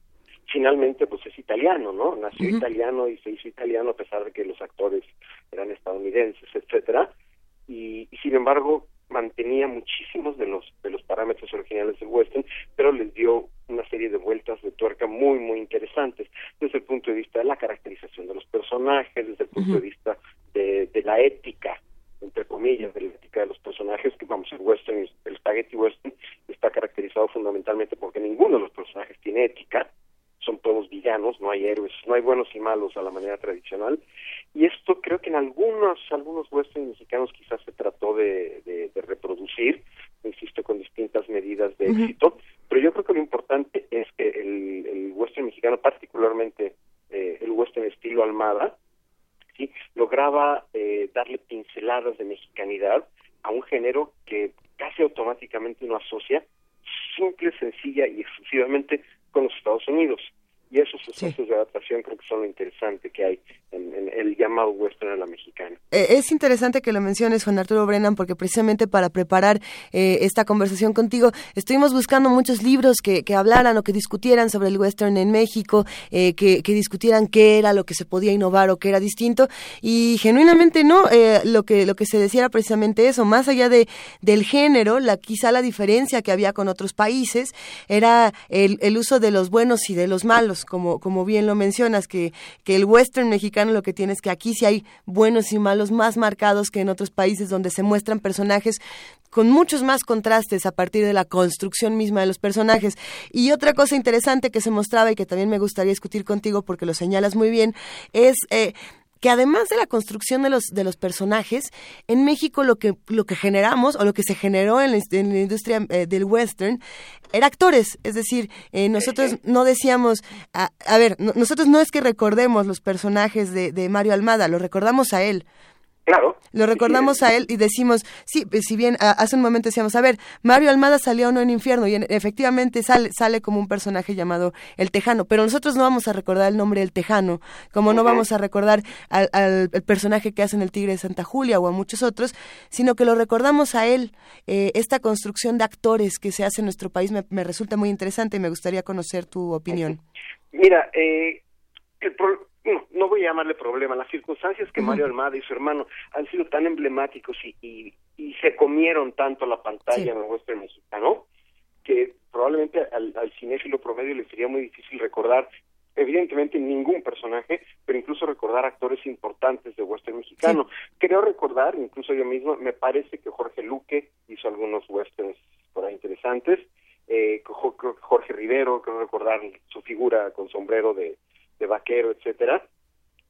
finalmente pues es italiano, ¿no? Nació Ujú. italiano y se hizo italiano a pesar de que los actores eran estadounidenses, etcétera, y, y sin embargo mantenía muchísimos de los de los parámetros originales del western, pero les dio una serie de vueltas de tuerca muy muy interesantes desde el punto de vista de la caracterización de los personajes, desde el punto de vista de, de la ética entre comillas, de la ética de los personajes, que vamos, el western, el spaghetti western está caracterizado fundamentalmente porque ninguno de los personajes tiene ética, son todos villanos, no hay héroes, no hay buenos y malos a la manera tradicional, y esto creo que en algunos, algunos westerns mexicanos quizás se trató de, de, de reproducir, insisto, con distintas medidas de Ujú. éxito, pero yo creo que lo importante es que el, el western mexicano, particularmente eh, el western estilo Almada, ¿sí? lograba eh, darle pinceladas de mexicanidad a un género que casi automáticamente uno asocia simple, sencilla y exclusivamente con los Estados Unidos. Y esos esfuerzos de adaptación creo que son lo interesante que hay en, en el llamado western a la mexicana. Eh, es interesante que lo menciones, Juan Arturo Brennan, porque precisamente para preparar eh, esta conversación contigo, estuvimos buscando muchos libros que, hablaran o que discutieran sobre el western en México, eh, que, discutieran qué era lo que se podía innovar o qué era distinto, y genuinamente no, eh, lo que lo que se decía era precisamente eso, más allá de del género, la quizá la diferencia que había con otros países era el, el uso de los buenos y de los malos, como como bien lo mencionas, que que el western mexicano lo que tiene es que aquí sí hay buenos y malos más marcados que en otros países donde se muestran personajes con muchos más contrastes a partir de la construcción misma de los personajes. Y otra cosa interesante que se mostraba y que también me gustaría discutir contigo porque lo señalas muy bien es eh, que además de la construcción de los de los personajes en México lo que lo que generamos o lo que se generó en la, en la industria eh, del western era actores. Es decir eh, nosotros no decíamos a, a ver no- nosotros no es que recordemos los personajes de, de Mario Almada lo recordamos a él Claro. lo recordamos a él y decimos, sí, pues, si bien a- hace un momento decíamos, a ver, Mario Almada salió o no en Infierno y en- efectivamente sale, sale como un personaje llamado El Tejano, pero nosotros no vamos a recordar el nombre del Tejano, como no vamos a recordar al, al- el personaje que hace en El Tigre de Santa Julia o a muchos otros, sino que lo recordamos a él. Eh, esta construcción de actores que se hace en nuestro país me, me resulta muy interesante y me gustaría conocer tu opinión. Mira, eh, el no, no voy a llamarle problema, las circunstancias que Mario Almada y su hermano han sido tan emblemáticos y, y, y se comieron tanto la pantalla en el western mexicano, que probablemente al, al cinéfilo promedio le sería muy difícil recordar evidentemente ningún personaje, pero incluso recordar actores importantes de western mexicano. Creo recordar, incluso yo mismo, me parece que Jorge Luque hizo algunos westerns por ahí interesantes, eh, Jorge Rivero, creo recordar su figura con sombrero de, de vaquero, etcétera,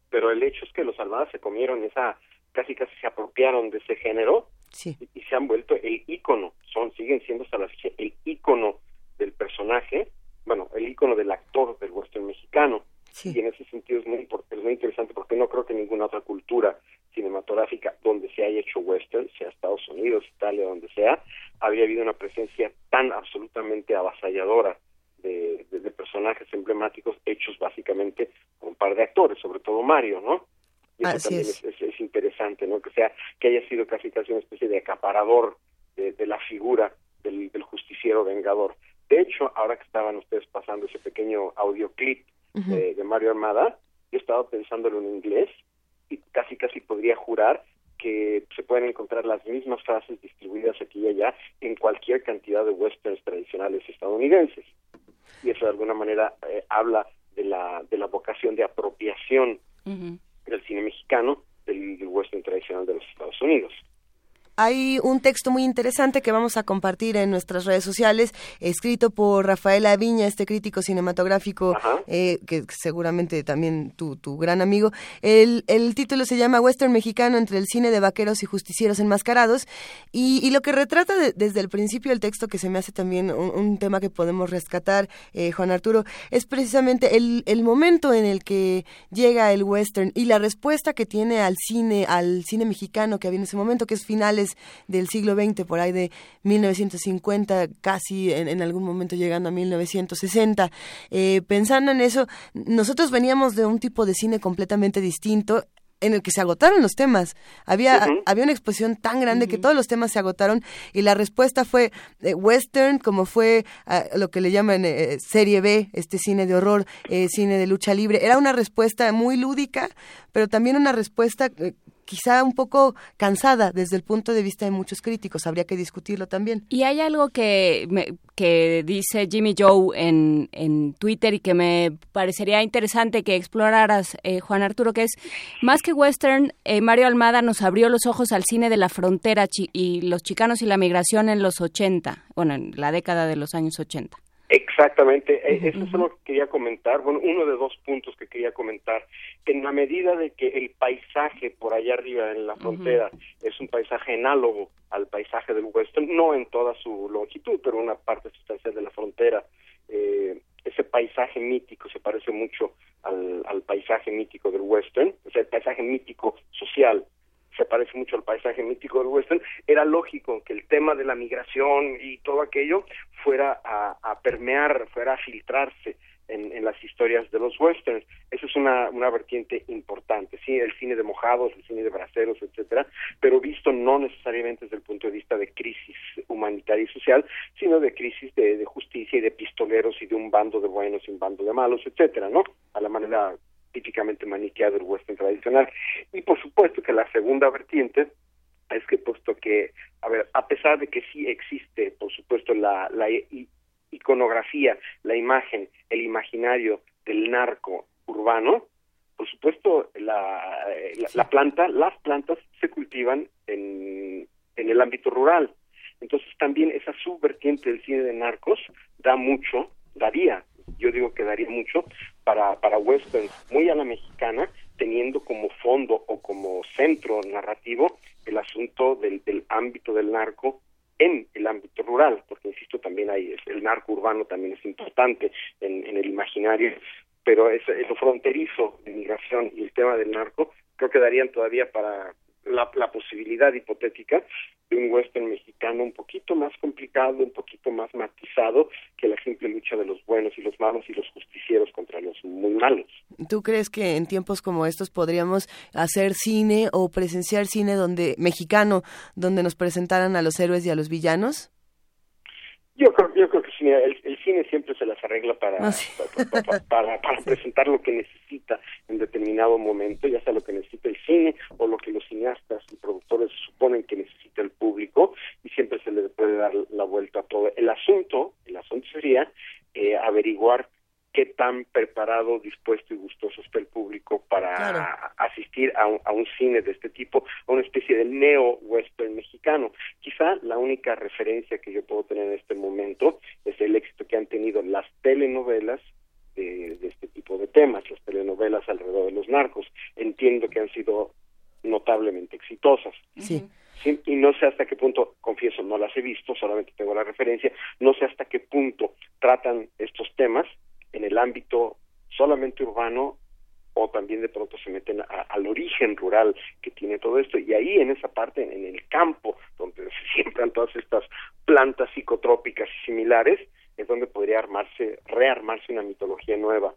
pero el hecho es que los Almadas se comieron esa, casi casi se apropiaron de ese género y, se han vuelto el ícono, son, siguen siendo hasta la fecha el ícono del personaje, bueno, el ícono del actor del western mexicano. Y en ese sentido es muy, es muy interesante porque no creo que ninguna otra cultura cinematográfica donde se haya hecho western, sea Estados Unidos, Italia, donde sea, había habido una presencia tan absolutamente avasalladora de, personajes emblemáticos hechos básicamente por un par de actores, sobre todo Mario, ¿no? Y eso también es. interesante, ¿no? Que sea, que haya sido casi casi una especie de acaparador de, la figura del, justiciero vengador. De hecho, ahora que estaban ustedes pasando ese pequeño audioclip de, Mario Armada, yo estaba pensándolo en inglés y casi casi podría jurar que se pueden encontrar las mismas frases distribuidas aquí y allá en cualquier cantidad de westerns tradicionales estadounidenses. Y eso de alguna manera eh, habla de la, de la vocación de apropiación del cine mexicano del western tradicional de los Estados Unidos. Hay un texto muy interesante que vamos a compartir en nuestras redes sociales, escrito por Rafael Aviña, este crítico cinematográfico, eh, que seguramente también tu, tu gran amigo. El, el, título se llama Western Mexicano entre el cine de vaqueros y justicieros enmascarados. Y, y lo que retrata desde el principio del texto, que se me hace también un, tema que podemos rescatar, eh, Juan Arturo, es precisamente el, el momento en el que llega el western y la respuesta que tiene al cine, al cine mexicano que había en ese momento, que es finales del siglo XX, por ahí de 1950, casi en, algún momento llegando a 1960. Eh, pensando en eso, nosotros veníamos de un tipo de cine completamente distinto en el que se agotaron los temas. Había, había una exposición tan grande que todos los temas se agotaron y la respuesta fue eh, western, como fue ah, lo que le llaman eh, serie B, este cine de horror, cine de lucha libre. Era una respuesta muy lúdica, pero también una respuesta quizá un poco cansada desde el punto de vista de muchos críticos. Habría que discutirlo también. Y hay algo que, que dice Jimmy Joe en, en Twitter y que me parecería interesante que exploraras, eh, Juan Arturo, que es más que western, eh, Mario Almada nos abrió los ojos al cine de la frontera y los chicanos y la migración en los 80, bueno, en la década de los años 80. Exactamente, e, eso es lo que quería comentar, bueno, uno de dos puntos que quería comentar. En la medida de que el paisaje por allá arriba en la frontera es un paisaje análogo al paisaje del western, no en toda su longitud, pero una parte sustancial de la frontera, eh, ese paisaje mítico se parece mucho al, al paisaje mítico del western, o sea, el paisaje mítico social se parece mucho al paisaje mítico del western, era lógico que el tema de la migración y todo aquello fuera a, permear, fuera a filtrarse en, las historias de los westerns. Eso es una, una vertiente importante, sí, el cine de mojados, el cine de braceros, etcétera, pero visto no necesariamente desde el punto de vista de crisis humanitaria y social, sino de crisis de, de justicia y de pistoleros y de un bando de buenos y un bando de malos, etcétera, ¿no? A la manera típicamente maniqueado del western tradicional. Y por supuesto que la segunda vertiente es que puesto que, a ver, a pesar de que sí existe, por supuesto, la, la iconografía, la imagen, el imaginario del narco urbano, por supuesto, la, la, planta, las plantas se cultivan en, en el ámbito rural. Entonces también esa subvertiente del cine de narcos da mucho, daría yo digo que daría mucho para, para westerns muy a la mexicana, teniendo como fondo o como centro narrativo el asunto del, del ámbito del narco en el ámbito rural, porque insisto, también hay el narco urbano también es importante en, el imaginario, pero es, lo fronterizo de migración y el tema del narco creo que darían todavía para la, la posibilidad hipotética de un western mexicano un poquito más complicado, un poquito más matizado que la simple lucha de los buenos y los malos y los justicieros contra los muy malos. ¿Tú crees que en tiempos como estos podríamos hacer cine o presenciar cine donde mexicano donde nos presentaran a los héroes y a los villanos? Yo creo, yo creo mira, el, cine siempre se las arregla para, Ah, para, para, presentar lo que necesita en determinado momento, ya sea lo que necesita el cine o lo que los cineastas y productores suponen que necesita el público, y siempre se le puede dar la vuelta a todo. El asunto, el asunto sería eh, averiguar qué tan preparado, dispuesto y gustoso está el público para asistir a un, a un, cine de este tipo, a una especie de neo-western mexicano. Quizá la única referencia que yo puedo tener en este momento es el éxito que han tenido las telenovelas de, de este tipo de temas, las telenovelas alrededor de los narcos. Entiendo que han sido notablemente exitosas. Sí. Sí, y no sé hasta qué punto, confieso, no las he visto, solamente tengo la referencia, no sé hasta qué punto tratan estos temas en el ámbito solamente urbano o también de pronto se meten al origen rural que tiene todo esto. Y ahí en esa parte en el campo donde se siembran todas estas plantas psicotrópicas y similares es donde podría armarse rearmarse una mitología nueva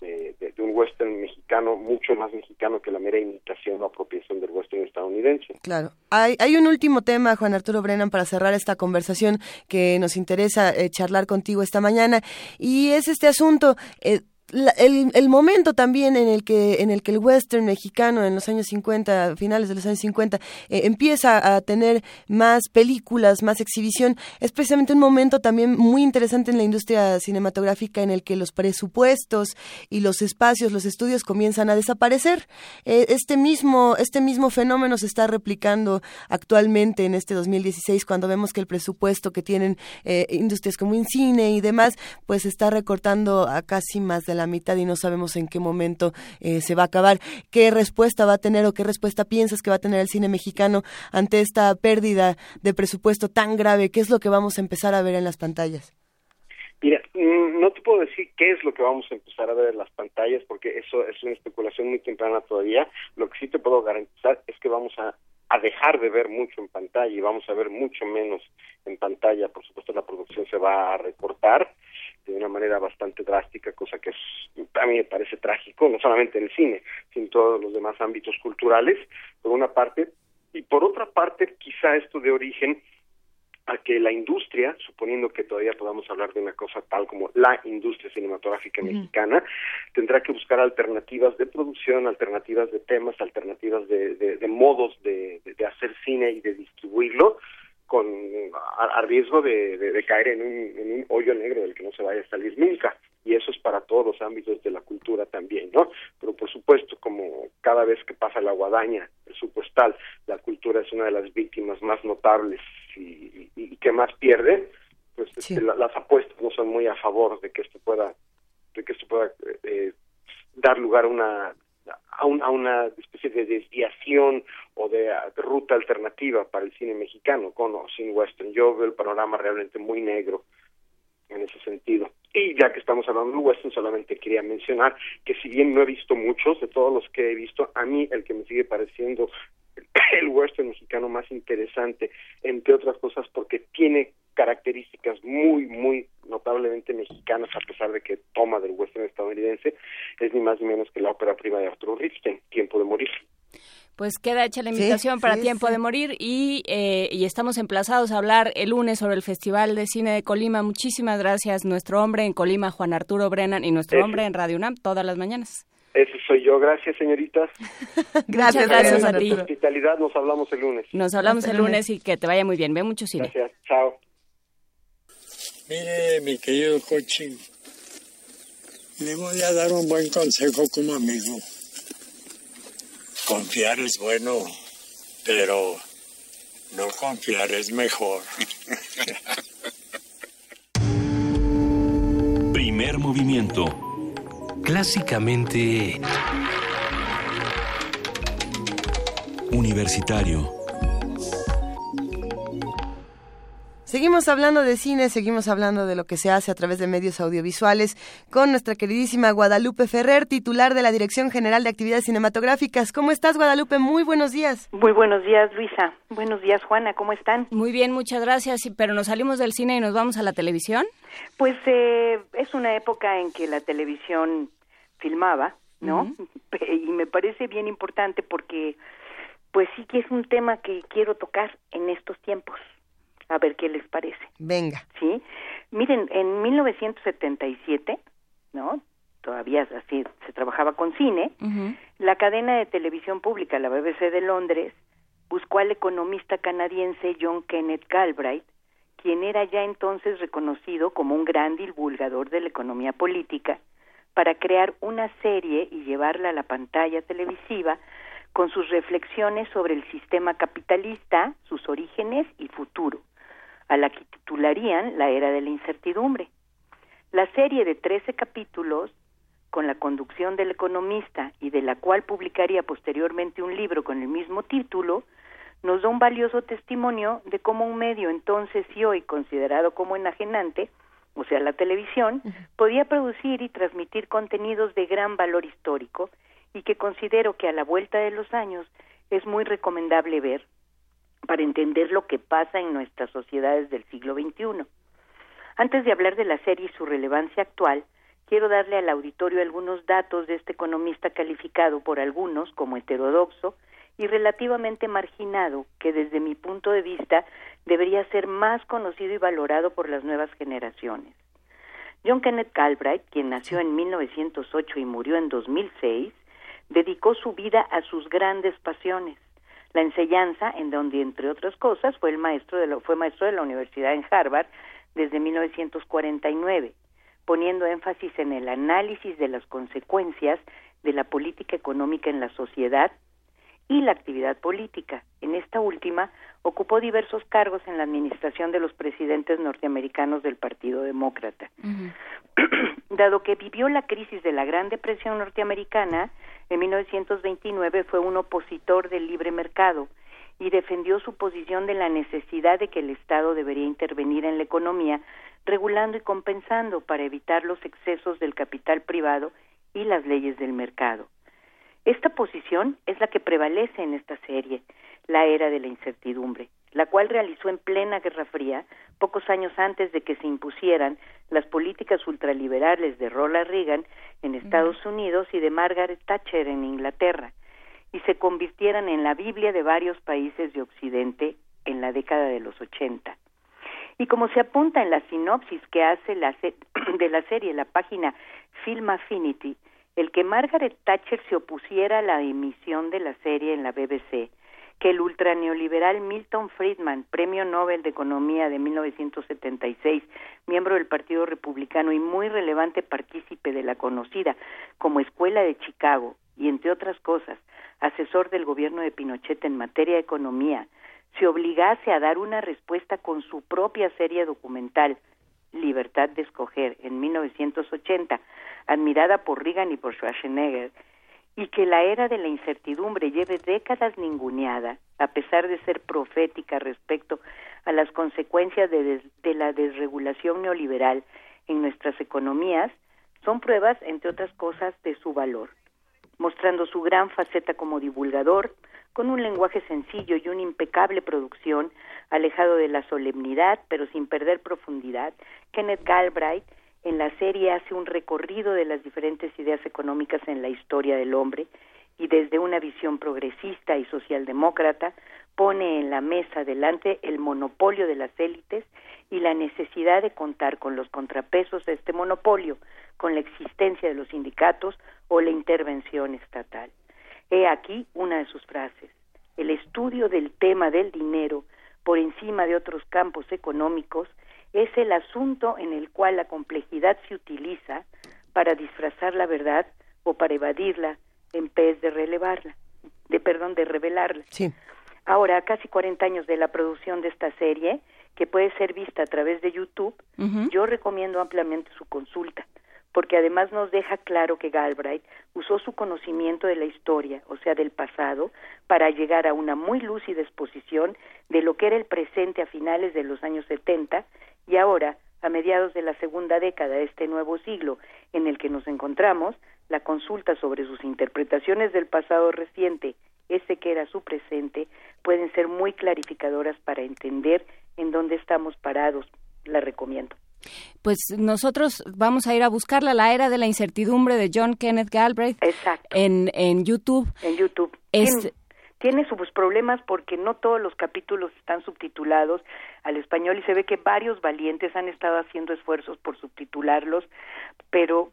de, de, un western mexicano mucho más mexicano que la mera imitación o apropiación del western estadounidense. Claro. Hay, hay un último tema, Juan Arturo Brennan, para cerrar esta conversación que nos interesa eh, charlar contigo esta mañana, y es este asunto. Eh, la, el, el, momento también en el que en el que el western mexicano en los años 50, finales de los años 50, eh, empieza a tener más películas, más exhibición, es precisamente un momento también muy interesante en la industria cinematográfica en el que los presupuestos y los espacios, los estudios comienzan a desaparecer. Eh, este mismo este mismo fenómeno se está replicando actualmente en este 2016 cuando vemos que el presupuesto que tienen eh, industrias como cine y demás, pues está recortando a casi más de la mitad y no sabemos en qué momento eh, se va a acabar. ¿Qué respuesta va a tener o qué respuesta piensas que va a tener el cine mexicano ante esta pérdida de presupuesto tan grave? ¿Qué es lo que vamos a empezar a ver en las pantallas? Mira, no te puedo decir qué es lo que vamos a empezar a ver en las pantallas porque eso es una especulación muy temprana todavía. Lo que sí te puedo garantizar es que vamos a a dejar de ver mucho en pantalla y vamos a ver mucho menos en pantalla. Por supuesto, la producción se va a recortar de una manera bastante drástica, cosa que es, a mí me parece trágico, no solamente en el cine, sino en todos los demás ámbitos culturales, por una parte, y por otra parte, quizá esto de origen a que la industria, suponiendo que todavía podamos hablar de una cosa tal como la industria cinematográfica uh -huh. mexicana, tendrá que buscar alternativas de producción, alternativas de temas, alternativas de, de, de modos de, de, hacer cine y de distribuirlo, con a, a riesgo de, de, caer en un, en un hoyo negro del que no se vaya a salir nunca y eso es para todos los ámbitos de la cultura también, ¿no? Pero por supuesto, como cada vez que pasa la guadaña presupuestal, la cultura es una de las víctimas más notables y, y, y que más pierde, pues sí. este, la, las apuestas no son muy a favor de que esto pueda, de que esto pueda eh, dar lugar a una a, un, a, una especie de desviación o de, de, ruta alternativa para el cine mexicano con o sin western. Yo veo el panorama realmente muy negro en ese sentido. Y ya que estamos hablando de western, solamente quería mencionar que si bien no he visto muchos, de todos los que he visto, a mí el que me sigue pareciendo el western mexicano más interesante, entre otras cosas porque tiene características muy, muy notablemente mexicanas, a pesar de que toma del western estadounidense, es ni más ni menos que la ópera prima de Arturo Ripstein, Tiempo de Morir. Pues queda hecha la invitación sí, para sí, Tiempo sí. de Morir y, eh, y estamos emplazados a hablar el lunes sobre el Festival de Cine de Colima. Muchísimas gracias, nuestro hombre en Colima, Juan Arturo Brennan, y nuestro hombre en Radio UNAM todas las mañanas. Ese soy yo. Gracias, señoritas. Muchas gracias a ti. Hospitalidad, nos hablamos el lunes. Nos hablamos el lunes y que te vaya muy bien. Ve mucho cine. Gracias. Chao. Mire, mi querido coaching, le voy a dar un buen consejo como amigo. Confiar es bueno, pero no confiar es mejor. Primer movimiento. Clásicamente... Universitario. Seguimos hablando de cine, seguimos hablando de lo que se hace a través de medios audiovisuales con nuestra queridísima Guadalupe Ferrer, titular de la Dirección General de Actividades Cinematográficas. ¿Cómo estás, Guadalupe? Muy buenos días. Muy buenos días, Luisa. Buenos días, Juana. ¿Cómo están? Muy bien, muchas gracias. Pero nos salimos del cine y nos vamos a la televisión. Pues eh, es una época en que la televisión filmaba, ¿no? Uh -huh. Y me parece bien importante porque, pues sí que es un tema que quiero tocar en estos tiempos. A ver qué les parece. Venga. Sí. Miren, en 1977, ¿no? Todavía así se trabajaba con cine. La cadena de televisión pública, la BBC de Londres, buscó al economista canadiense John Kenneth Galbraith, quien era ya entonces reconocido como un gran divulgador de la economía política, para crear una serie y llevarla a la pantalla televisiva con sus reflexiones sobre el sistema capitalista, sus orígenes y futuro, a la que titularían La Era de la Incertidumbre. La serie de 13 capítulos, con la conducción del economista y de la cual publicaría posteriormente un libro con el mismo título, nos da un valioso testimonio de cómo un medio entonces y hoy considerado como enajenante, o sea, la televisión, podía producir y transmitir contenidos de gran valor histórico y que considero que a la vuelta de los años es muy recomendable ver para entender lo que pasa en nuestras sociedades del siglo XXI. Antes de hablar de la serie y su relevancia actual, quiero darle al auditorio algunos datos de este economista calificado por algunos como heterodoxo y relativamente marginado, que desde mi punto de vista debería ser más conocido y valorado por las nuevas generaciones. John Kenneth Galbraith, quien nació en 1908 y murió en 2006, dedicó su vida a sus grandes pasiones, la enseñanza, en donde entre otras cosas fue el maestro de la, fue maestro de la universidad en Harvard desde 1949, poniendo énfasis en el análisis de las consecuencias de la política económica en la sociedad y la actividad política. En esta última ocupó diversos cargos en la administración de los presidentes norteamericanos del Partido Demócrata. Dado que vivió la crisis de la Gran Depresión norteamericana, en 1929 fue un opositor del libre mercado y defendió su posición de la necesidad de que el Estado debería intervenir en la economía, regulando y compensando para evitar los excesos del capital privado y las leyes del mercado. Esta posición es la que prevalece en esta serie, La Era de la Incertidumbre, la cual realizó en plena Guerra Fría, pocos años antes de que se impusieran las políticas ultraliberales de Ronald Reagan en Estados Unidos y de Margaret Thatcher en Inglaterra, y se convirtieran en la Biblia de varios países de Occidente en la década de los 80. Y como se apunta en la sinopsis que hace la de la serie la página Film Affinity, el que Margaret Thatcher se opusiera a la emisión de la serie en la BBC, que el ultraneoliberal Milton Friedman, Premio Nobel de Economía de 1976, miembro del Partido Republicano y muy relevante partícipe de la conocida como Escuela de Chicago, y entre otras cosas, asesor del gobierno de Pinochet en materia de economía, se obligase a dar una respuesta con su propia serie documental, Libertad de Escoger, en 1980, admirada por Reagan y por Schwarzenegger, y que la era de la incertidumbre lleve décadas ninguneada, a pesar de ser profética respecto a las consecuencias de, de, la desregulación neoliberal en nuestras economías, son pruebas, entre otras cosas, de su valor, mostrando su gran faceta como divulgador, con un lenguaje sencillo y una impecable producción, alejado de la solemnidad, pero sin perder profundidad, Kenneth Galbraith en la serie hace un recorrido de las diferentes ideas económicas en la historia del hombre y desde una visión progresista y socialdemócrata pone en la mesa delante el monopolio de las élites y la necesidad de contar con los contrapesos de este monopolio, con la existencia de los sindicatos o la intervención estatal. He aquí una de sus frases. El estudio del tema del dinero por encima de otros campos económicos es el asunto en el cual la complejidad se utiliza para disfrazar la verdad o para evadirla en vez de relevarla, de perdón, de revelarla. Sí. Ahora, a casi 40 años de la producción de esta serie, que puede ser vista a través de YouTube, yo recomiendo ampliamente su consulta, porque además nos deja claro que Galbraith usó su conocimiento de la historia, o sea, del pasado, para llegar a una muy lúcida exposición de lo que era el presente a finales de los años 70 y ahora, a mediados de la segunda década de este nuevo siglo en el que nos encontramos, la consulta sobre sus interpretaciones del pasado reciente, ese que era su presente, pueden ser muy clarificadoras para entender en dónde estamos parados. La recomiendo. Pues nosotros vamos a ir a buscarla, La Era de la Incertidumbre de John Kenneth Galbraith. Exacto. En, en YouTube. En YouTube. Es, tiene sus problemas porque no todos los capítulos están subtitulados al español y se ve que varios valientes han estado haciendo esfuerzos por subtitularlos, pero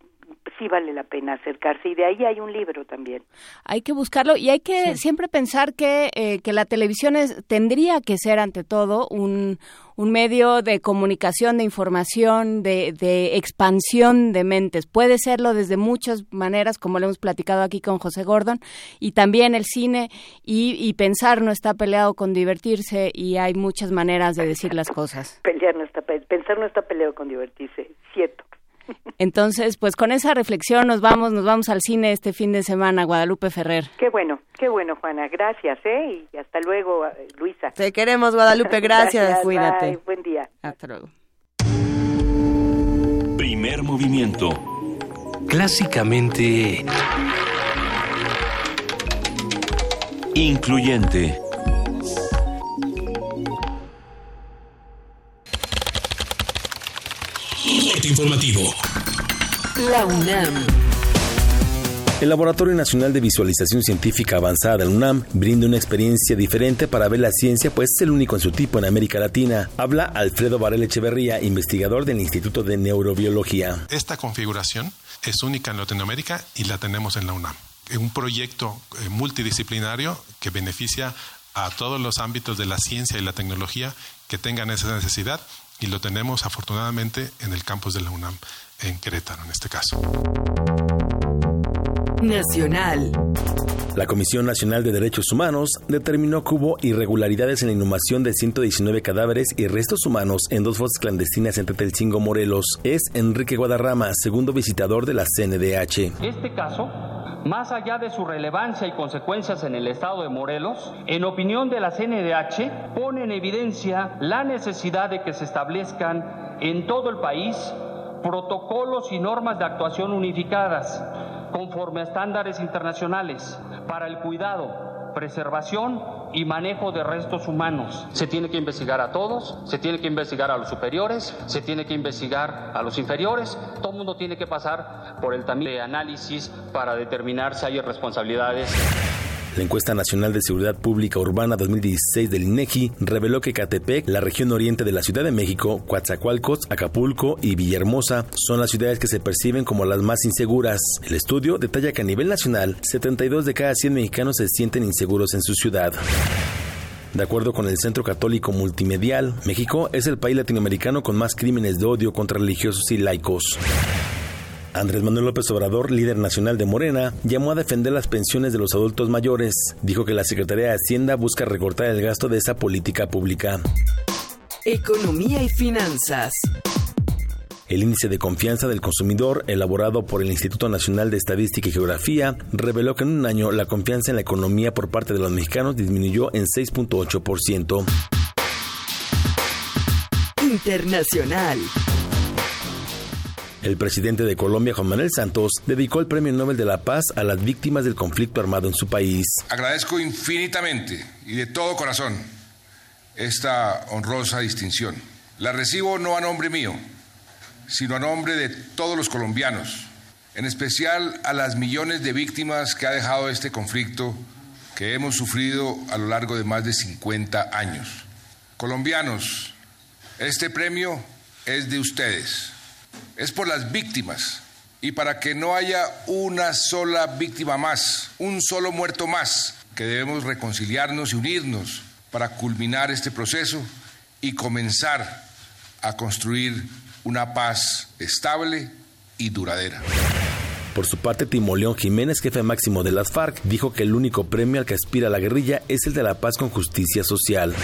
sí vale la pena acercarse y de ahí hay un libro también. Hay que buscarlo y hay que siempre pensar que, eh, que la televisión es, tendría que ser ante todo un, un medio de comunicación, de información, de, de, expansión de mentes. Puede serlo desde muchas maneras, como lo hemos platicado aquí con José Gordon, y también el cine y, y pensar no está peleado con divertirse y hay muchas maneras de decir las cosas. Pelear no está, pensar no está peleado con divertirse, cierto. Entonces, pues con esa reflexión nos vamos, nos vamos al cine este fin de semana, Guadalupe Ferrer. Qué bueno, qué bueno, Juana. Gracias, ¿eh? Y hasta luego, eh, Luisa. Te queremos, Guadalupe. Gracias. Cuídate. Buen día. Hasta luego. Primer movimiento. Clásicamente... Incluyente. Informativo. La UNAM. El Laboratorio Nacional de Visualización Científica Avanzada del UNAM brinda una experiencia diferente para ver la ciencia, pues es el único en su tipo en América Latina. Habla Alfredo Varela Echeverría, investigador del Instituto de Neurobiología. Esta configuración es única en Latinoamérica y la tenemos en la UNAM. Un proyecto eh, multidisciplinario que beneficia a todos los ámbitos de la ciencia y la tecnología que tengan esa necesidad y lo tenemos afortunadamente en el campus de la UNAM, en Querétaro en este caso. Nacional. La Comisión Nacional de Derechos Humanos determinó que hubo irregularidades en la inhumación de 119 cadáveres y restos humanos en dos fosas clandestinas en Tetelcingo, Morelos. Es Enrique Guadarrama, segundo visitador de la CNDH. Este caso más allá de su relevancia y consecuencias en el estado de Morelos, en opinión de la CNDH, pone en evidencia la necesidad de que se establezcan en todo el país protocolos y normas de actuación unificadas conforme a estándares internacionales para el cuidado, preservación y manejo de restos humanos. Se tiene que investigar a todos, se tiene que investigar a los superiores, se tiene que investigar a los inferiores, todo el mundo tiene que pasar por el también de análisis para determinar si hay responsabilidades. La encuesta nacional de seguridad pública urbana 2016 del INEGI reveló que Catepec, la región oriente de la Ciudad de México, Coatzacoalcos, Acapulco y Villahermosa son las ciudades que se perciben como las más inseguras. El estudio detalla que a nivel nacional, 72 de cada 100 mexicanos se sienten inseguros en su ciudad. De acuerdo con el Centro Católico Multimedial, México es el país latinoamericano con más crímenes de odio contra religiosos y laicos. Andrés Manuel López Obrador, líder nacional de Morena, llamó a defender las pensiones de los adultos mayores. Dijo que la Secretaría de Hacienda busca recortar el gasto de esa política pública. Economía y finanzas. El índice de confianza del consumidor, elaborado por el Instituto Nacional de Estadística y Geografía, reveló que en un año la confianza en la economía por parte de los mexicanos disminuyó en 6.8%. Internacional. El presidente de Colombia, Juan Manuel Santos, dedicó el Premio Nobel de la Paz a las víctimas del conflicto armado en su país. Agradezco infinitamente y de todo corazón esta honrosa distinción. La recibo no a nombre mío, sino a nombre de todos los colombianos, en especial a las millones de víctimas que ha dejado este conflicto que hemos sufrido a lo largo de más de 50 años. Colombianos, este premio es de ustedes es por las víctimas y para que no haya una sola víctima más, un solo muerto más, que debemos reconciliarnos y unirnos para culminar este proceso y comenzar a construir una paz estable y duradera. Por su parte, Timoleón Jiménez, jefe máximo de las FARC, dijo que el único premio al que aspira la guerrilla es el de la paz con justicia social.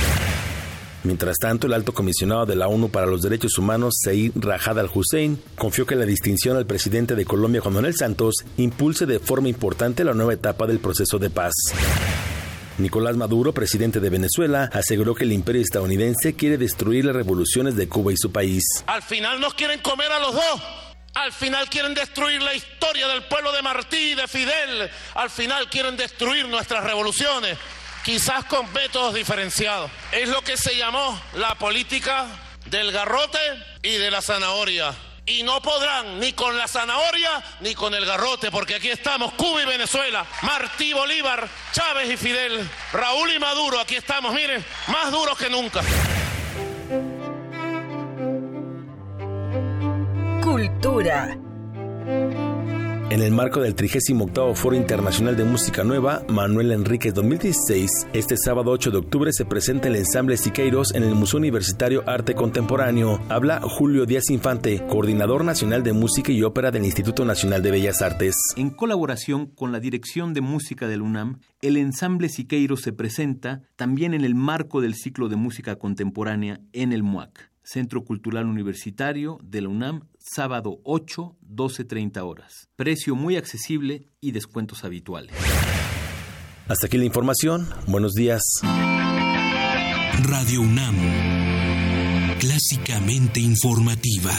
Mientras tanto, el alto comisionado de la ONU para los Derechos Humanos, Said Rajad al-Hussein, confió que la distinción al presidente de Colombia, Juan Manuel Santos, impulse de forma importante la nueva etapa del proceso de paz. Nicolás Maduro, presidente de Venezuela, aseguró que el imperio estadounidense quiere destruir las revoluciones de Cuba y su país. Al final nos quieren comer a los dos. Al final quieren destruir la historia del pueblo de Martí y de Fidel. Al final quieren destruir nuestras revoluciones quizás con métodos diferenciados. Es lo que se llamó la política del garrote y de la zanahoria. y no podrán ni con la zanahoria ni con el garrote, porque aquí estamos, Cuba y Venezuela, Martí Bolívar, Chávez y Fidel, Raúl y Maduro, aquí estamos, miren, más duros que nunca. Cultura. En el marco del 38 Foro Internacional de Música Nueva, Manuel Enríquez 2016, este sábado 8 de octubre se presenta el ensamble Siqueiros en el Museo Universitario Arte Contemporáneo. Habla Julio Díaz Infante, coordinador nacional de música y ópera del Instituto Nacional de Bellas Artes. En colaboración con la Dirección de Música del UNAM, el ensamble Siqueiros se presenta también en el marco del ciclo de música contemporánea en el MUAC. Centro Cultural Universitario de la UNAM, sábado 8, 12.30 horas. Precio muy accesible y descuentos habituales. Hasta aquí la información. Buenos días. Radio UNAM. Clásicamente informativa.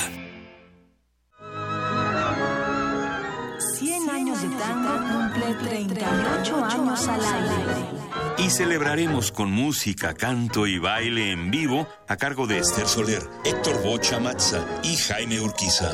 Años de tango cumple 38 años al aire. Y celebraremos con música, canto y baile en vivo a cargo de Esther Soler, Héctor Bocha Matza y Jaime Urquiza.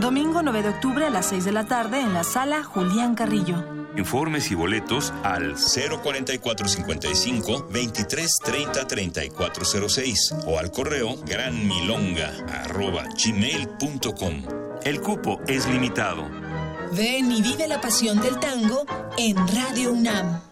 Domingo 9 de octubre a las 6 de la tarde en la sala Julián Carrillo. Informes y boletos al 04455 2330 3406 o al correo granmilonga arroba gmail.com. El cupo es limitado. Ven y vive la pasión del tango en Radio UNAM.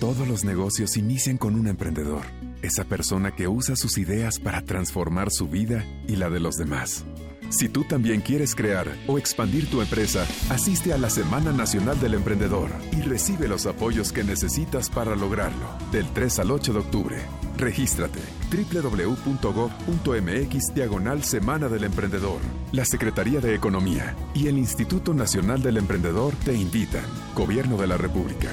Todos los negocios inician con un emprendedor, esa persona que usa sus ideas para transformar su vida y la de los demás. Si tú también quieres crear o expandir tu empresa, asiste a la Semana Nacional del Emprendedor y recibe los apoyos que necesitas para lograrlo. Del 3 al 8 de octubre. Regístrate www.gov.mx diagonal Semana del Emprendedor. La Secretaría de Economía y el Instituto Nacional del Emprendedor te invitan. Gobierno de la República.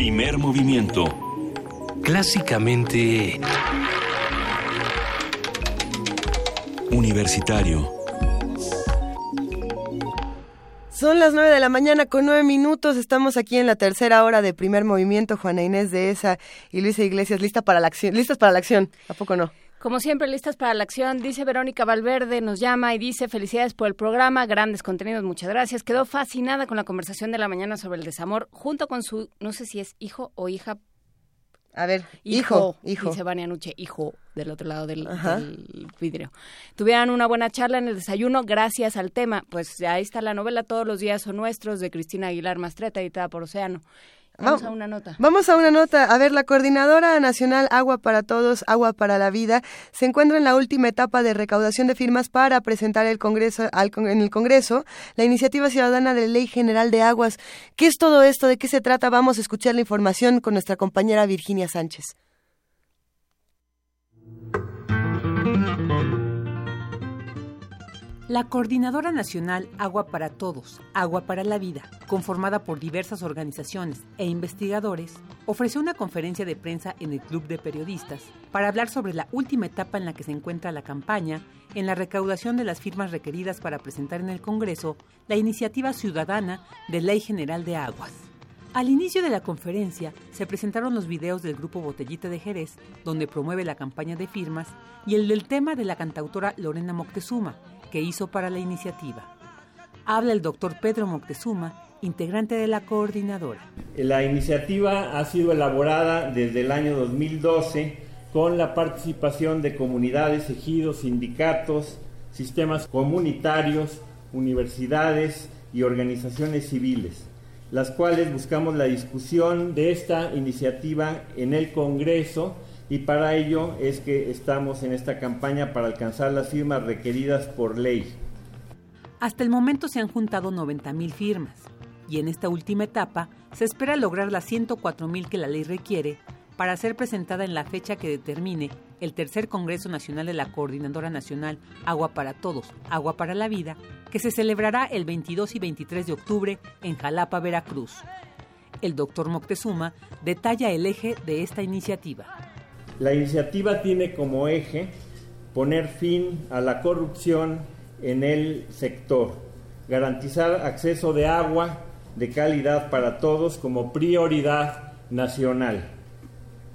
Primer movimiento. Clásicamente... Universitario. Son las nueve de la mañana con nueve minutos. Estamos aquí en la tercera hora de primer movimiento. Juana Inés de esa y Luisa Iglesias, lista para la acción, listas para la acción. ¿A poco no? Como siempre, listas para la acción, dice Verónica Valverde, nos llama y dice felicidades por el programa, grandes contenidos, muchas gracias. Quedó fascinada con la conversación de la mañana sobre el desamor, junto con su, no sé si es hijo o hija. A ver, hijo, hijo, dice Vania Nuche, hijo, del otro lado del, del vidrio. Tuvieran una buena charla en el desayuno gracias al tema. Pues ahí está la novela Todos los días son nuestros de Cristina Aguilar Mastreta, editada por Océano. Vamos a una nota. Vamos a una nota. A ver, la Coordinadora Nacional Agua para Todos, Agua para la Vida, se encuentra en la última etapa de recaudación de firmas para presentar el Congreso, al, en el Congreso la iniciativa ciudadana de Ley General de Aguas. ¿Qué es todo esto? ¿De qué se trata? Vamos a escuchar la información con nuestra compañera Virginia Sánchez. La Coordinadora Nacional Agua para Todos, Agua para la Vida, conformada por diversas organizaciones e investigadores, ofreció una conferencia de prensa en el Club de Periodistas para hablar sobre la última etapa en la que se encuentra la campaña en la recaudación de las firmas requeridas para presentar en el Congreso la iniciativa ciudadana de Ley General de Aguas. Al inicio de la conferencia se presentaron los videos del grupo Botellita de Jerez, donde promueve la campaña de firmas, y el del tema de la cantautora Lorena Moctezuma, que hizo para la iniciativa. Habla el doctor Pedro Moctezuma, integrante de la coordinadora. La iniciativa ha sido elaborada desde el año 2012 con la participación de comunidades, ejidos, sindicatos, sistemas comunitarios, universidades y organizaciones civiles, las cuales buscamos la discusión de esta iniciativa en el Congreso y para ello es que estamos en esta campaña para alcanzar las firmas requeridas por ley. Hasta el momento se han juntado 90.000 firmas y en esta última etapa se espera lograr las 104.000 que la ley requiere para ser presentada en la fecha que determine el tercer Congreso Nacional de la Coordinadora Nacional Agua para Todos, Agua para la Vida, que se celebrará el 22 y 23 de octubre en Jalapa, Veracruz. El doctor Moctezuma detalla el eje de esta iniciativa. La iniciativa tiene como eje poner fin a la corrupción en el sector, garantizar acceso de agua de calidad para todos como prioridad nacional,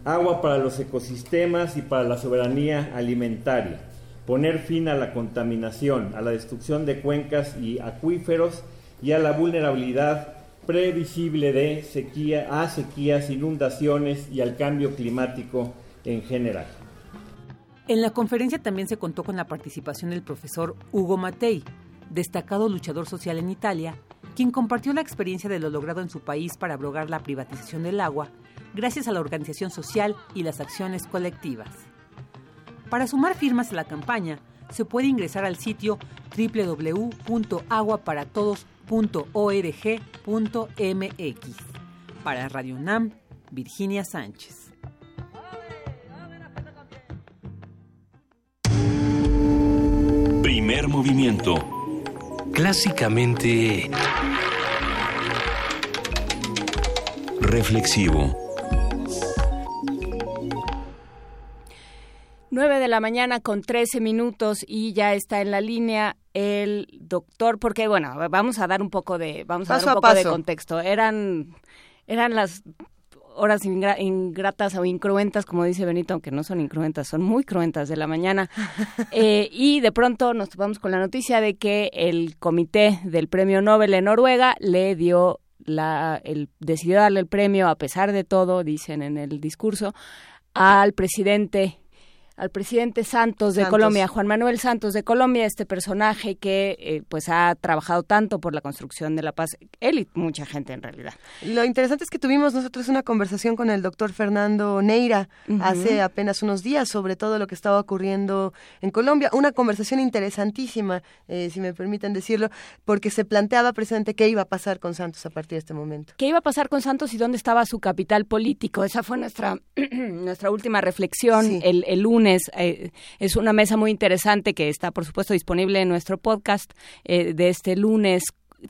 agua para los ecosistemas y para la soberanía alimentaria, poner fin a la contaminación, a la destrucción de cuencas y acuíferos y a la vulnerabilidad previsible de sequía, a sequías, inundaciones y al cambio climático en general. En la conferencia también se contó con la participación del profesor Hugo Matei, destacado luchador social en Italia, quien compartió la experiencia de lo logrado en su país para abrogar la privatización del agua, gracias a la organización social y las acciones colectivas. Para sumar firmas a la campaña, se puede ingresar al sitio www.aguaparatodos.org.mx. Para Radio NAM, Virginia Sánchez. Primer movimiento. Clásicamente... Reflexivo. 9 de la mañana con 13 minutos y ya está en la línea el doctor, porque bueno, vamos a dar un poco de, vamos a dar un poco de contexto. Eran, eran las horas ingratas o incruentas, como dice Benito, aunque no son incruentas, son muy cruentas de la mañana. Eh, y de pronto nos topamos con la noticia de que el comité del Premio Nobel en Noruega le dio la, el, decidió darle el premio, a pesar de todo, dicen en el discurso, al presidente al presidente Santos de Colombia, Juan Manuel Santos de Colombia, este personaje que eh, pues ha trabajado tanto por la construcción de la paz, él y mucha gente en realidad. Lo interesante es que tuvimos nosotros una conversación con el doctor Fernando Neira hace apenas unos días sobre todo lo que estaba ocurriendo en Colombia, una conversación interesantísima, eh, si me permiten decirlo, porque se planteaba precisamente qué iba a pasar con Santos a partir de este momento. ¿Qué iba a pasar con Santos y dónde estaba su capital político? Esa fue nuestra, nuestra última reflexión el, el lunes eh, es una mesa muy interesante que está, por supuesto, disponible en nuestro podcast eh, de este lunes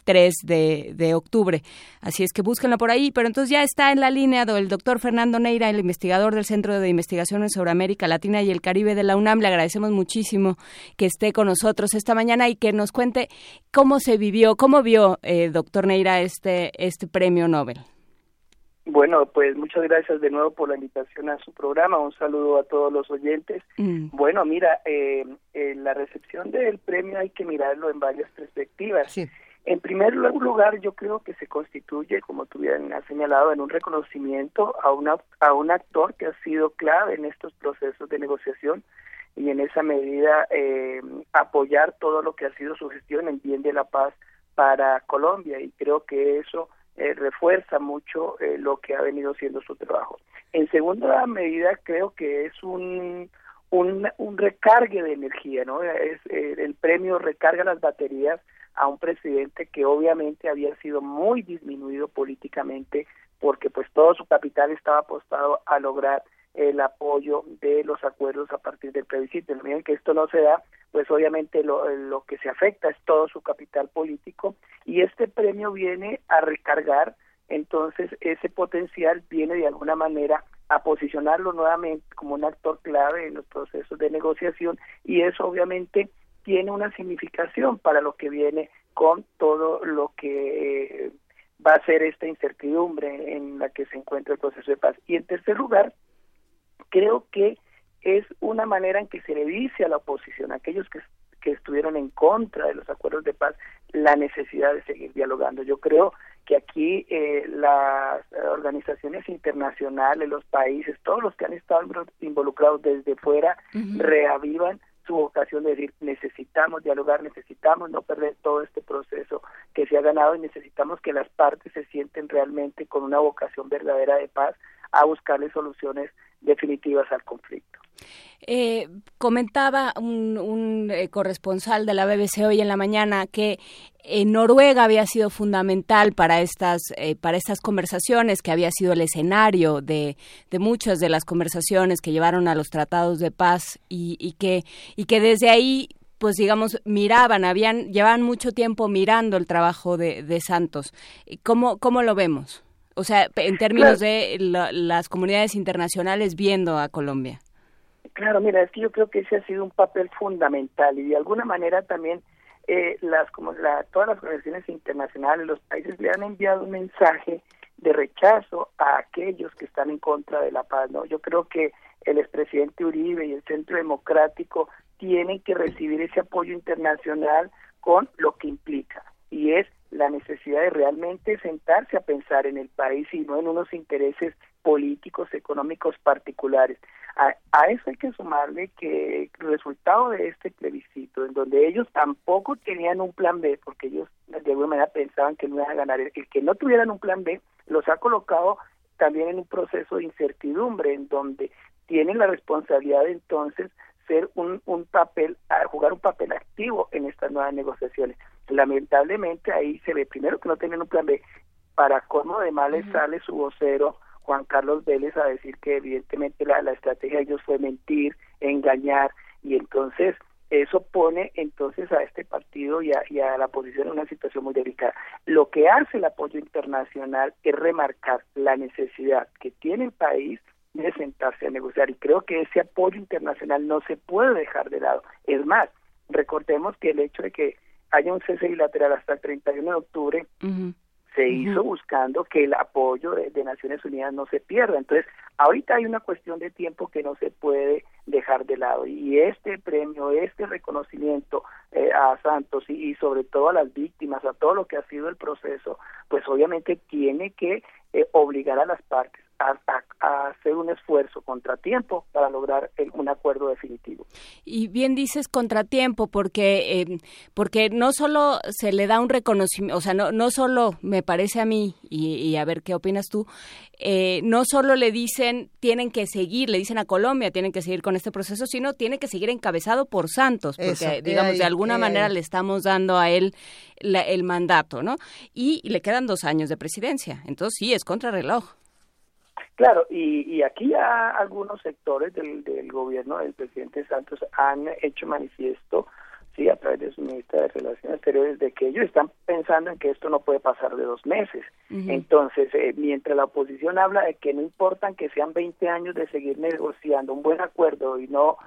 3 de, octubre. Así es que búsquenlo por ahí. Pero entonces ya está en la línea el doctor Fernando Neira, el investigador del Centro de Investigaciones sobre América Latina y el Caribe de la UNAM. Le agradecemos muchísimo que esté con nosotros esta mañana y que nos cuente cómo se vivió, cómo vio, eh, doctor Neira, este, este premio Nobel. Bueno, pues muchas gracias de nuevo por la invitación a su programa. Un saludo a todos los oyentes. Mm. Bueno, mira, eh, eh, la recepción del premio hay que mirarlo en varias perspectivas. En primer lugar, yo creo que se constituye, como tú bien has señalado, en un reconocimiento a, una, a un actor que ha sido clave en estos procesos de negociación y en esa medida eh, apoyar todo lo que ha sido su gestión en bien de la paz para Colombia. Y creo que eso eh, refuerza mucho eh, lo que ha venido siendo su trabajo. En segunda medida, creo que es un, un, recargue de energía, ¿no? Es, eh, el premio recarga las baterías a un presidente que obviamente había sido muy disminuido políticamente porque pues todo su capital estaba apostado a lograr el apoyo de los acuerdos a partir del plebiscito. En la que esto no se da, pues obviamente lo, lo que se afecta es todo su capital político y este premio viene a recargar entonces ese potencial viene de alguna manera a posicionarlo nuevamente como un actor clave en los procesos de negociación y eso obviamente tiene una significación para lo que viene con todo lo que eh, va a ser esta incertidumbre en la que se encuentra el proceso de paz. Y en tercer lugar, creo que es una manera en que se le dice a la oposición, a aquellos que, que estuvieron en contra de los acuerdos de paz, la necesidad de seguir dialogando. Yo creo que aquí eh, las organizaciones internacionales, los países, todos los que han estado involucrados desde fuera, reavivan su vocación de decir necesitamos dialogar, necesitamos no perder todo este proceso que se ha ganado y necesitamos que las partes se sienten realmente con una vocación verdadera de paz a buscarle soluciones definitivas al conflicto. Eh, comentaba un, eh, corresponsal de la BBC hoy en la mañana que en Noruega había sido fundamental para estas eh, para estas conversaciones, que había sido el escenario de, de, muchas de las conversaciones que llevaron a los tratados de paz y, que y que desde ahí pues digamos miraban habían llevaban mucho tiempo mirando el trabajo de, de Santos. ¿Cómo cómo lo vemos? O sea, en términos de las comunidades internacionales viendo a Colombia. Claro, mira, es que yo creo que ese ha sido un papel fundamental y de alguna manera también eh, las como la, todas las organizaciones internacionales, los países le han enviado un mensaje de rechazo a aquellos que están en contra de la paz. ¿no? Yo creo que el expresidente Uribe y el Centro Democrático tienen que recibir ese apoyo internacional con lo que implica y es la necesidad de realmente sentarse a pensar en el país y no en unos intereses políticos, económicos particulares. A, eso hay que sumarle que el resultado de este plebiscito, en donde ellos tampoco tenían un plan B, porque ellos de alguna manera pensaban que no iban a ganar, el que no tuvieran un plan B, los ha colocado también en un proceso de incertidumbre, en donde tienen la responsabilidad de entonces ser un, un papel, jugar un papel activo en estas nuevas negociaciones. Lamentablemente ahí se ve primero que no tienen un plan B, para cómo de males sale su vocero Juan Carlos Vélez a decir que evidentemente la, la estrategia de ellos fue mentir, engañar y entonces eso pone entonces a este partido y a, y a, la posición en una situación muy delicada. Lo que hace el apoyo internacional es remarcar la necesidad que tiene el país de sentarse a negociar y creo que ese apoyo internacional no se puede dejar de lado. Es más, recordemos que el hecho de que haya un cese bilateral hasta el 31 de octubre. Se hizo buscando que el apoyo de, Naciones Unidas no se pierda. Entonces, ahorita hay una cuestión de tiempo que no se puede dejar de lado y este premio, este reconocimiento eh, a Santos y, sobre todo a las víctimas, a todo lo que ha sido el proceso, pues obviamente tiene que eh, obligar a las partes a, hacer un esfuerzo contratiempo para lograr un acuerdo definitivo. Y bien dices contratiempo porque eh, porque no solo se le da un reconocimiento, o sea, no, no solo me parece a mí, y, a ver qué opinas tú, eh, no solo le dicen tienen que seguir, le dicen a Colombia tienen que seguir con este proceso, sino tiene que seguir encabezado por Santos, porque digamos de alguna manera le estamos dando a él el mandato, ¿no? Y, y le quedan dos años de presidencia, entonces sí, es contrarreloj. Claro, y, y aquí ya algunos sectores del, del gobierno del presidente Santos han hecho manifiesto, sí, a través de su ministra de Relaciones Exteriores, de que ellos están pensando en que esto no puede pasar de dos meses. Entonces, eh, mientras la oposición habla de que no importan que sean 20 años de seguir negociando un buen acuerdo y no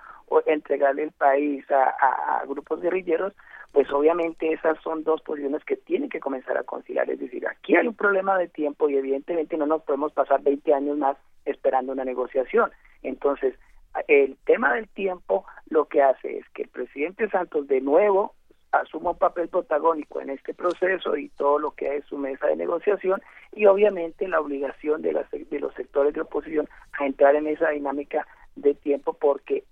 entregarle el país a, a grupos guerrilleros, pues obviamente esas son dos posiciones que tienen que comenzar a conciliar. Es decir, aquí hay un problema de tiempo y evidentemente no nos podemos pasar 20 años más esperando una negociación. Entonces, el tema del tiempo lo que hace es que el presidente Santos de nuevo asuma un papel protagónico en este proceso y todo lo que es su mesa de negociación y obviamente la obligación de, las, de los sectores de oposición a entrar en esa dinámica de tiempo porque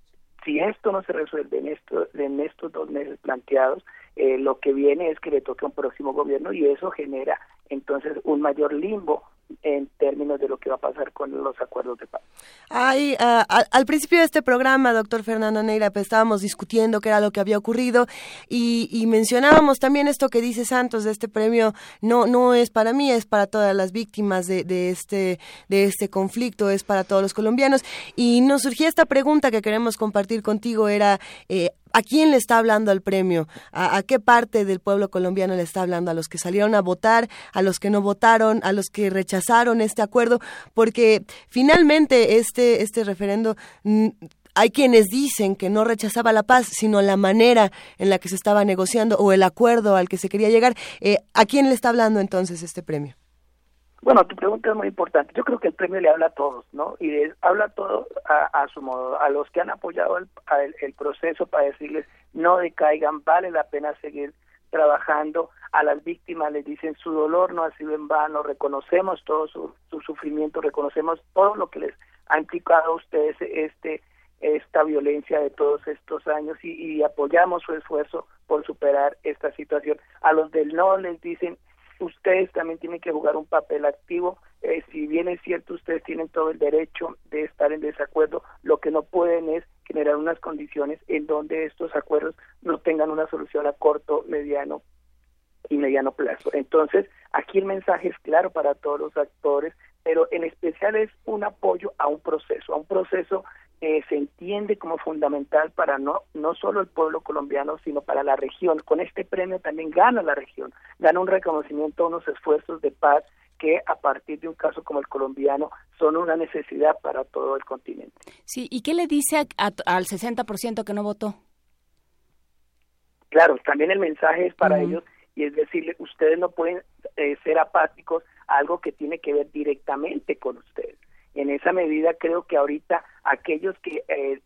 si esto no se resuelve en, esto, en estos dos meses planteados, eh, lo que viene es que le toque a un próximo gobierno y eso genera entonces un mayor limbo en términos de lo que va a pasar con los acuerdos de paz. Ay, ah, al, principio de este programa, doctor Fernando Neira, pues estábamos discutiendo qué era lo que había ocurrido y, mencionábamos también esto que dice Santos de este premio no no es para mí, es para todas las víctimas de, de este de este conflicto, es para todos los colombianos y nos surgía esta pregunta que queremos compartir contigo era eh, ¿A quién le está hablando el premio? ¿A, qué parte del pueblo colombiano le está hablando? ¿A los que salieron a votar? ¿A los que no votaron? ¿A los que rechazaron este acuerdo? Porque finalmente este, este referendo mm, hay quienes dicen que no rechazaba la paz, sino la manera en la que se estaba negociando o el acuerdo al que se quería llegar. Eh, ¿A quién le está hablando entonces este premio? Bueno, tu pregunta es muy importante. Yo creo que el premio le habla a todos, ¿no? Y habla a todos a, su modo. A los que han apoyado el, proceso para decirles no decaigan, vale la pena seguir trabajando. A las víctimas les dicen su dolor no ha sido en vano, reconocemos todo su, su sufrimiento, reconocemos todo lo que les ha implicado a ustedes este esta violencia de todos estos años y, y apoyamos su esfuerzo por superar esta situación. A los del no les dicen ustedes también tienen que jugar un papel activo. Eh, si bien es cierto, ustedes tienen todo el derecho de estar en desacuerdo, lo que no pueden es generar unas condiciones en donde estos acuerdos no tengan una solución a corto, mediano y mediano plazo. Entonces, aquí el mensaje es claro para todos los actores, pero en especial es un apoyo a un proceso, a un proceso eh, se entiende como fundamental para no, no solo el pueblo colombiano, sino para la región. Con este premio también gana la región, gana un reconocimiento a unos esfuerzos de paz que a partir de un caso como el colombiano son una necesidad para todo el continente. Sí, ¿y qué le dice a, al 60% que no votó? Claro, también el mensaje es para ellos y es decirle, ustedes no pueden eh, ser apáticos a algo que tiene que ver directamente con ustedes. En esa medida creo que ahorita aquellos que eh,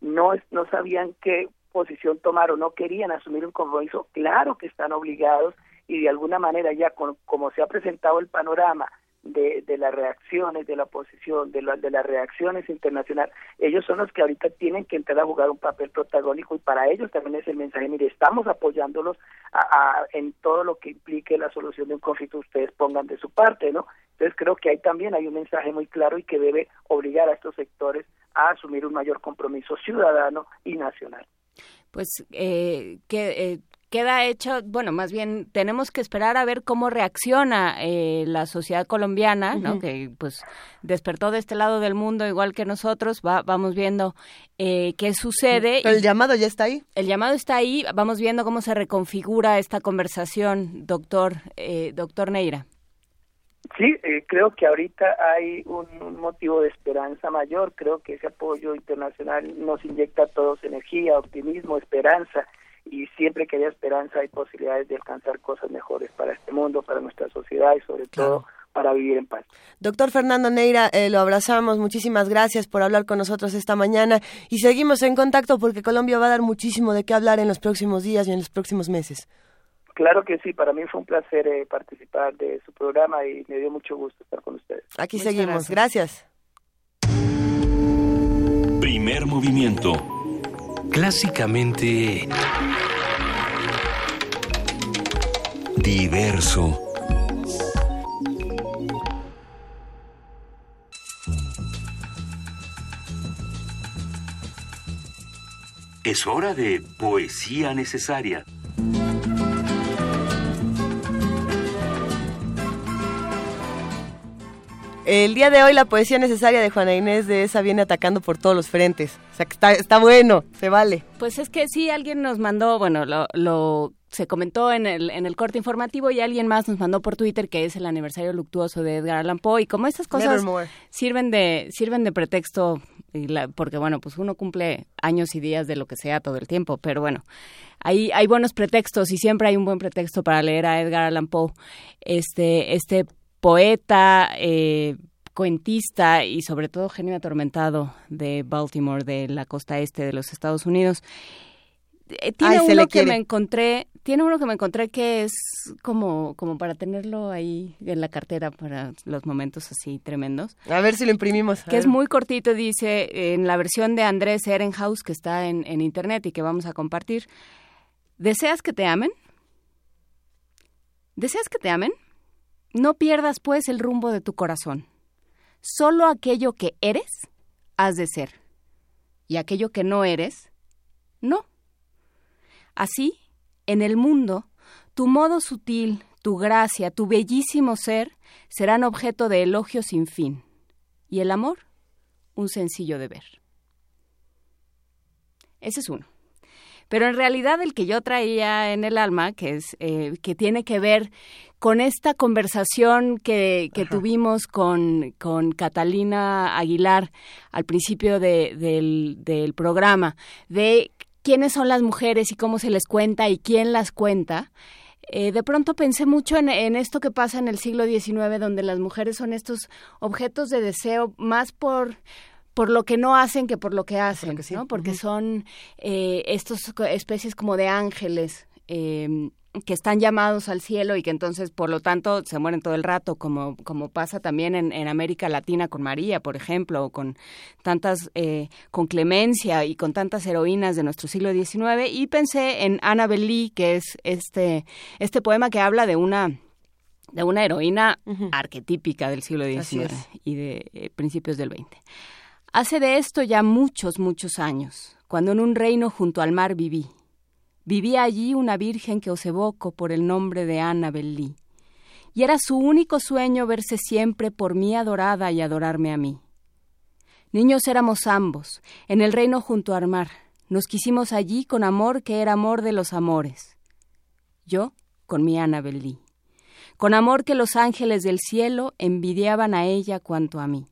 no, no sabían qué posición tomar o no querían asumir un compromiso, claro que están obligados y de alguna manera ya como se ha presentado el panorama de, de las reacciones de la oposición, de, de las reacciones internacionales, ellos son los que ahorita tienen que entrar a jugar un papel protagónico y para ellos también es el mensaje, mire, estamos apoyándolos a, en todo lo que implique la solución de un conflicto, ustedes pongan de su parte, ¿no? Entonces creo que ahí también hay un mensaje muy claro y que debe obligar a estos sectores a asumir un mayor compromiso ciudadano y nacional. Pues eh, que eh, queda hecho, bueno, más bien tenemos que esperar a ver cómo reacciona eh, la sociedad colombiana, ¿no? Que pues despertó de este lado del mundo igual que nosotros, va, vamos viendo eh, qué sucede. el llamado ya está ahí. El llamado está ahí, vamos viendo cómo se reconfigura esta conversación, doctor, eh, doctor Neira. Sí, creo que ahorita hay un, motivo de esperanza mayor. Creo que ese apoyo internacional nos inyecta a todos energía, optimismo, esperanza y siempre que haya esperanza hay posibilidades de alcanzar cosas mejores para este mundo, para nuestra sociedad y sobre todo para vivir en paz. Doctor Fernando Neira, eh, lo abrazamos, muchísimas gracias por hablar con nosotros esta mañana y seguimos en contacto porque Colombia va a dar muchísimo de qué hablar en los próximos días y en los próximos meses. Claro que sí, para mí fue un placer eh, participar de su programa y me dio mucho gusto estar con ustedes. Aquí seguimos, gracias. Primer movimiento clásicamente diverso. Es hora de poesía necesaria. El día de hoy la poesía necesaria de Juana Inés de esa viene atacando por todos los frentes. O sea, que está, está bueno, se vale. Pues es que sí, alguien nos mandó, bueno, lo, lo se comentó en el, en el corte informativo y alguien más nos mandó por Twitter que es el aniversario luctuoso de Edgar Allan Poe y como estas cosas sirven de sirven de pretexto porque bueno pues uno cumple años y días de lo que sea todo el tiempo pero bueno hay hay buenos pretextos y siempre hay un buen pretexto para leer a Edgar Allan Poe este este poeta, eh, cuentista y sobre todo genio atormentado de Baltimore, de la costa este de los Estados Unidos. Eh, tiene uno que me encontré, tiene uno que me encontré que es como, como para tenerlo ahí en la cartera para los momentos así tremendos. A ver si lo imprimimos. Que es muy cortito, dice, en la versión de Andrés Ehrenhaus que está en, en internet y que vamos a compartir. ¿Deseas que te amen? ¿Deseas que te amen? No pierdas, pues, el rumbo de tu corazón. Solo aquello que eres, has de ser. Y aquello que no eres, no. Así, en el mundo, tu modo sutil, tu gracia, tu bellísimo ser serán objeto de elogio sin fin. Y el amor, un sencillo deber. Ese es uno. Pero en realidad el que yo traía en el alma, que es eh, que tiene que ver con esta conversación que, que tuvimos con, con, Catalina Aguilar al principio de, del, del programa, de quiénes son las mujeres y cómo se les cuenta y quién las cuenta. Eh, de pronto pensé mucho en, en, esto que pasa en el siglo XIX, donde las mujeres son estos objetos de deseo más por por lo que no hacen que por lo que hacen, Porque, ¿no? Porque son eh, estas especies como de ángeles eh, que están llamados al cielo y que entonces, por lo tanto, se mueren todo el rato, como, como pasa también en, en América Latina con María, por ejemplo, o con tantas, eh, con Clemencia y con tantas heroínas de nuestro siglo XIX. Y pensé en Annabel Lee, que es este, este poema que habla de una de una heroína arquetípica del siglo XIX y de eh, principios del XX. Hace de esto ya muchos, muchos años, cuando en un reino junto al mar viví. Vivía allí una virgen que os evoco por el nombre de Ana Lee, y era su único sueño verse siempre por mí adorada y adorarme a mí. Niños éramos ambos, en el reino junto al mar, nos quisimos allí con amor que era amor de los amores. Yo con mi Ana Lee, con amor que los ángeles del cielo envidiaban a ella cuanto a mí.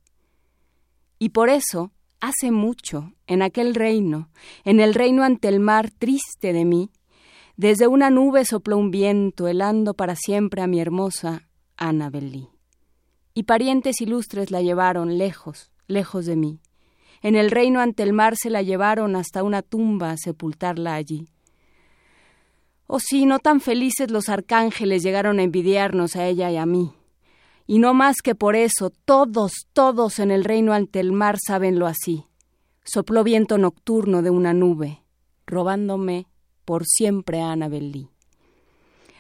Y por eso, hace mucho, en aquel reino, en el reino ante el mar triste de mí, desde una nube sopló un viento, helando para siempre a mi hermosa Annabelí. Y parientes ilustres la llevaron lejos, lejos de mí. En el reino ante el mar se la llevaron hasta una tumba a sepultarla allí. Oh sí, no tan felices los arcángeles llegaron a envidiarnos a ella y a mí. Y no más que por eso, todos, todos en el reino ante el mar sabenlo así. Sopló viento nocturno de una nube, robándome por siempre a Annabel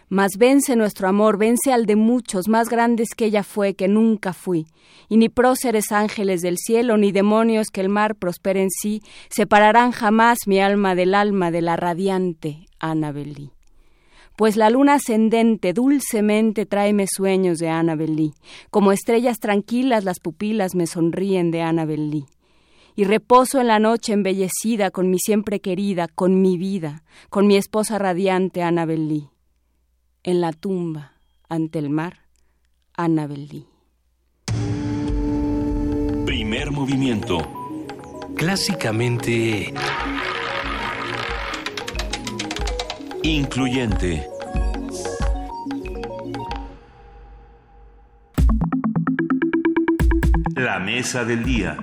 Mas vence nuestro amor, vence al de muchos, más grandes que ella fue, que nunca fui, y ni próceres ángeles del cielo, ni demonios que el mar prospere en sí, separarán jamás mi alma del alma de la radiante Annabel pues la luna ascendente dulcemente tráeme sueños de Annabel Lee. Como estrellas tranquilas las pupilas me sonríen de Annabel Lee. Y reposo en la noche embellecida con mi siempre querida, con mi vida, con mi esposa radiante Annabel Lee. En la tumba, ante el mar, Annabel Lee. Primer movimiento. Clásicamente... Incluyente. La mesa del día.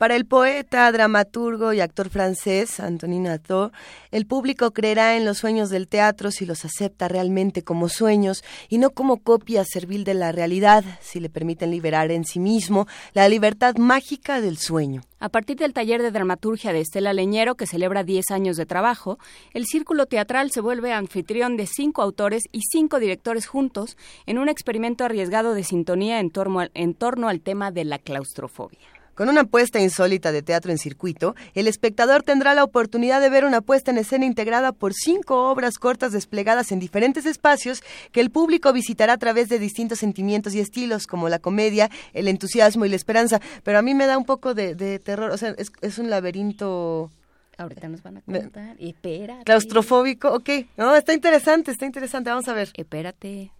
Para el poeta, dramaturgo y actor francés Antonin Artaud, el público creerá en los sueños del teatro si los acepta realmente como sueños y no como copia servil de la realidad, si le permiten liberar en sí mismo la libertad mágica del sueño. A partir del taller de dramaturgia de Estela Leñero, que celebra 10 años de trabajo, el círculo teatral se vuelve anfitrión de cinco autores y cinco directores juntos en un experimento arriesgado de sintonía en torno al, en torno al tema de la claustrofobia. Con una puesta insólita de teatro en circuito, el espectador tendrá la oportunidad de ver una puesta en escena integrada por cinco obras cortas desplegadas en diferentes espacios que el público visitará a través de distintos sentimientos y estilos, como la comedia, el entusiasmo y la esperanza. Pero a mí me da un poco de, terror, o sea, es, un laberinto... Ahorita nos van a contar. Espérate. Claustrofóbico, ok. No, está interesante, está interesante. Vamos a ver. Espérate.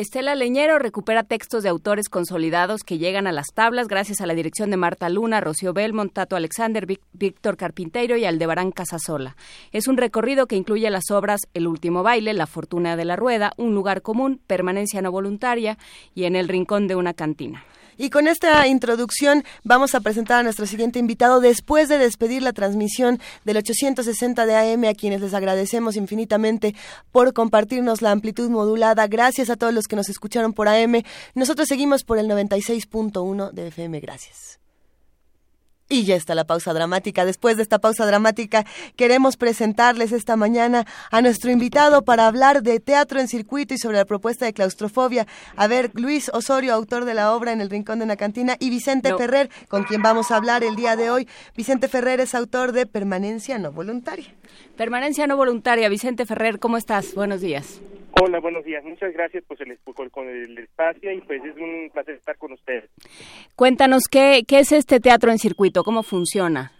Estela Leñero recupera textos de autores consolidados que llegan a las tablas gracias a la dirección de Marta Luna, Rocío Belmont, Tato Alexander, Víctor Carpinteiro y Aldebarán Casasola. Es un recorrido que incluye las obras El último baile, La fortuna de la rueda, Un lugar común, Permanencia no voluntaria y En el rincón de una cantina. Y con esta introducción vamos a presentar a nuestro siguiente invitado después de despedir la transmisión del 860 de AM a quienes les agradecemos infinitamente por compartirnos la amplitud modulada. Gracias a todos los que nos escucharon por AM. Nosotros seguimos por el 96.1 de FM. Gracias. Y ya está la pausa dramática. Después de esta pausa dramática, queremos presentarles esta mañana a nuestro invitado para hablar de teatro en circuito y sobre la propuesta de claustrofobia. A ver, Luis Osorio, autor de la obra En el Rincón de una Cantina, y Vicente Ferrer, con quien vamos a hablar el día de hoy. Vicente Ferrer es autor de Permanencia no voluntaria. Permanencia no voluntaria. Vicente Ferrer, ¿cómo estás? Buenos días. Hola, buenos días. Muchas gracias pues, el, con el espacio y pues es un placer estar con ustedes. Cuéntanos, ¿qué, qué es este teatro en circuito? ¿Cómo funciona?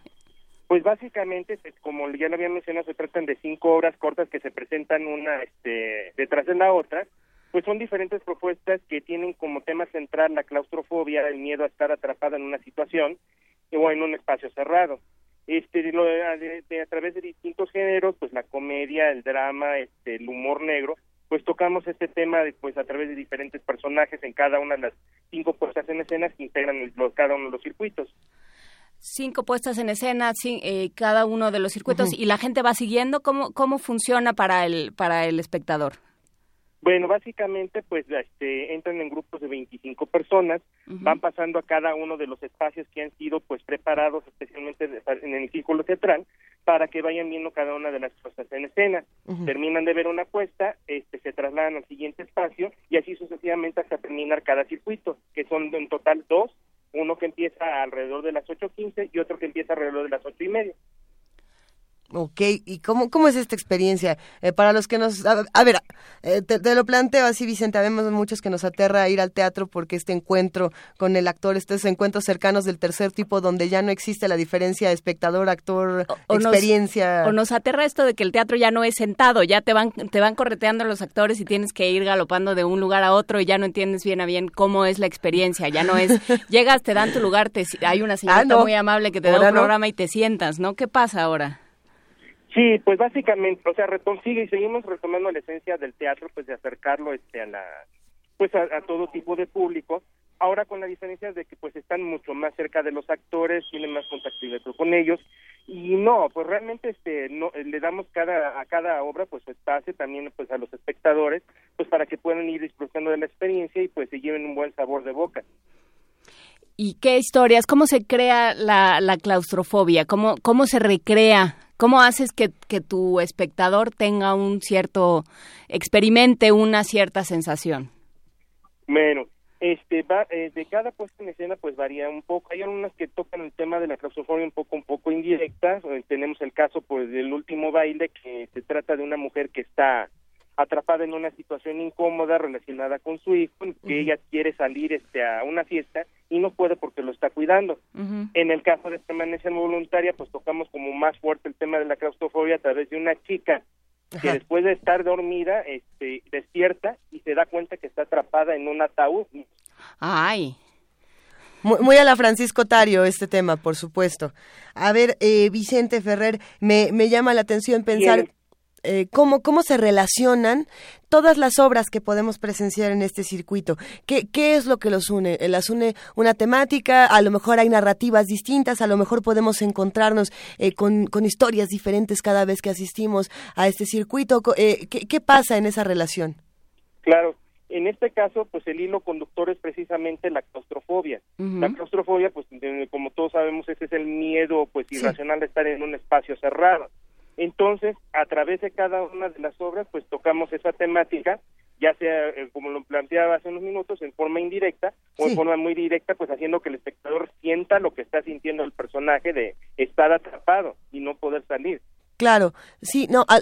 Pues básicamente, pues, como ya lo había mencionado, se tratan de cinco obras cortas que se presentan una este, detrás de la otra. Pues son diferentes propuestas que tienen como tema central la claustrofobia, el miedo a estar atrapada en una situación o en un espacio cerrado. Este, lo, de, a través de distintos géneros, pues la comedia, el drama, este, el humor negro, pues tocamos este tema pues a través de diferentes personajes en cada una de las cinco puestas en escena que integran cada uno de los circuitos. Cinco puestas en escena, eh, cada uno de los circuitos, y la gente va siguiendo. ¿Cómo, ¿Cómo funciona para el, para el espectador? Bueno, básicamente, pues este, entran en grupos de 25 personas, van pasando a cada uno de los espacios que han sido pues preparados especialmente en el círculo teatral para que vayan viendo cada una de las cosas en escena. Terminan de ver una puesta, este, se trasladan al siguiente espacio y así sucesivamente hasta terminar cada circuito, que son en total dos, uno que empieza alrededor de las 8.15 y otro que empieza alrededor de las ocho y media. Ok, ¿y cómo, cómo es esta experiencia? Eh, para los que nos... A, ver, eh, te, lo planteo así, Vicente, vemos muchos que nos aterra ir al teatro porque este encuentro con el actor, estos encuentros cercanos del tercer tipo donde ya no existe la diferencia espectador-actor, experiencia... o nos aterra esto de que el teatro ya no es sentado, ya te van, te van correteando los actores y tienes que ir galopando de un lugar a otro y ya no entiendes bien a bien cómo es la experiencia, ya no es... llegas, te dan tu lugar, te, hay una señora ah, muy amable que te da un programa y te sientas, ¿no? ¿Qué pasa ahora? Sí, pues básicamente, o sea, sigue y seguimos retomando la esencia del teatro, pues de acercarlo este a la pues a, todo tipo de público. Ahora con la diferencia de que pues están mucho más cerca de los actores, tienen más contacto con ellos y no, pues realmente este no le damos cada a cada obra pues su espacio también pues a los espectadores, pues para que puedan ir disfrutando de la experiencia y pues se lleven un buen sabor de boca. ¿Y qué historias? ¿Cómo se crea la, la claustrofobia? ¿Cómo, ¿Cómo se recrea ¿Cómo haces que, tu espectador tenga un cierto, experimente una cierta sensación? Bueno, este, va, eh, de cada puesta en escena pues varía un poco. Hay algunas que tocan el tema de la claustrofobia un poco, un poco indirecta. Eh, tenemos el caso pues del último baile que se trata de una mujer que está atrapada en una situación incómoda relacionada con su hijo, que ella quiere salir este a una fiesta y no puede porque lo está cuidando. En el caso de permanencia voluntaria, pues tocamos como más fuerte el tema de la claustrofobia a través de una chica que después de estar dormida, este, despierta y se da cuenta que está atrapada en un ataúd. Ay. Muy, a la Francisco Tario este tema, por supuesto. A ver, eh, Vicente Ferrer, me, me llama la atención pensar... Eh, cómo, cómo se relacionan todas las obras que podemos presenciar en este circuito. ¿Qué, ¿Qué es lo que los une? Eh, ¿Las une una temática? A lo mejor hay narrativas distintas, a lo mejor podemos encontrarnos eh, con, con, historias diferentes cada vez que asistimos a este circuito. ¿qué, ¿Qué pasa en esa relación? Claro, en este caso, pues el hilo conductor es precisamente la claustrofobia. La claustrofobia, pues como todos sabemos, ese es el miedo pues irracional de estar en un espacio cerrado. Entonces, a través de cada una de las obras, pues tocamos esa temática, ya sea, eh, como lo planteaba hace unos minutos, en forma indirecta o en forma muy directa, pues haciendo que el espectador sienta lo que está sintiendo el personaje de estar atrapado y no poder salir. Claro, sí, no, a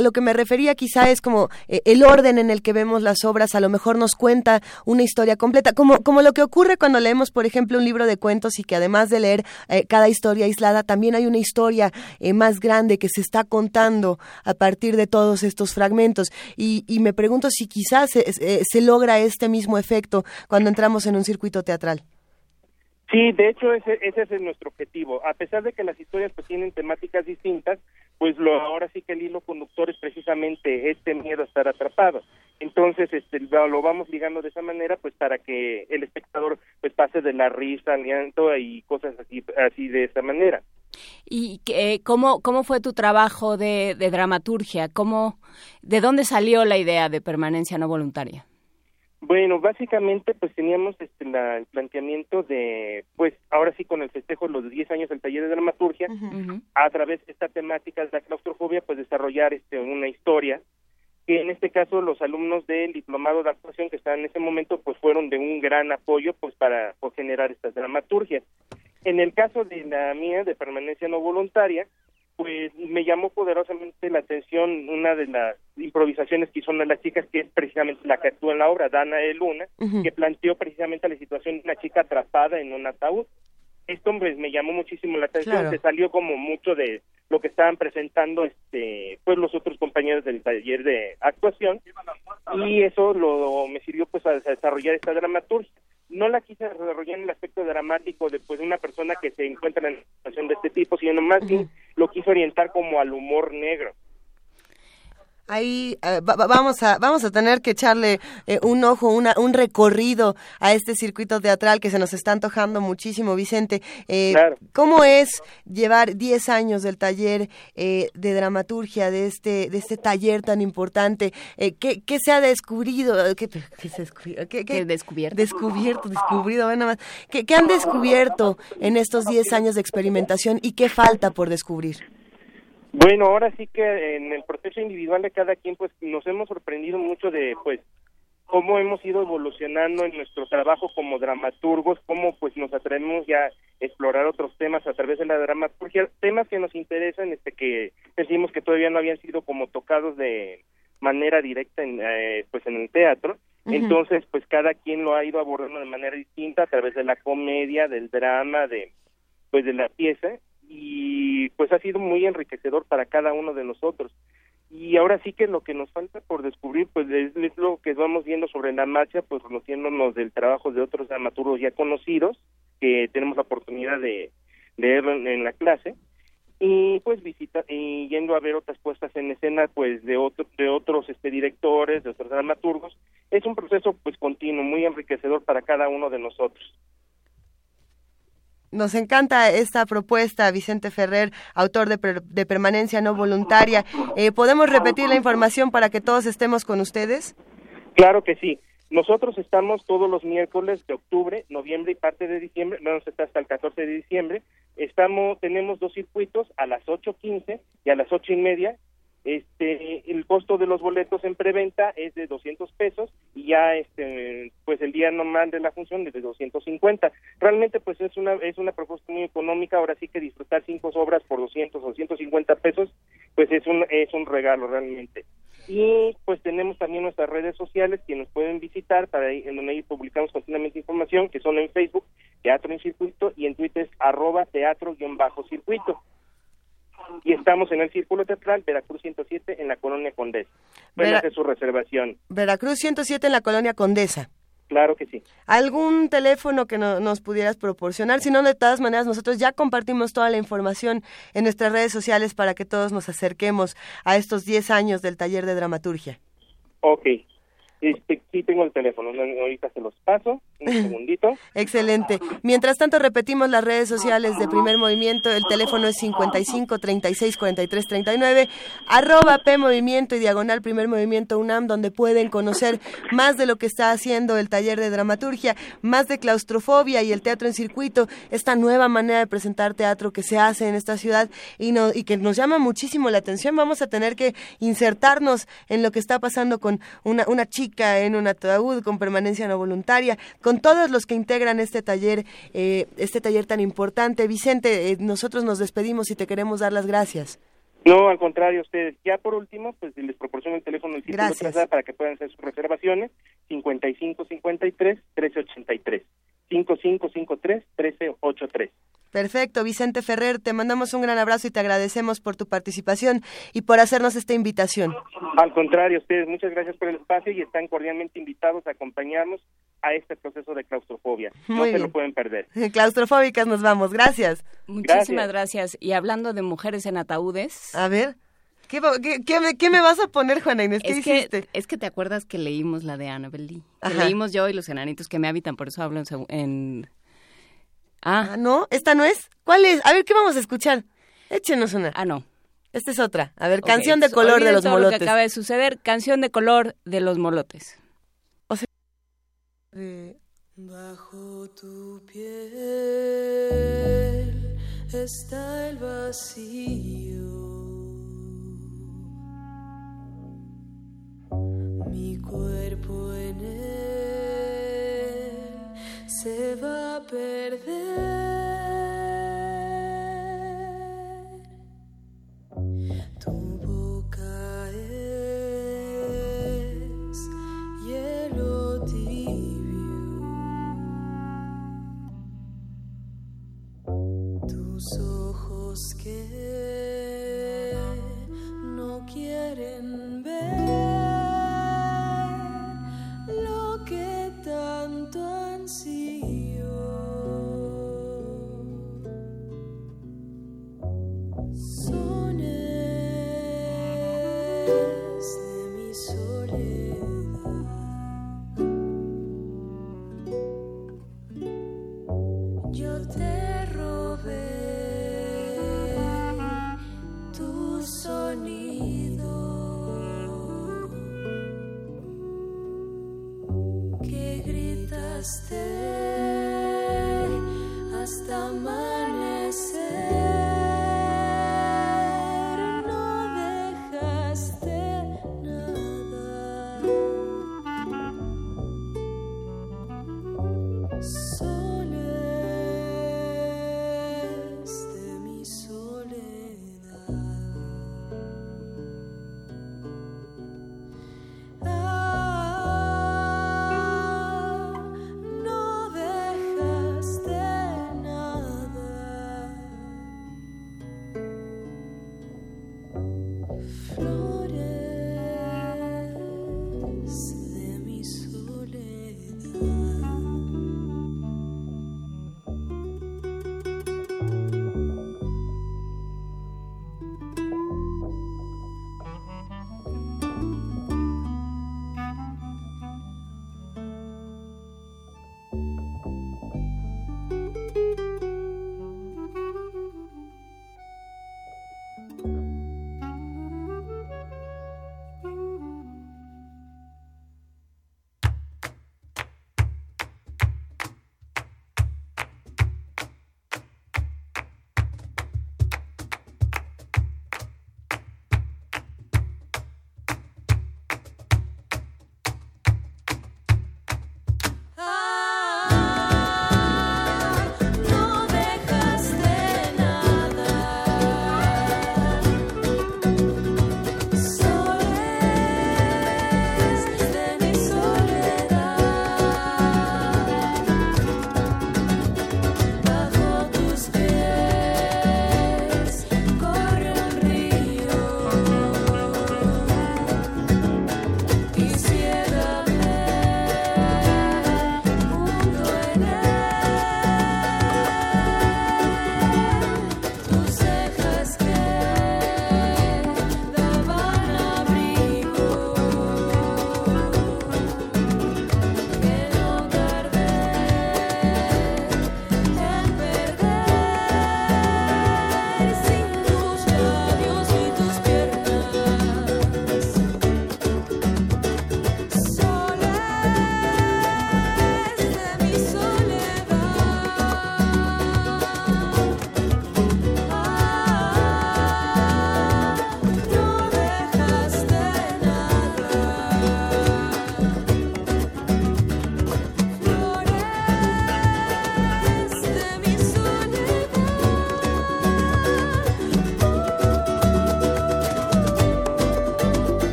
lo, que me refería quizá es como eh, el orden en el que vemos las obras, a lo mejor nos cuenta una historia completa, como, como lo que ocurre cuando leemos, por ejemplo, un libro de cuentos y que además de leer eh, cada historia aislada, también hay una historia eh, más grande que se está contando a partir de todos estos fragmentos. Y, y me pregunto si quizás se, se logra este mismo efecto cuando entramos en un circuito teatral. Sí, de hecho ese, ese es nuestro objetivo. A pesar de que las historias pues tienen temáticas distintas, pues lo ahora sí que el hilo conductor es precisamente este miedo a estar atrapado. Entonces, este lo, vamos ligando de esa manera pues para que el espectador pues pase de la risa al llanto y cosas así así de esa manera. ¿Y eh, cómo, cómo fue tu trabajo de, de dramaturgia? ¿Cómo, ¿De dónde salió la idea de permanencia no voluntaria? Bueno, básicamente pues teníamos este la, el planteamiento de, pues ahora sí con el festejo de los 10 años del taller de dramaturgia, a través de esta temática de la claustrofobia, pues desarrollar este una historia que en este caso los alumnos del diplomado de actuación que estaban en ese momento pues fueron de un gran apoyo pues para pues, generar estas dramaturgias. En el caso de la mía de permanencia no voluntaria, pues me llamó poderosamente la atención una de las improvisaciones que hizo una de las chicas, que es precisamente la que actúa en la obra, Dana de Luna, que planteó precisamente la situación de una chica atrapada en un ataúd. Esto pues, me llamó muchísimo la atención, Claro. se salió como mucho de lo que estaban presentando este pues los otros compañeros del taller de actuación y eso lo me sirvió pues a, a desarrollar esta dramaturgia no la quise desarrollar en el aspecto dramático de pues, una persona que se encuentra en una situación de este tipo sino más bien lo quise orientar como al humor negro Ahí eh, va- va- vamos a vamos a tener que echarle eh, un ojo, una, un recorrido a este circuito teatral que se nos está antojando muchísimo, Vicente. Eh, Claro. ¿Cómo es llevar 10 años del taller eh, de dramaturgia, de este de este taller tan importante? Eh, ¿qué, qué se ha descubrido? ¿Qué, qué se ha descubrido? ¿Qué, qué- descubierto? Descubierto, descubrido, nada más. ¿Qué, qué han descubierto en estos 10 años de experimentación y qué falta por descubrir? Bueno, ahora sí que en el proceso individual de cada quien, pues nos hemos sorprendido mucho de, pues, cómo hemos ido evolucionando en nuestro trabajo como dramaturgos, cómo pues nos atrevemos ya a explorar otros temas a través de la dramaturgia, temas que nos interesan, este que decimos que todavía no habían sido como tocados de manera directa en, eh, pues en el teatro. Entonces, pues cada quien lo ha ido abordando de manera distinta a través de la comedia, del drama, de pues de la pieza y pues ha sido muy enriquecedor para cada uno de nosotros. Y ahora sí que lo que nos falta por descubrir, pues es, es lo que vamos viendo sobre la marcha, pues conociéndonos del trabajo de otros dramaturgos ya conocidos, que tenemos la oportunidad de, en, en la clase, y pues visita y yendo a ver otras puestas en escena pues de otro, de otros este directores de otros dramaturgos es un proceso pues continuo muy enriquecedor para cada uno de nosotros Nos encanta esta propuesta, Vicente Ferrer, autor de, Per- de Permanencia No Voluntaria. Eh, ¿Podemos repetir la información para que todos estemos con ustedes? Claro que sí. Nosotros estamos todos los miércoles de octubre, noviembre y parte de diciembre, a estar hasta el 14 de diciembre. Estamos, tenemos dos circuitos a las 8.15 y a las ocho y media. Este, el costo de los boletos en preventa es de 200 pesos y ya, este, pues el día normal de la función es de 250. Realmente, pues es una es una propuesta muy económica. Ahora sí que disfrutar cinco obras por 200 o 150 pesos, pues es un es un regalo realmente. Y pues tenemos también nuestras redes sociales que nos pueden visitar para en donde publicamos continuamente información que son en Facebook Teatro en Circuito y en Twitter es arroba teatro-circuito. Y estamos en el Círculo Teatral Veracruz 107 en la Colonia Condesa. Pueden Vera- hacer su reservación. Veracruz 107 en la colonia Condesa. Claro que sí. ¿Algún teléfono que no- nos pudieras proporcionar? Si no, de todas maneras, nosotros ya compartimos toda la información en nuestras redes sociales para que todos nos acerquemos a estos 10 años del taller de dramaturgia. Ok. Este, sí tengo el teléfono. no, Ahorita se los paso. Un segundito. Excelente. Mientras tanto, repetimos las redes sociales de Primer Movimiento. El teléfono es 55 36 43 39, arroba P Movimiento y diagonal Primer Movimiento UNAM, donde pueden conocer más de lo que está haciendo el taller de dramaturgia, más de claustrofobia y el teatro en circuito, esta nueva manera de presentar teatro que se hace en esta ciudad y, no, y que nos llama muchísimo la atención. Vamos a tener que insertarnos en lo que está pasando con una, una chica en un ataúd con permanencia no voluntaria, con todos los que integran este taller, eh, este taller tan importante. Vicente, eh, nosotros nos despedimos y te queremos dar las gracias. No, al contrario, ustedes. Ya por último, pues les proporciono el teléfono del Gracias. Para que puedan hacer sus reservaciones. 5553-1383. 5553-1383. Perfecto, Vicente Ferrer, te mandamos un gran abrazo y te agradecemos por tu participación y por hacernos esta invitación. Al contrario, ustedes, muchas gracias por el espacio y están cordialmente invitados a acompañarnos a este proceso de claustrofobia. no se lo pueden perder. Claustrofóbicas nos vamos, gracias. Muchísimas gracias. Y hablando de mujeres en ataúdes. A ver, ¿qué, qué- qué me, qué me vas a poner, Juana Inés? ¿Qué es hiciste? que, es que te acuerdas que leímos la de Annabel Lee. Que leímos yo y los enanitos que me habitan, por eso hablo en... en... Ah, ¿no? ¿Esta no es? ¿Cuál es? A ver, ¿qué vamos a escuchar? Échenos una. Ah, no. Esta es otra. A ver, canción de color de los todo lo molotes. que acaba de suceder, canción de color de los molotes. Bajo tu piel está el vacío. Mi cuerpo en él se va a perder.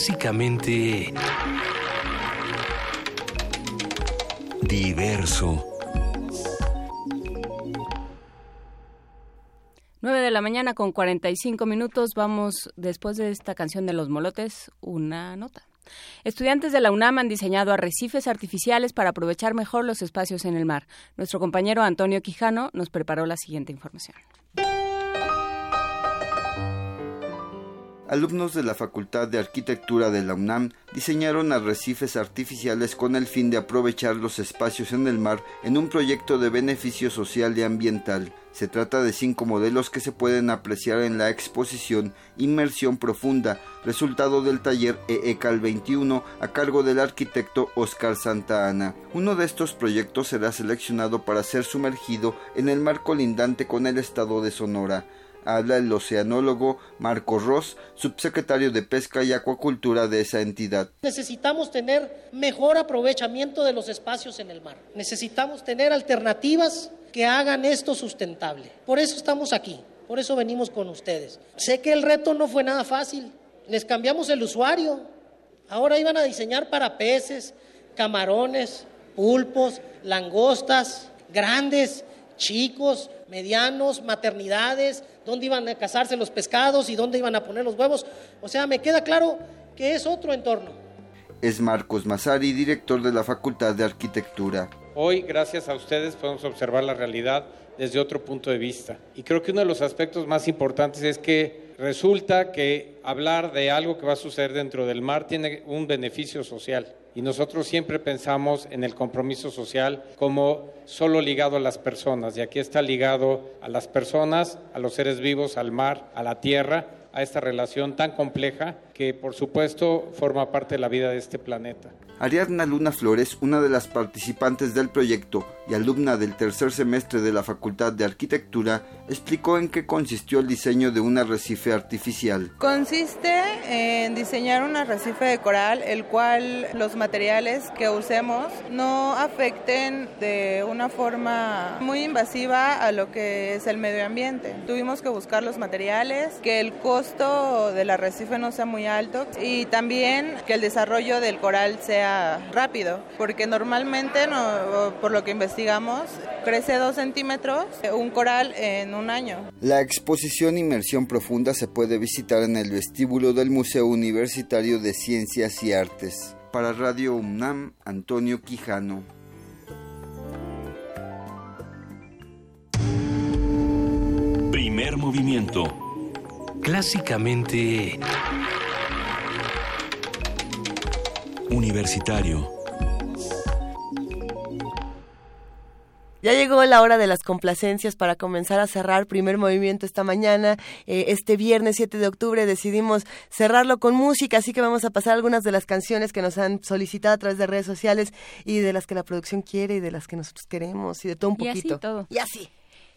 Clásicamente... Diverso. 9 de la mañana con 45 minutos. Vamos, después de esta canción de los molotes, una nota. Estudiantes de la UNAM han diseñado arrecifes artificiales para aprovechar mejor los espacios en el mar. Nuestro compañero Antonio Quijano nos preparó la siguiente información. Alumnos de la Facultad de Arquitectura de la UNAM diseñaron arrecifes artificiales con el fin de aprovechar los espacios en el mar en un proyecto de beneficio social y ambiental. Se trata de cinco modelos que se pueden apreciar en la exposición Inmersión Profunda, resultado del taller EECAL 21 a cargo del arquitecto Oscar Santa Ana. Uno de estos proyectos será seleccionado para ser sumergido en el mar colindante con el estado de Sonora habla el oceanólogo Marco Ross, subsecretario de Pesca y Acuacultura de esa entidad. Necesitamos tener mejor aprovechamiento de los espacios en el mar. Necesitamos tener alternativas que hagan esto sustentable. Por eso estamos aquí, por eso venimos con ustedes. Sé que el reto no fue nada fácil. Les cambiamos el usuario. Ahora iban a diseñar para peces, camarones, pulpos, langostas, grandes, chicos, medianos, maternidades, dónde iban a casarse los pescados y dónde iban a poner los huevos. O sea, me queda claro que es otro entorno. Es Marcos Mazari, director de la Facultad de Arquitectura. Hoy, gracias a ustedes, podemos observar la realidad desde otro punto de vista. Y creo que uno de los aspectos más importantes es que resulta que hablar de algo que va a suceder dentro del mar tiene un beneficio social. Y nosotros siempre pensamos en el compromiso social como solo ligado a las personas. Y aquí está ligado a las personas, a los seres vivos, al mar, a la tierra, a esta relación tan compleja que por supuesto forma parte de la vida de este planeta. Ariadna Luna Flores, una de las participantes del proyecto y alumna del tercer semestre de la Facultad de Arquitectura, explicó en qué consistió el diseño de un arrecife artificial. Consiste en diseñar un arrecife de coral, el cual los materiales que usemos no afecten de una forma muy invasiva a lo que es el medio ambiente. Tuvimos que buscar los materiales, que el costo del arrecife no sea muy alto y también que el desarrollo del coral sea rápido, porque normalmente, no, por lo que investigamos, crece dos centímetros un coral en un año. La exposición Inmersión Profunda se puede visitar en el vestíbulo del Museo Universitario de Ciencias y Artes. Para Radio UNAM, Antonio Quijano. Primer movimiento. Clásicamente... Universitario. Ya llegó la hora de las complacencias para comenzar a cerrar primer movimiento esta mañana. Eh, este viernes 7 de octubre decidimos cerrarlo con música, así que vamos a pasar algunas de las canciones que nos han solicitado a través de redes sociales y de las que la producción quiere y de las que nosotros queremos y de todo un poquito. Y así todo. Y así.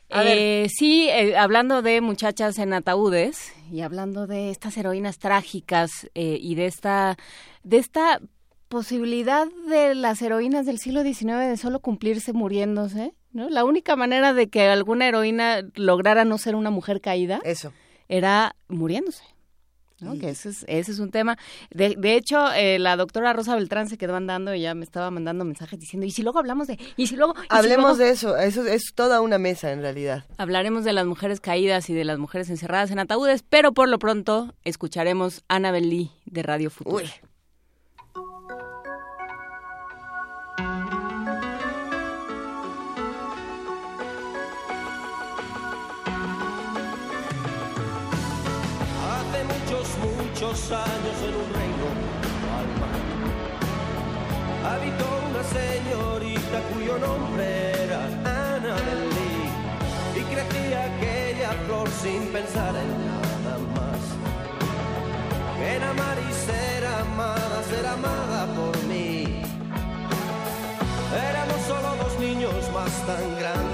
Eh, sí, eh, hablando de muchachas en ataúdes y hablando de estas heroínas trágicas eh, y de esta, de esta posibilidad de las heroínas del siglo XIX de solo cumplirse muriéndose, ¿no? La única manera de que alguna heroína lograra no ser una mujer caída Eso. era muriéndose. ¿no? Que ese es, ese es un tema. De, de hecho, eh, la doctora Rosa Beltrán se quedó andando y ya me estaba mandando mensajes diciendo, ¿y si luego hablamos de...? ¿Y si luego...? y si Hablemos luego-?" de eso, eso es toda una mesa en realidad. Hablaremos de las mujeres caídas y de las mujeres encerradas en ataúdes, pero por lo pronto escucharemos Annabel Lee de Radio Futura. Hace muchos años en un reino al mar habitó una señorita cuyo nombre era Annabel Lee y crecía aquella flor sin pensar en nada más. En amar y ser amada, ser amada por mí. Éramos solo dos niños más tan grande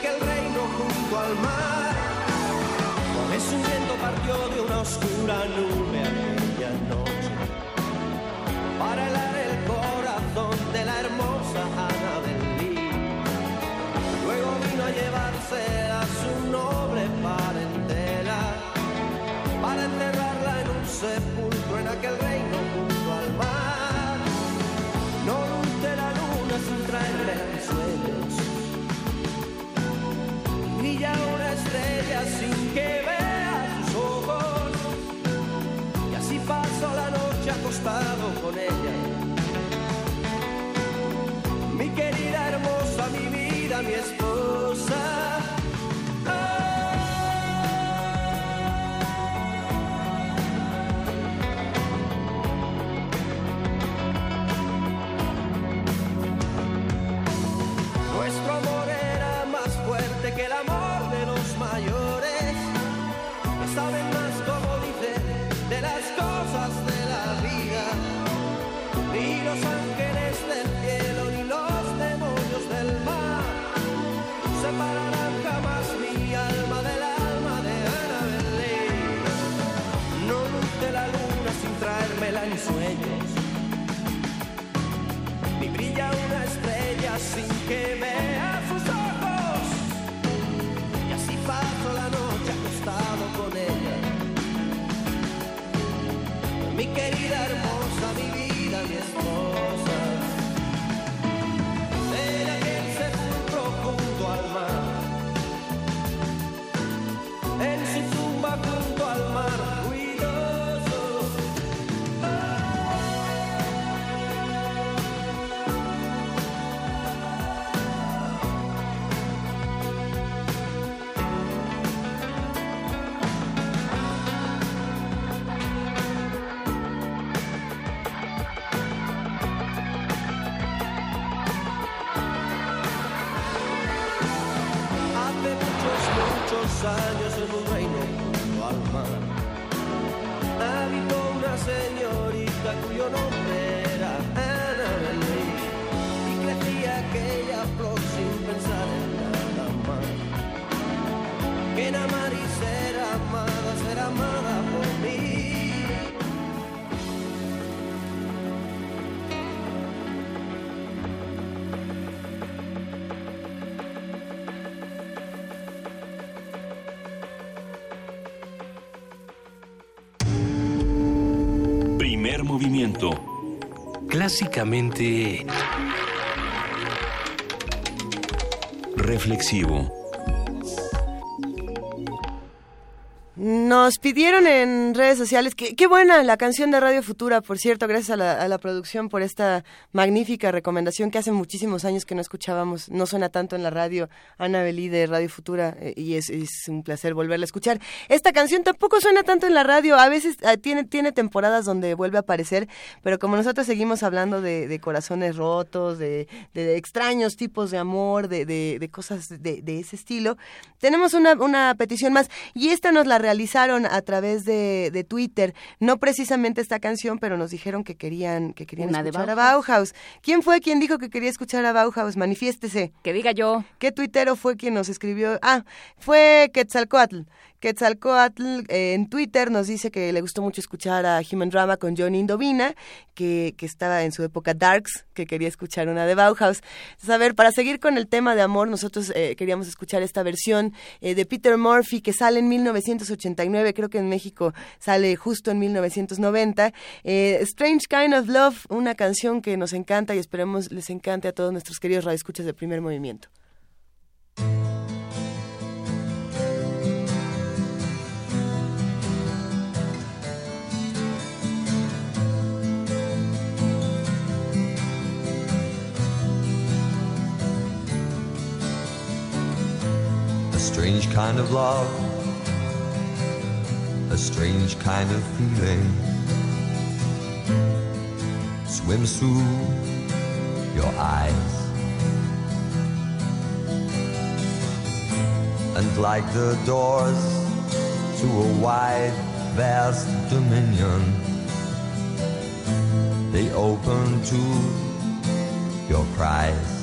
aquel reino junto al mar, con un viento partió de una oscura nube aquella noche para helar el corazón de la hermosa Ana Lee. Luego vino a llevarse a su noble parentela para enterrarla en un sepulcro en aquel reino junto al mar. No la luna sin traerle sueños, brilla una estrella sin que vea sus ojos. Y así paso la noche acostado con ella. Mi querida hermosa, mi vida, mi esposa. Una estrella sin que vea sus ojos. Y así paso la noche acostado con ella. Mi querida hermosa, Clásicamente... Reflexivo. Nos pidieron en redes sociales, que, qué buena la canción de Radio Futura, por cierto, gracias a la, producción por esta magnífica recomendación que hace muchísimos años que no escuchábamos, no suena tanto en la radio, Ana Belí de Radio Futura, eh, y es, un placer volverla a escuchar. Esta canción tampoco suena tanto en la radio, a veces ah, tiene, tiene temporadas donde vuelve a aparecer, pero como nosotros seguimos hablando de, corazones rotos, de, extraños tipos de amor, de, de, cosas de, ese estilo, tenemos una, una petición más, y esta nos la a través de, de Twitter, no precisamente esta canción, pero nos dijeron que querían, que querían Una escuchar a Bauhaus. Bauhaus. ¿Quién fue quien dijo que quería escuchar a Bauhaus? Manifiéstese. Que diga yo. ¿Qué tuitero fue quien nos escribió? Ah, fue Quetzalcoatl. Quetzalcoatl eh, en Twitter nos dice que le gustó mucho escuchar a Human Drama con Johnny Indovina, que, que estaba en su época Darks, que quería escuchar una de Bauhaus. Entonces, a ver, para seguir con el tema de amor, nosotros eh, queríamos escuchar esta versión eh, de Peter Murphy que sale en 1989, creo que en México sale justo en 1990. Eh, Strange Kind of Love, una canción que nos encanta y esperemos les encante a todos nuestros queridos radioescuchas de primer movimiento. Strange kind of love, a strange kind of feeling swims through your eyes. And like the doors to a wide, vast dominion, they open to your cries.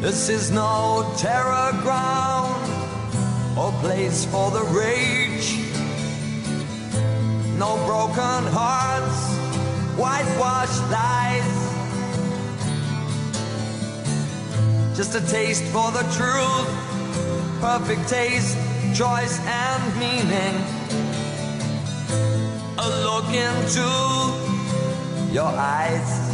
This is no terror ground or place for the rage. No broken hearts, whitewashed lies. Just a taste for the truth, perfect taste, choice, and meaning. A look into your eyes.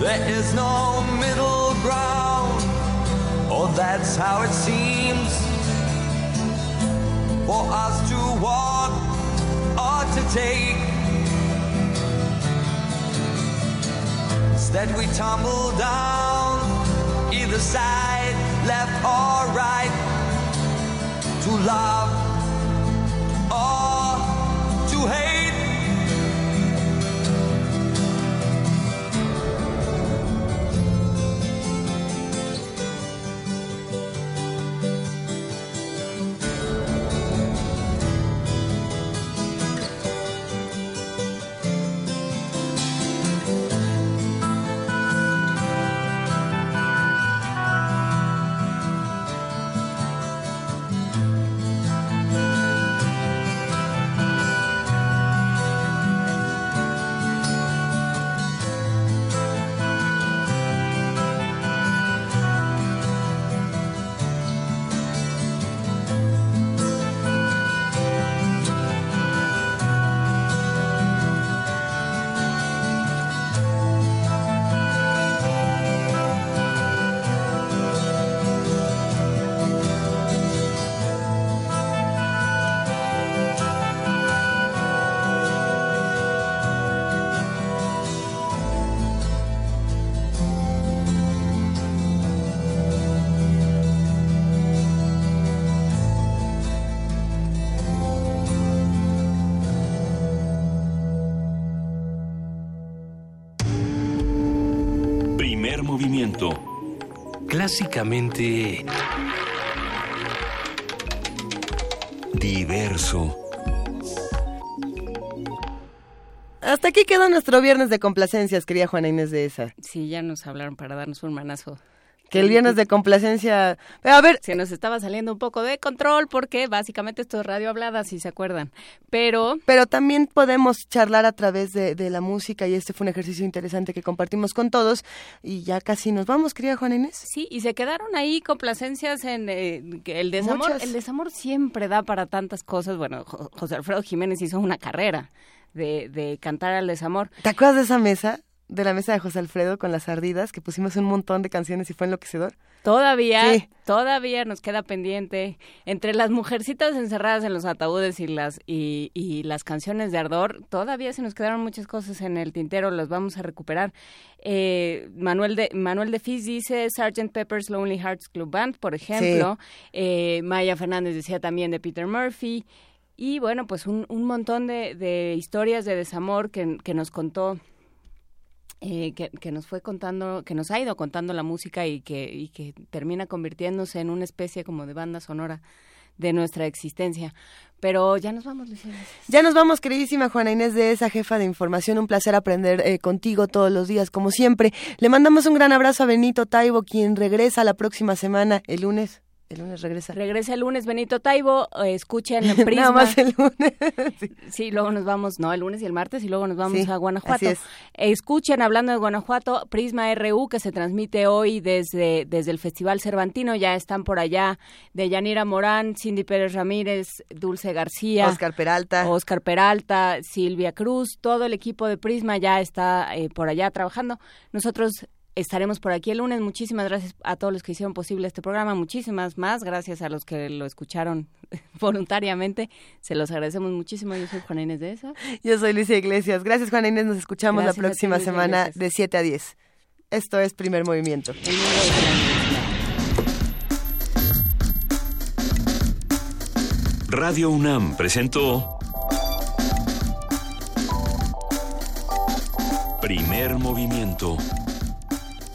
There is no middle ground, or that's how it seems for us to walk or to take. Instead, we tumble down either side, left or right, to love Clásicamente... Diverso. Hasta aquí quedó nuestro viernes de complacencias, quería Juana Inés de esa. Sí, ya nos hablaron para darnos un manazo. Que el viernes de complacencia... A ver... Se nos estaba saliendo un poco de control porque básicamente esto es radio hablada, si se acuerdan. Pero... Pero también podemos charlar a través de, de la música y este fue un ejercicio interesante que compartimos con todos y ya casi nos vamos, querida Juana Inés. Sí, y se quedaron ahí complacencias en eh, el desamor. Muchas. El desamor siempre da para tantas cosas. Bueno, Jo- José Alfredo Jiménez hizo una carrera de, de cantar al desamor. ¿Te acuerdas de esa mesa? De la mesa de José Alfredo con las ardidas, que pusimos un montón de canciones y fue enloquecedor. Todavía, Sí. todavía nos queda pendiente entre las mujercitas encerradas en los ataúdes y las y, y las canciones de ardor. Todavía se nos quedaron muchas cosas en el tintero, las vamos a recuperar. Eh, Manuel de Manuel de Fis dice Sgt. Pepper's Lonely Hearts Club Band, por ejemplo. Eh, Maya Fernández decía también de Peter Murphy. Y bueno, pues un, un montón de, de historias de desamor que, que nos contó eh, que, que nos fue contando, que nos ha ido contando la música y que, y que termina convirtiéndose en una especie como de banda sonora de nuestra existencia. Pero ya nos vamos, Lucía. Ya nos vamos, queridísima Juana Inés de esa jefa de información. Un placer aprender eh, contigo todos los días, como siempre. Le mandamos un gran abrazo a Benito Taibo, quien regresa la próxima semana, el lunes. El lunes regresa. Regresa el lunes Benito Taibo, eh, escuchen Prisma. Nada más el lunes. sí. luego nos vamos, no, el lunes y el martes y luego nos vamos Sí, a Guanajuato. así es. Escuchen, hablando de Guanajuato, Prisma RU que se transmite hoy desde, desde el Festival Cervantino. Ya están por allá de Yanira Morán, Cindy Pérez Ramírez, Dulce García. Oscar Peralta. Oscar Peralta, Silvia Cruz, todo el equipo de Prisma ya está eh, por allá trabajando. Nosotros estaremos por aquí el lunes. Muchísimas gracias a todos los que hicieron posible este programa. Muchísimas más gracias a los que lo escucharon voluntariamente. Se los agradecemos muchísimo. Yo soy Juana Inés de esa. Yo soy Lucia Iglesias. Gracias, Juana Inés. Nos escuchamos Gracias la próxima semana de 7 a 10. Esto es Primer Movimiento. Radio UNAM presentó Primer Movimiento.